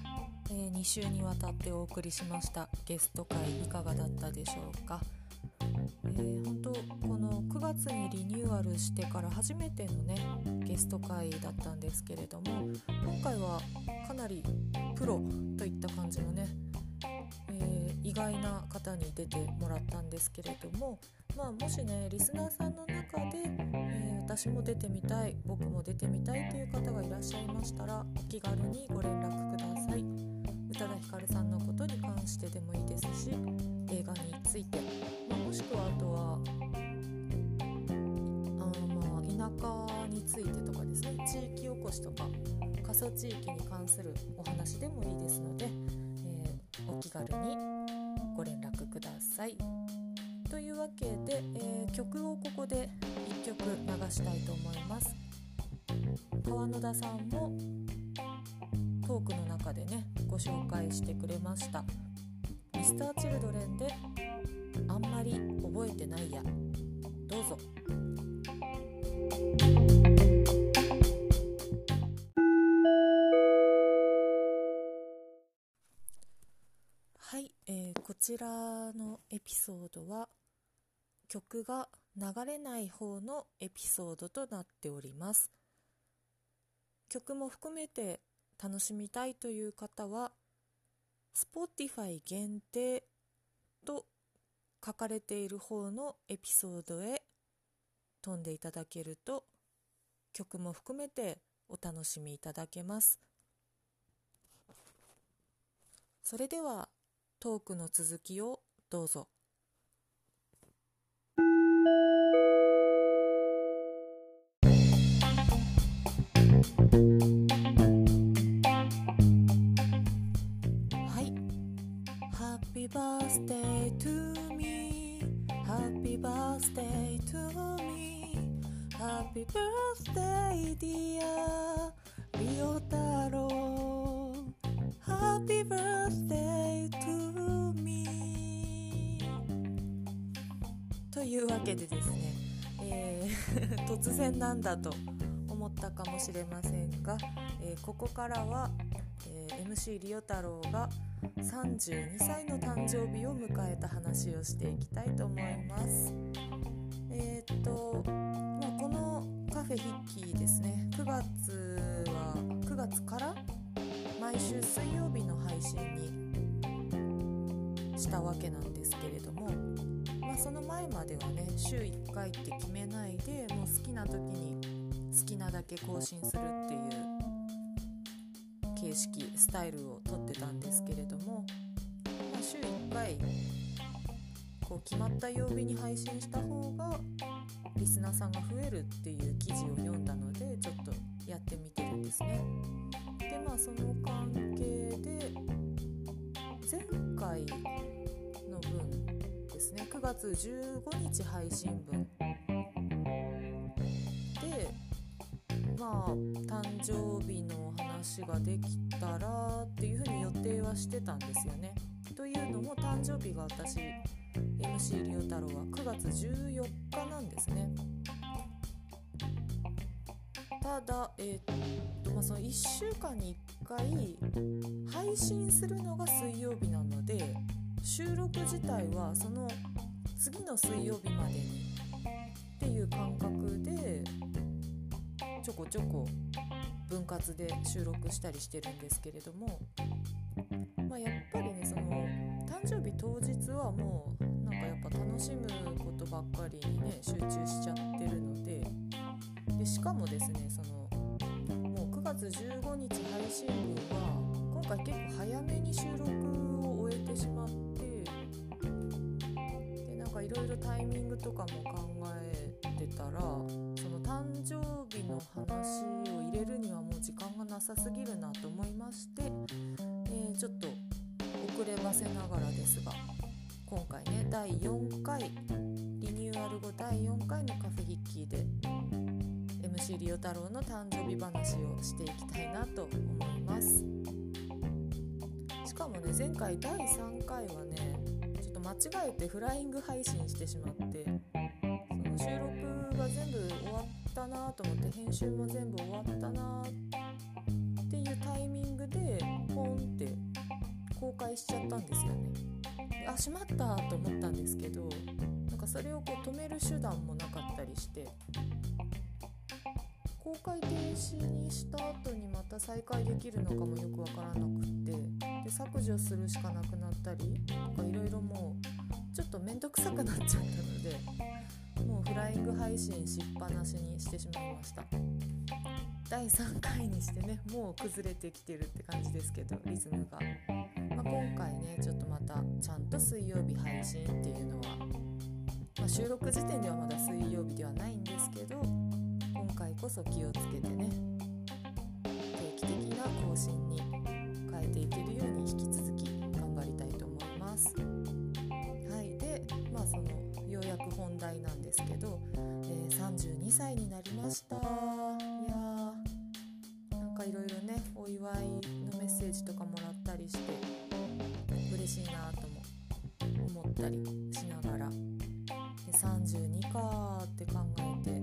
えー、2週にわたってお送りしました。ゲスト会いかがだったでしょうか、えー、本当この9月にリニューアルしてから初めてのねゲスト会だったんですけれども今回はかなりプロといった感じのねえー、意外な方に出てもらったんですけれども、まあ、もしねリスナーさんの中で、え、私も出てみたい僕も出てみたいという方がいらっしゃいましたらお気軽にご連絡ください。宇多田ヒカルさんのことに関してでもいいですし映画について、まあ、もしくはあとはあまあ田舎についてとかですね。地域おこしとか過疎地域に関するお話でもいいですのでお気軽にご連絡ください。というわけで、えー、曲をここで1曲流したいと思います。川野田さんもトークの中でねご紹介してくれました Mr.Children で「あんまり覚えてないや」どうぞ。ちらのエピソードは曲が流れない方のエピソードとなっております。曲も含めて楽しみたいという方は Spotify 限定と書かれている方のエピソードへ飛んでいただけると曲も含めてお楽しみいただけます。それではトークの続きをどうぞ。いうわけでですね、えー、突然なんだと思ったかもしれませんが、えー、ここからは、えー、MC リオ太郎が32歳の誕生日を迎えた話をしていきたいと思います。えー、っと、まあ、このカフェヒッキーですね9月は9月から毎週水曜日の配信にしたわけなんですけれども、まあ、その前まではね週1回って決めないでもう好きな時に好きなだけ更新するっていう形式スタイルをとってたんですけれども、まあ、週1回こう決まった曜日に配信した方がリスナーさんが増えるっていう記事を読んだのでちょっとやってみてるんですね。でまあその関係で前回ですね9月15日配信分でまあ誕生日の話ができたらっていうふうに予定はしてたんですよね。というのも誕生日が私 MC 龍太郎は9月14日なんですね。ただ、えー、っとまあ、その1週間に1回配信するのが水曜日なので収録自体はその次の水曜日までにっていう感覚でちょこちょこ分割で収録したりしてるんですけれども、まあ、やっぱりねその誕生日当日はもうなんかやっぱ楽しむことばっかりにね集中しちゃってるのででしかもですねそのもう9月15日配信分は今回結構早めに収録を終えてしまっとかも考えてたらその誕生日の話を入れるにはもう時間がなさすぎるなと思いまして、えー、ちょっと遅ればせながらですが今回ね第4回リニューアル後第4回のカフェヒッキーで MC リオ太郎の誕生日話をしていきたいなと思います。しかもね前回第3回はね間違えてフライング配信してしまってその収録が全部終わったなと思って編集も全部終わったなっていうタイミングでポンって公開しちゃったんですよね。あしまったと思ったんですけどなんかそれをこう止める手段もなかったりして公開停止にした後にまた再開できるのかもよくわからなくってで削除するしかなくなったりとかいろいろもうちょっと面倒くさくなっちゃったのでもうフライング配信しっぱなしにしてしまいました第3回にしてねもう崩れてきてるって感じですけどリズムが。まあ、今回ねちょっとまたちゃんと水曜日配信っていうのは、まあ、収録時点ではまだ水曜日ではないんですけど今回こそ気をつけてね定期的な更新に変えていけるように引き続き頑張りたいと思います。はい。でまあそのようやく本題なんですけど、えー、32歳になりました。いやーなんかいろいろねお祝いのメッセージとかもらったりして嬉しいなとも思ったりしながら。で32かって考えて。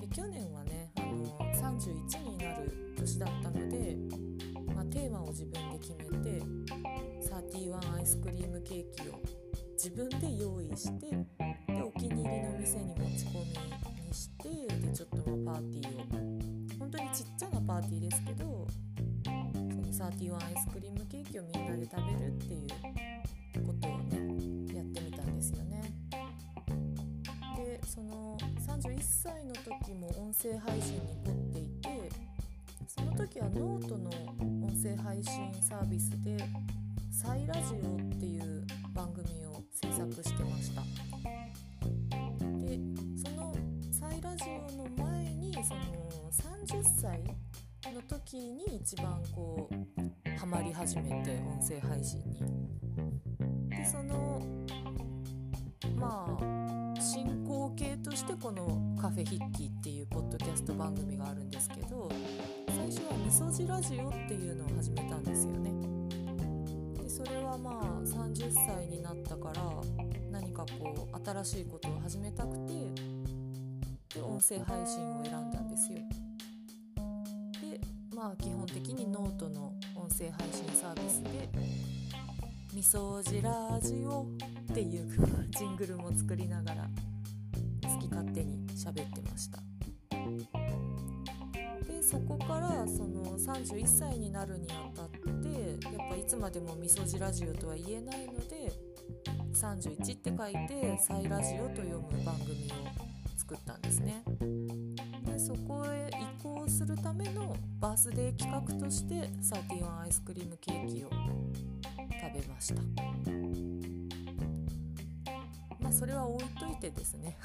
で去年はねあの31に自分で決めて31アイスクリームケーキを自分で用意してでお気に入りの店に持ち込みにしてでちょっとまパーティーを本当にちっちゃなパーティーですけどその31アイスクリームケーキをみんなで食べるっていうことをねやってみたんですよね。でその31歳の時も音声配信に凝っていてその時はノートの音声配信サービスで「サイラジオ」っていう番組を制作してましたでその「サイラジオ」の前にその30歳の時に一番こうハマり始めて音声配信に。でそのまあ進行形としてこの「カフェヒッキー」っていうポッドキャスト番組があるんですけど初は「みそじラジオ」っていうのを始めたんですよね。でそれはまあ30歳になったから何かこう新しいことを始めたくてで音声配信を選んだんですよで。まあ基本的にノートの音声配信サービスで「みそじラジオ」っていう ジングルも作りながら好き勝手に喋ってましたそこからその31歳になるにあたってやっぱいつまでもみそじラジオとは言えないので31って書いて「サイラジオ」と読む番組を作ったんですね。でそこへ移行するためのバースデー企画として31アイスクリームケーキを食べましたまあそれは置いといてですね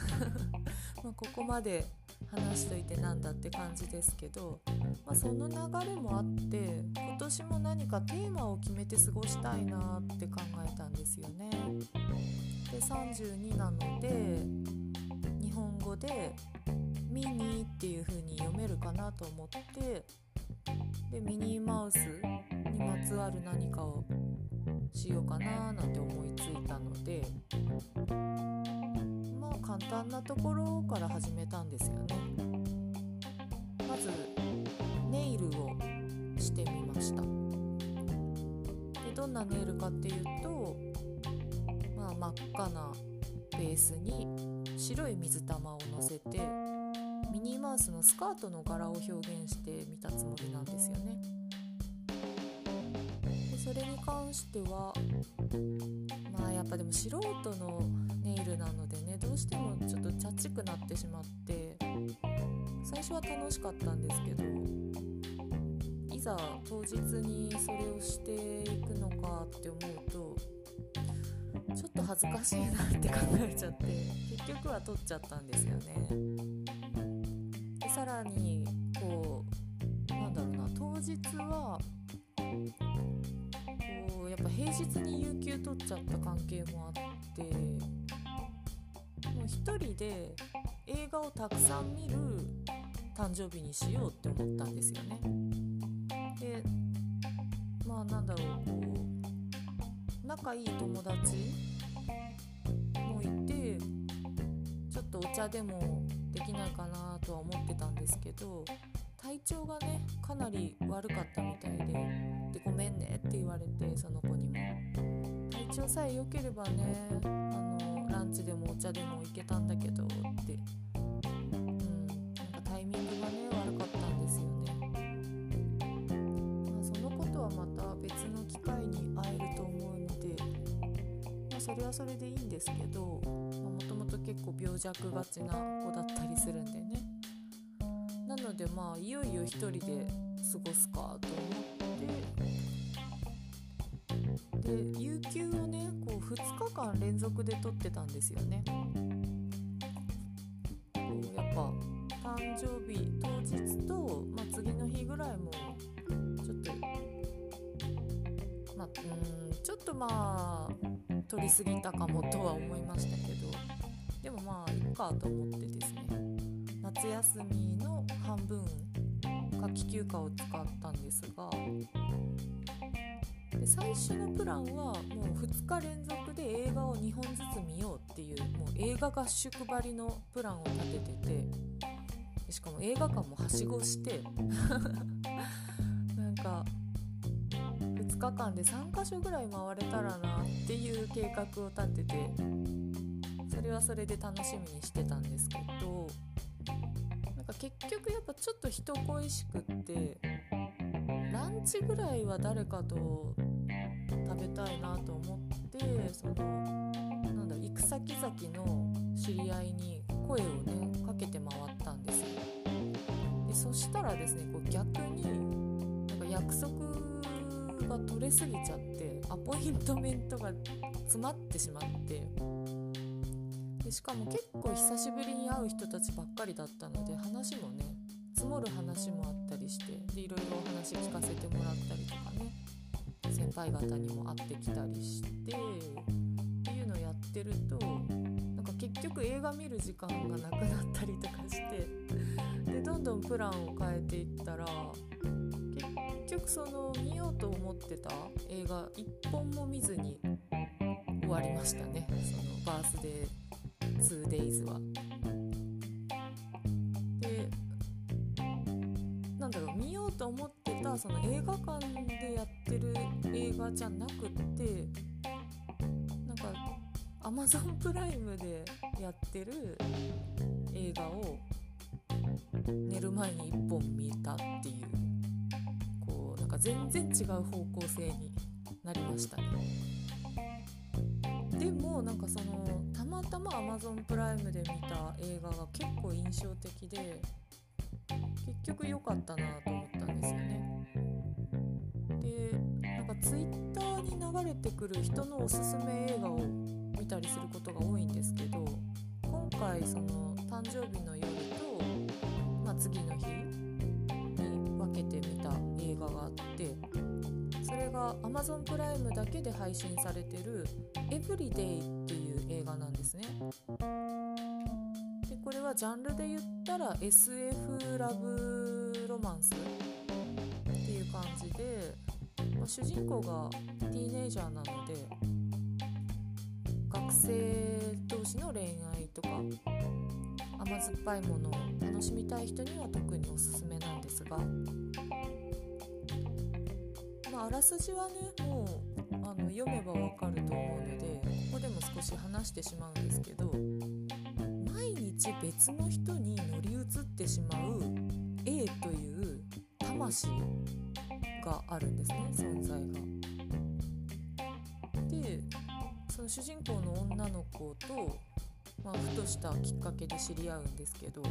まここまで話しといてなんだって感じですけど、まあ、その流れもあって今年も何かテーマを決めて過ごしたいなって考えたんですよね。で32なので日本語でミニっていう風に読めるかなと思ってでミニーマウスにまつわる何かをしようかななんて思いついたのでまあ簡単なところから始めたんですよね。まずネイルをしてみました。でどんなネイルかっていうと、まあ、真っ赤なベースに白い水玉をのせてミニーマウスのスカートの柄を表現してみたつもりなんですよね。それに関してはまあやっぱでも素人のネイルなのでねどうしてもちょっとチャチくなってしまって最初は楽しかったんですけどいざ当日にそれをしていくのかって思うとちょっと恥ずかしいなって考えちゃって結局は撮っちゃったんですよね。でさらにこうなんだろうな当日は平日に有給取っちゃった関係もあってもう一人で映画をたくさん見る誕生日にしようって思ったんですよね。でまあなんだろうこう仲いい友達もいてちょっとお茶でもできないかなとは思ってたんですけど体調がねかなり悪かったみたいででごめんねって言われてその子にも。体調さえ良ければねあのランチでもお茶でも行けたんだけどって。それはそれでいいんですけどもともと結構病弱がちな子だったりするんでねなのでまあいよいよ1人で過ごすかと思って。で有給をねこう2日間連続で取ってたんですよね。やっぱ誕生日当日と、まあ、次の日ぐらいもちょっとまあうんちょっとまあ取りすぎたかもとは思いましたけど。でもまあいっかと思ってですね。夏休みの半分夏季休暇を使ったんですがで最初のプランはもう2日連続で映画を2本ずつ見ようっていうもう映画合宿張りのプランを立てててしかも映画館もはしごして なんか日間で3か所ぐらい回れたらなっていう計画を立ててそれはそれで楽しみにしてたんですけどか結局やっぱちょっと人恋しくってランチぐらいは誰かと食べたいなと思ってそのなんだ行く先々の知り合いに声をねかけて回ったんですよ。でそしたらですねこう逆になんか約束が取れすぎちゃってアポイントメントが詰まってしまってしかも結構久しぶりに会う人たちばっかりだったので話もね積もる話もあったりしてでいろいろお話聞かせてもらったりとかね先輩方にも会ってきたりしてっていうのをやってるとなんか結局映画見る時間がなくなったりとかしてでどんどんプランを変えていったら結局その見ようと思ってた映画1本も見ずに終わりましたね。そのバースデー 2days は。でなんだろう見ようと思ってたその映画館でやってる映画じゃなくってなんか Amazon プライムでやってる映画を寝る前に1本見たっていうこうなんか全然違う方向性になりましたねでもなんかそのたまたま Amazon プライムで見た映画が結構印象的で結局良かったなと思ったんですよね。でなんか Twitter に流れてくる人のおすすめ映画を見たりすることが多いんですけど今回その誕生日の夜と、まあ、次の日に分けてみた映画があってそれが Amazon プライムだけで配信されてる「Everyday」っていう映画なんですね。でこれはジャンルで言ったら SF ラブロマンスっていう感じで、まあ、主人公がティーネイジャーなので学生同士の恋愛とか甘酸っぱいものを楽しみたい人には特におすすめなんですが、まあ、あらすじはねもうあの読めばわかると思うのでここでも少し話してしまうんですけど毎日別の人に乗り移ってしまう A という魂があるんですね存在が。でその主人公の女の子とまあ、ふとしたきっかけで知り合うんですけど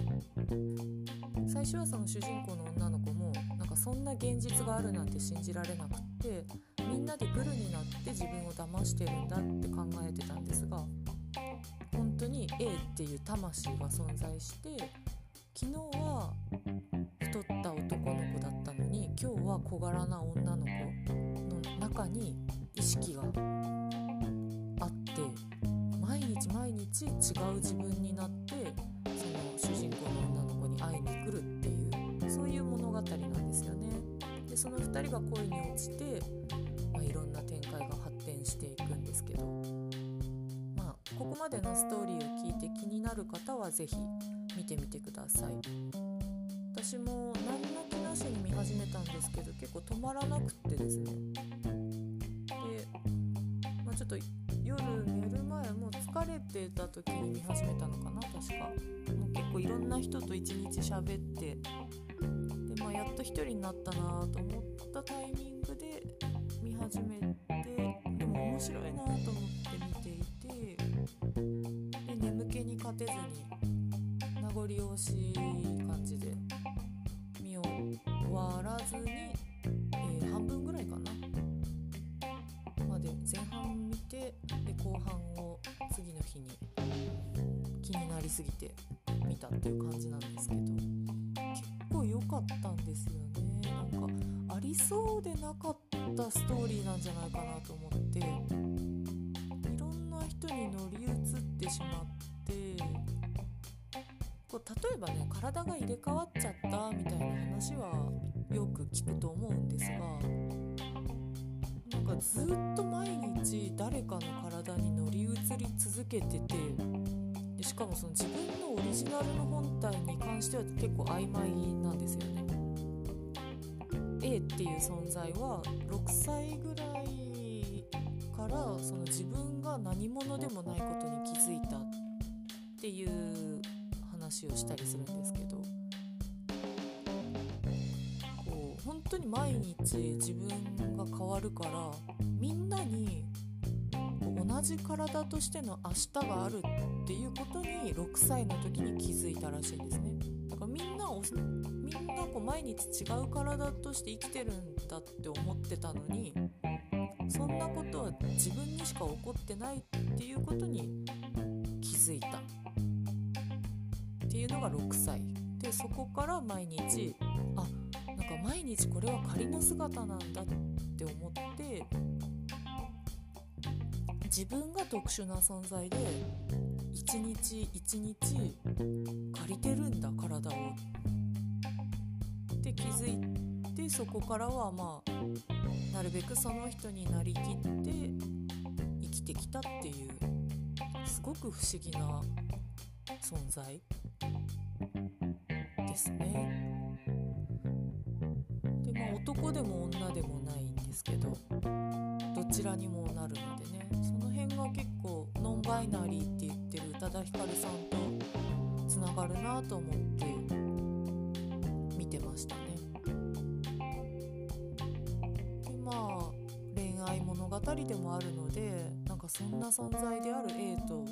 最初はその主人公の女の子もなんかそんな現実があるなんて信じられなくってみんなでグルになって自分を騙してるんだって考えてたんですが本当に A っていう魂が存在して昨日は太った男の子だったのに今日は小柄な女の子の中に意識があって日毎日違う自分になってその主人公の女の子に会いに来るっていうそういう物語なんですよね。でその2人が恋に落ちて、まあ、いろんな展開が発展していくんですけど、まあ、ここまでのストーリーを聞いて気になる方は是非見てみてください。私も何の気なしに見始めたんですけど結構止まらなくってですね、あ、ちょっと夜寝る前も疲れてた時に見始めたのかな確か。もう結構いろんな人と一日喋ってで、まあ、やっと一人になったなと思ったタイミングで見始めてでも面白いなと思って見ていてで眠気に勝てずに名残惜しい感じで見終わらずに、えー、半分ぐらいかな。まで前半で後半を次の日に気になりすぎて見たっていう感じなんですけど結構良かったんですよね。なんかありそうでなかったストーリーなんじゃないかなと思っていろんな人に乗り移ってしまってこう例えばね体が入れ替わっちゃったみたいな話はよく聞くと思うんですがずっと毎日誰かの体に乗り移り続けててでしかもその自分のオリジナルの本体に関しては結構曖昧なんですよね。A っていう存在は6歳ぐらいからその自分が何者でもないことに気づいたっていう話をしたりするんですけ当に毎日自分が変わるからみんなに同じ体としての明日があるっていうことに6歳の時に気づいたらしいんですね。だからみんなをみんなこう毎日違う体として生きてるんだって思ってたのにそんなことは自分にしか起こってないっていうことに気づいたっていうのが6歳。でそこから毎日毎日これは仮の姿なんだって思って自分が特殊な存在で一日一日借りてるんだ体をって気づいてそこからはまあなるべくその人になりきって生きてきたっていうすごく不思議な存在ですね。男でも女でもないんですけどどちらにもなるのでねその辺が結構ノンバイナリーって言ってる宇多田ヒカルさんとつながるなと思って見てましたね。でまあ恋愛物語でもあるのでなんかそんな存在である A と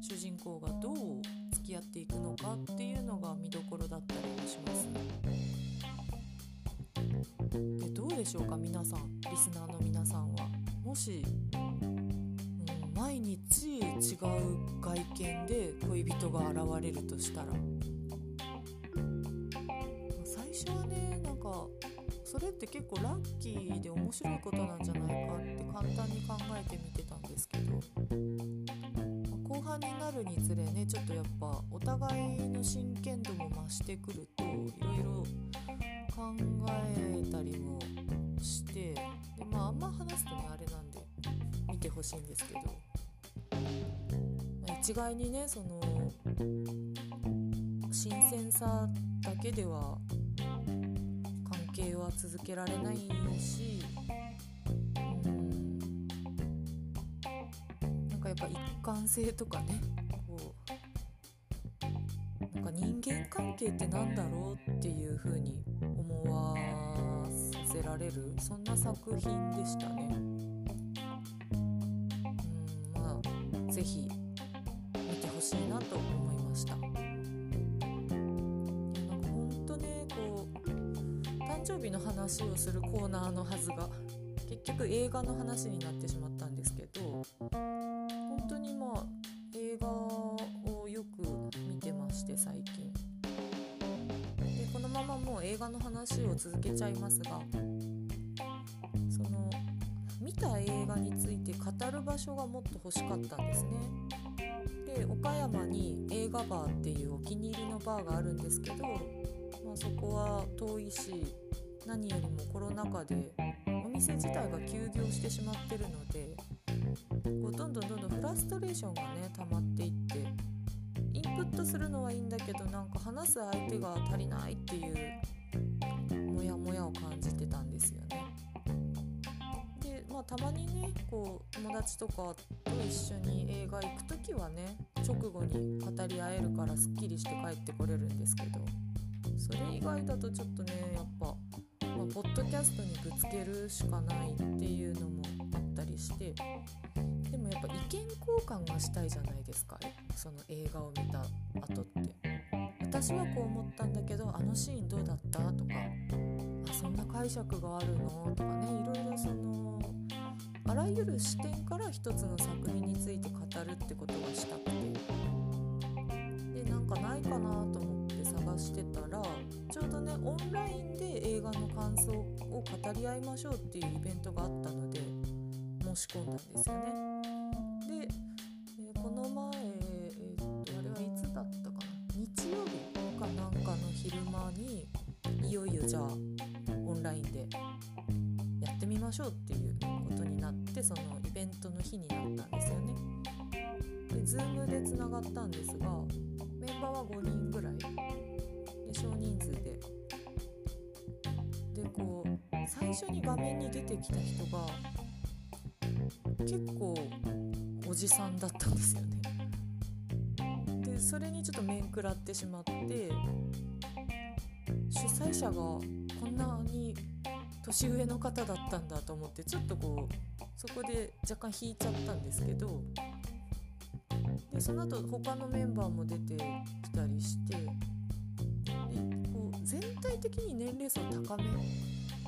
主人公がどう付き合っていくのかっていうのが見どころだったりもしますねでどうでしょうか皆さんリスナーの皆さんは。もし、うん、毎日違う外見で恋人が現れるとしたら。最初はねなんかそれって結構ラッキーで面白いことなんじゃないかって簡単に考えてみてたんですけど後半になるにつれねちょっとやっぱお互いの真剣度も増してくるといろいろ考えたりもしてでまああんま話すとねあれなんで見てほしいんですけど、まあ、一概にねその新鮮さだけでは係は続けられないしうんなんかやっぱ一貫性とかねこうなんか人間関係ってなんだろうっていう風に思わせられるそんな作品でしたね。うんまあ是非見てほしいなと思いました。生日の話をするコーナーのはずが結局映画の話になってしまったんですけど本当にまあ映画をよく見てまして最近。でこのままもう映画の話を続けちゃいますがその見た映画について語る場所がもっと欲しかったんですね。で岡山に映画バーっていうお気に入りのバーがあるんですけど、まあ、そこは遠いし何よりもコロナ禍でお店自体が休業してしまってるのでこうどんどんどんどんフラストレーションがね溜まっていってインプットするのはいいんだけどなんか話す相手が足りないっていうモヤモヤを感じてたんですよね。でまあたまにねこう友達とかと一緒に映画行く時はね直後に語り合えるからすっきりして帰ってこれるんですけどそれ以外だとちょっとねやっぱ、ポッドキャストにぶつけるしかないっていうのもあったりしてでもやっぱ意見交換がしたいじゃないですか。その映画を見た後って。私はこう思ったんだけどあのシーンどうだった？とか。あそんな解釈があるの？とかね。いろいろそのあらゆる視点から一つの作品について語るってことがしたくて。でなんかないかなと思って探してたらちょうどねオンラインで映画の感想を語り合いましょうっていうイベントがあったので申し込んだんですよね。年上の方だったんだと思ってちょっとこうそこで若干引いちゃったんですけどでその後他のメンバーも出てきたりしてでこう全体的に年齢層高め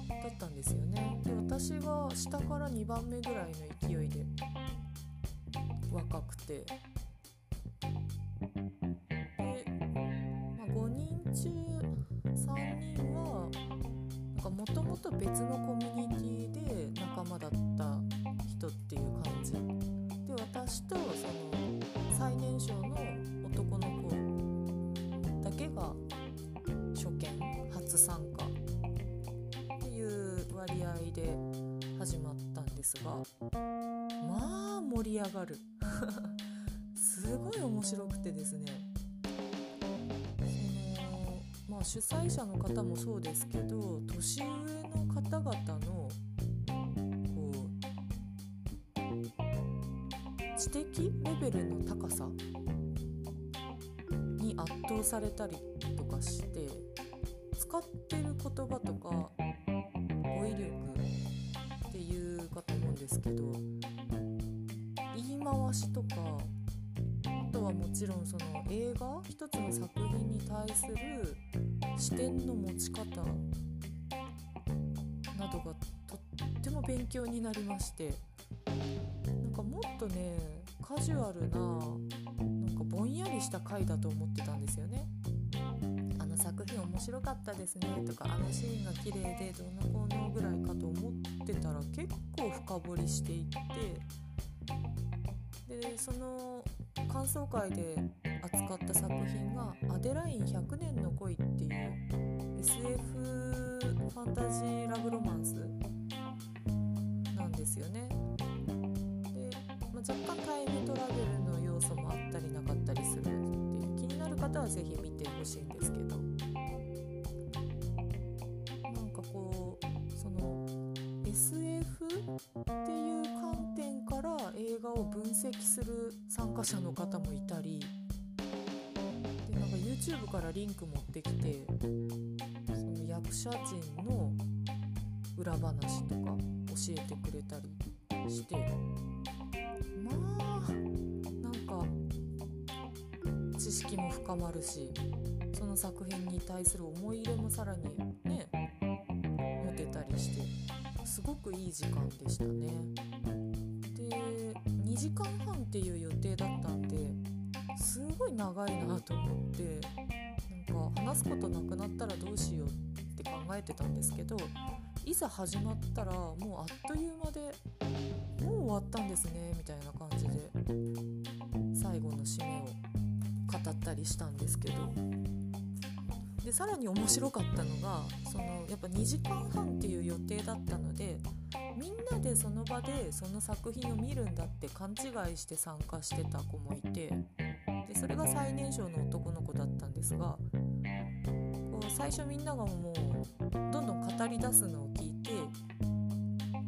だったんですよね。で私が下から2番目ぐらいの勢いで若くて。もともと別のコミュニティで仲間だった人っていう感じで私とその最年少の男の子だけが初見初参加っていう割合で始まったんですがまあ盛り上がるすごい面白くてですねあ主催者の方もそうですけど年上の方々のこう知的レベルの高さに圧倒されたりとかして使ってる言葉とか語彙力っていうかと思うんですけど言い回しとかあとはもちろんその映画一つの作品に対する視点の持ち方などがとっても勉強になりまして。なんかもっとねカジュアルななんかぼんやりした回だと思ってたんですよね。あの作品面白かったですねとかあのシーンが綺麗でどうのこうのぐらいかと思ってたら結構深掘りしていってでその感想会で扱った作品が「アデライン100年の恋」っていう SF ファンタジーラブロマンスなんですよね。でまあ、若干タイムトラベルの要素もあったりなかったりするっていう気になる方は是非見てほしいんですけどなんかこうその SF っていう映画を分析する参加者の方もいたりでなんか YouTube からリンク持ってきてその役者陣の裏話とか教えてくれたりしてまあなんか知識も深まるしその作品に対する思い入れもさらにね持てたりしてすごごくいい時間でしたね。で2時間半っていう予定だったんですごい長いなと思ってなんか話すことなくなったらどうしようって考えてたんですけどいざ始まったらもうあっという間でもう終わったんですねみたいな感じで最後の締めを語ったりしたんですけど。でさらに面白かったのがそのやっぱ2時間半っていう予定だったのでみんなでその場でその作品を見るんだって勘違いして参加してた子もいてでそれが最年少の男の子だったんですがこう最初みんながもうどんどん語り出すのを聞いて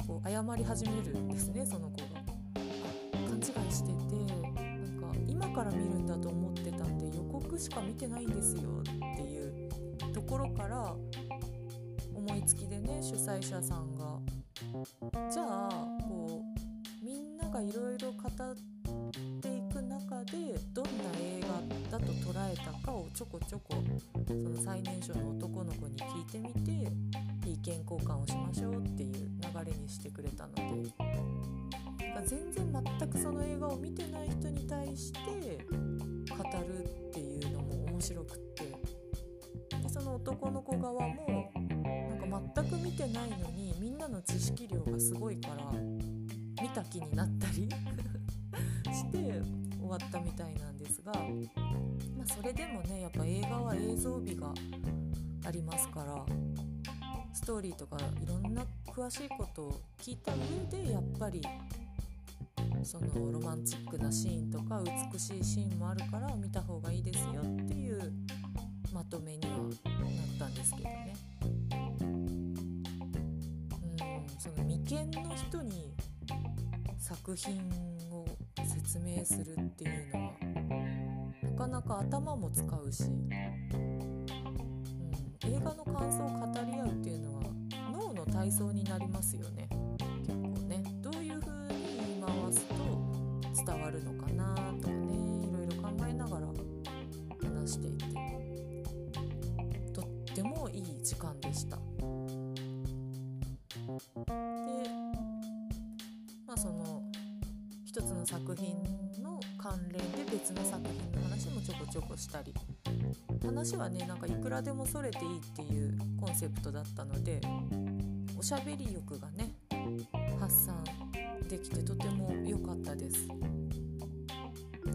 こう謝り始めるんですねその子が。勘違いしててなんか今から見るんだと思ってたんで予告しか見てないんですよっていうところから思いつきでね主催者さんじゃあこうみんながいろいろ語っていく中でどんな映画だと捉えたかをちょこちょこその最年少の男の子に聞いてみて意見交換をしましょうっていう流れにしてくれたので全然全くその映画を見てない人に対して語るっていうのも面白くって。でその男の子側も全く見てないのにみんなの知識量がすごいから見た気になったり して終わったみたいなんですが、まあ、それでもねやっぱ映画は映像美がありますからストーリーとかいろんな詳しいことを聞いた上でやっぱりそのロマンチックなシーンとか美しいシーンもあるから見た方がいいですよっていうまとめにはなったんですけどね。その眉間の人に作品を説明するっていうのはなかなか頭も使うし、うん、映画の感想を語り合うっていうのは脳の体操になりますよね。結構ね。どういう風に言い回すと伝わるのかなとかねいろいろ考えながら話していて。とってもいい時間でした。でまあその一つの作品の関連で別の作品の話もちょこちょこしたり話はねなんかいくらでもそれていいっていうコンセプトだったのでおしゃべり欲がね発散できてとても良かったです。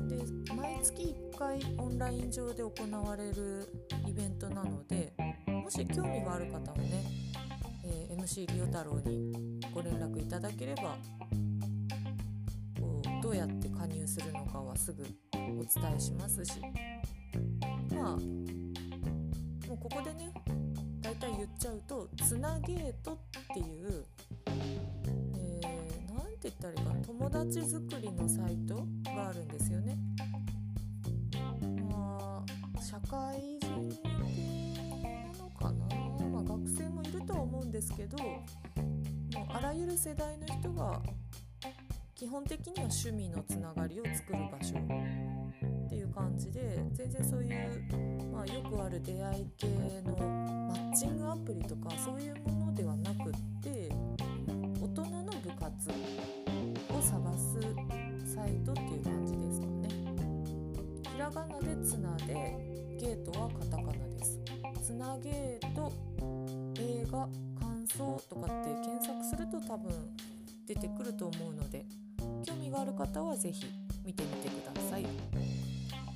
で毎月1回オンライン上で行われるイベントなのでもし興味がある方はね、えー、MC リオ太郎にご連絡いただければこうどうやって加入するのかはすぐお伝えしますしまあもうここでね大体言っちゃうと「つなゲート」っていう何、えー、て言ったらいいかな友達作りのサイトがあるんですよね。まあ社会人思うんですけどもうあらゆる世代の人が基本的には趣味のつながりを作る場所っていう感じで全然そういう、まあ、よくある出会い系のマッチングアプリとかそういうものではなくって大人の部活を探すサイトっていう感じですかね。ひらがなでつなでゲートはカタカナです。つなゲート画感想とかって検索すると多分出てくると思うので興味がある方は是非見てみてください。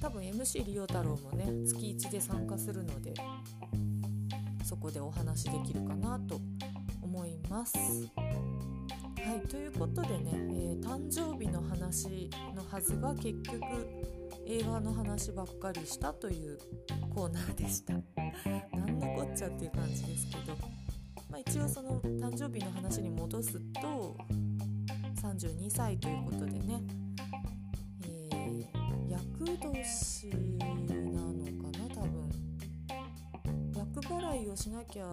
多分 MC リオ太郎もね月1で参加するのでそこでお話できるかなと思います。はいということでね、えー、誕生日の話のはずが結局映画の話ばっかりしたというコーナーでした。何のこっちゃっていう感じですけど、まあ、一応その誕生日の話に戻すと32歳ということでね、えー、厄年なのかな多分。厄払いをしなきゃ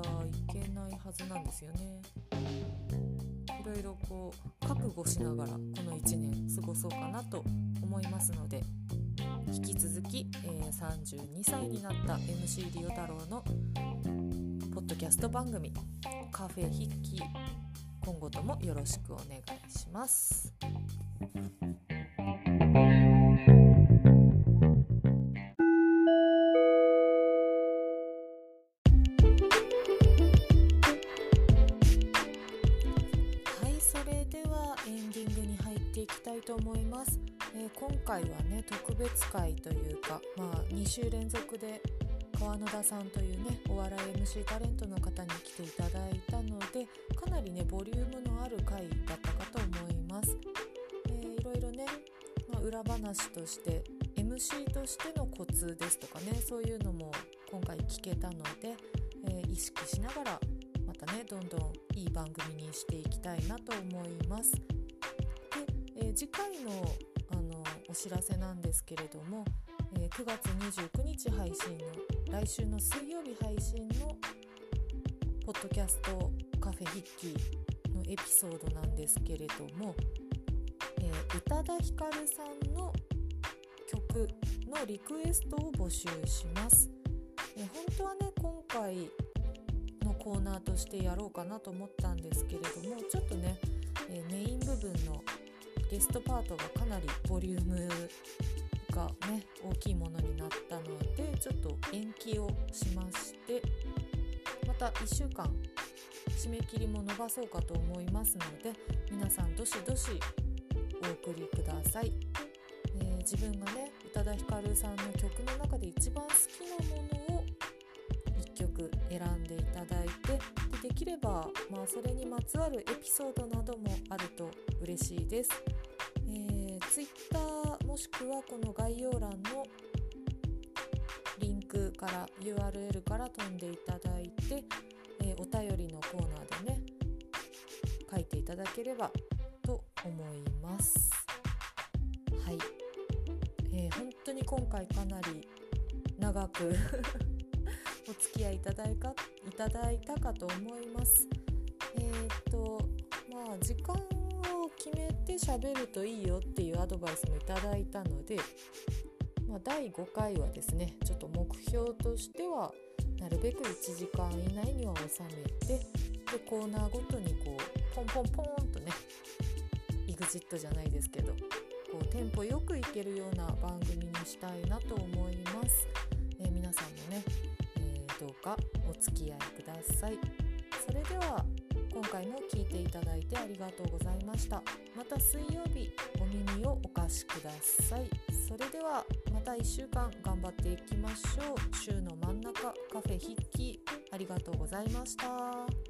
いけないはずなんですよね。いろいろこう覚悟しながらこの1年過ごそうかなと思いますので引き続き、えー、32歳になった MC リオ太郎のドキャスト番組「カフェ筆記今後ともよろしくお願いします。と思います、え、今回はね特別会というか、まあ、2週連続で田さんというねお笑い MC タレントの方に来ていただいたのでかなりねボリュームのある回だったかと思います、えー、いろいろね、まあ、裏話として MC としてのコツですとかねそういうのも今回聞けたので、えー、意識しながらまたねどんどんいい番組にしていきたいなと思います。でえー、次回のあのお知らせなんですけれども、え、9月29日配信の来週の水曜日配信のポッドキャストカフェ筆記のエピソードなんですけれども、えー、宇多田ヒカルさんの曲のリクエストを募集します。え本当はね今回のコーナーとしてやろうかなと思ったんですけれどもちょっとね、えメイン部分のゲストパートがかなりボリュームがね大きいものになったのでちょっと延期をしましてまた1週間締め切りも伸ばそうかと思いますので皆さんどしどしお送りください、えー、自分がね宇多田ヒカルさんの曲の中で一番好きなものを1曲選んでいただいてでできれば、まあ、それにまつわるエピソードなどもあると嬉しいです。Twitter もしくはこの概要欄のリンクから URL から飛んでいただいて、えー、お便りのコーナーでね書いていただければと思います。はい、えー、本当に今回かなり長く お付き合いいただいかいただいたかと思います。えー、っとまあ時間を決めて喋るといいよっていうアドバイスもいただいたので、まあ、第5回はですねちょっと目標としてはなるべく1時間以内には収めてでコーナーごとにこうポンポンポンとね EXIT じゃないですけどこうテンポよくいけるような番組にしたいなと思います。えー、皆さんもね、えー、どうかお付き合いください。それでは今回も聞いていただいてありがとうございました。また水曜日お耳をお貸しください。それではまた1週間頑張っていきましょう。週の真ん中カフェ筆記ありがとうございました。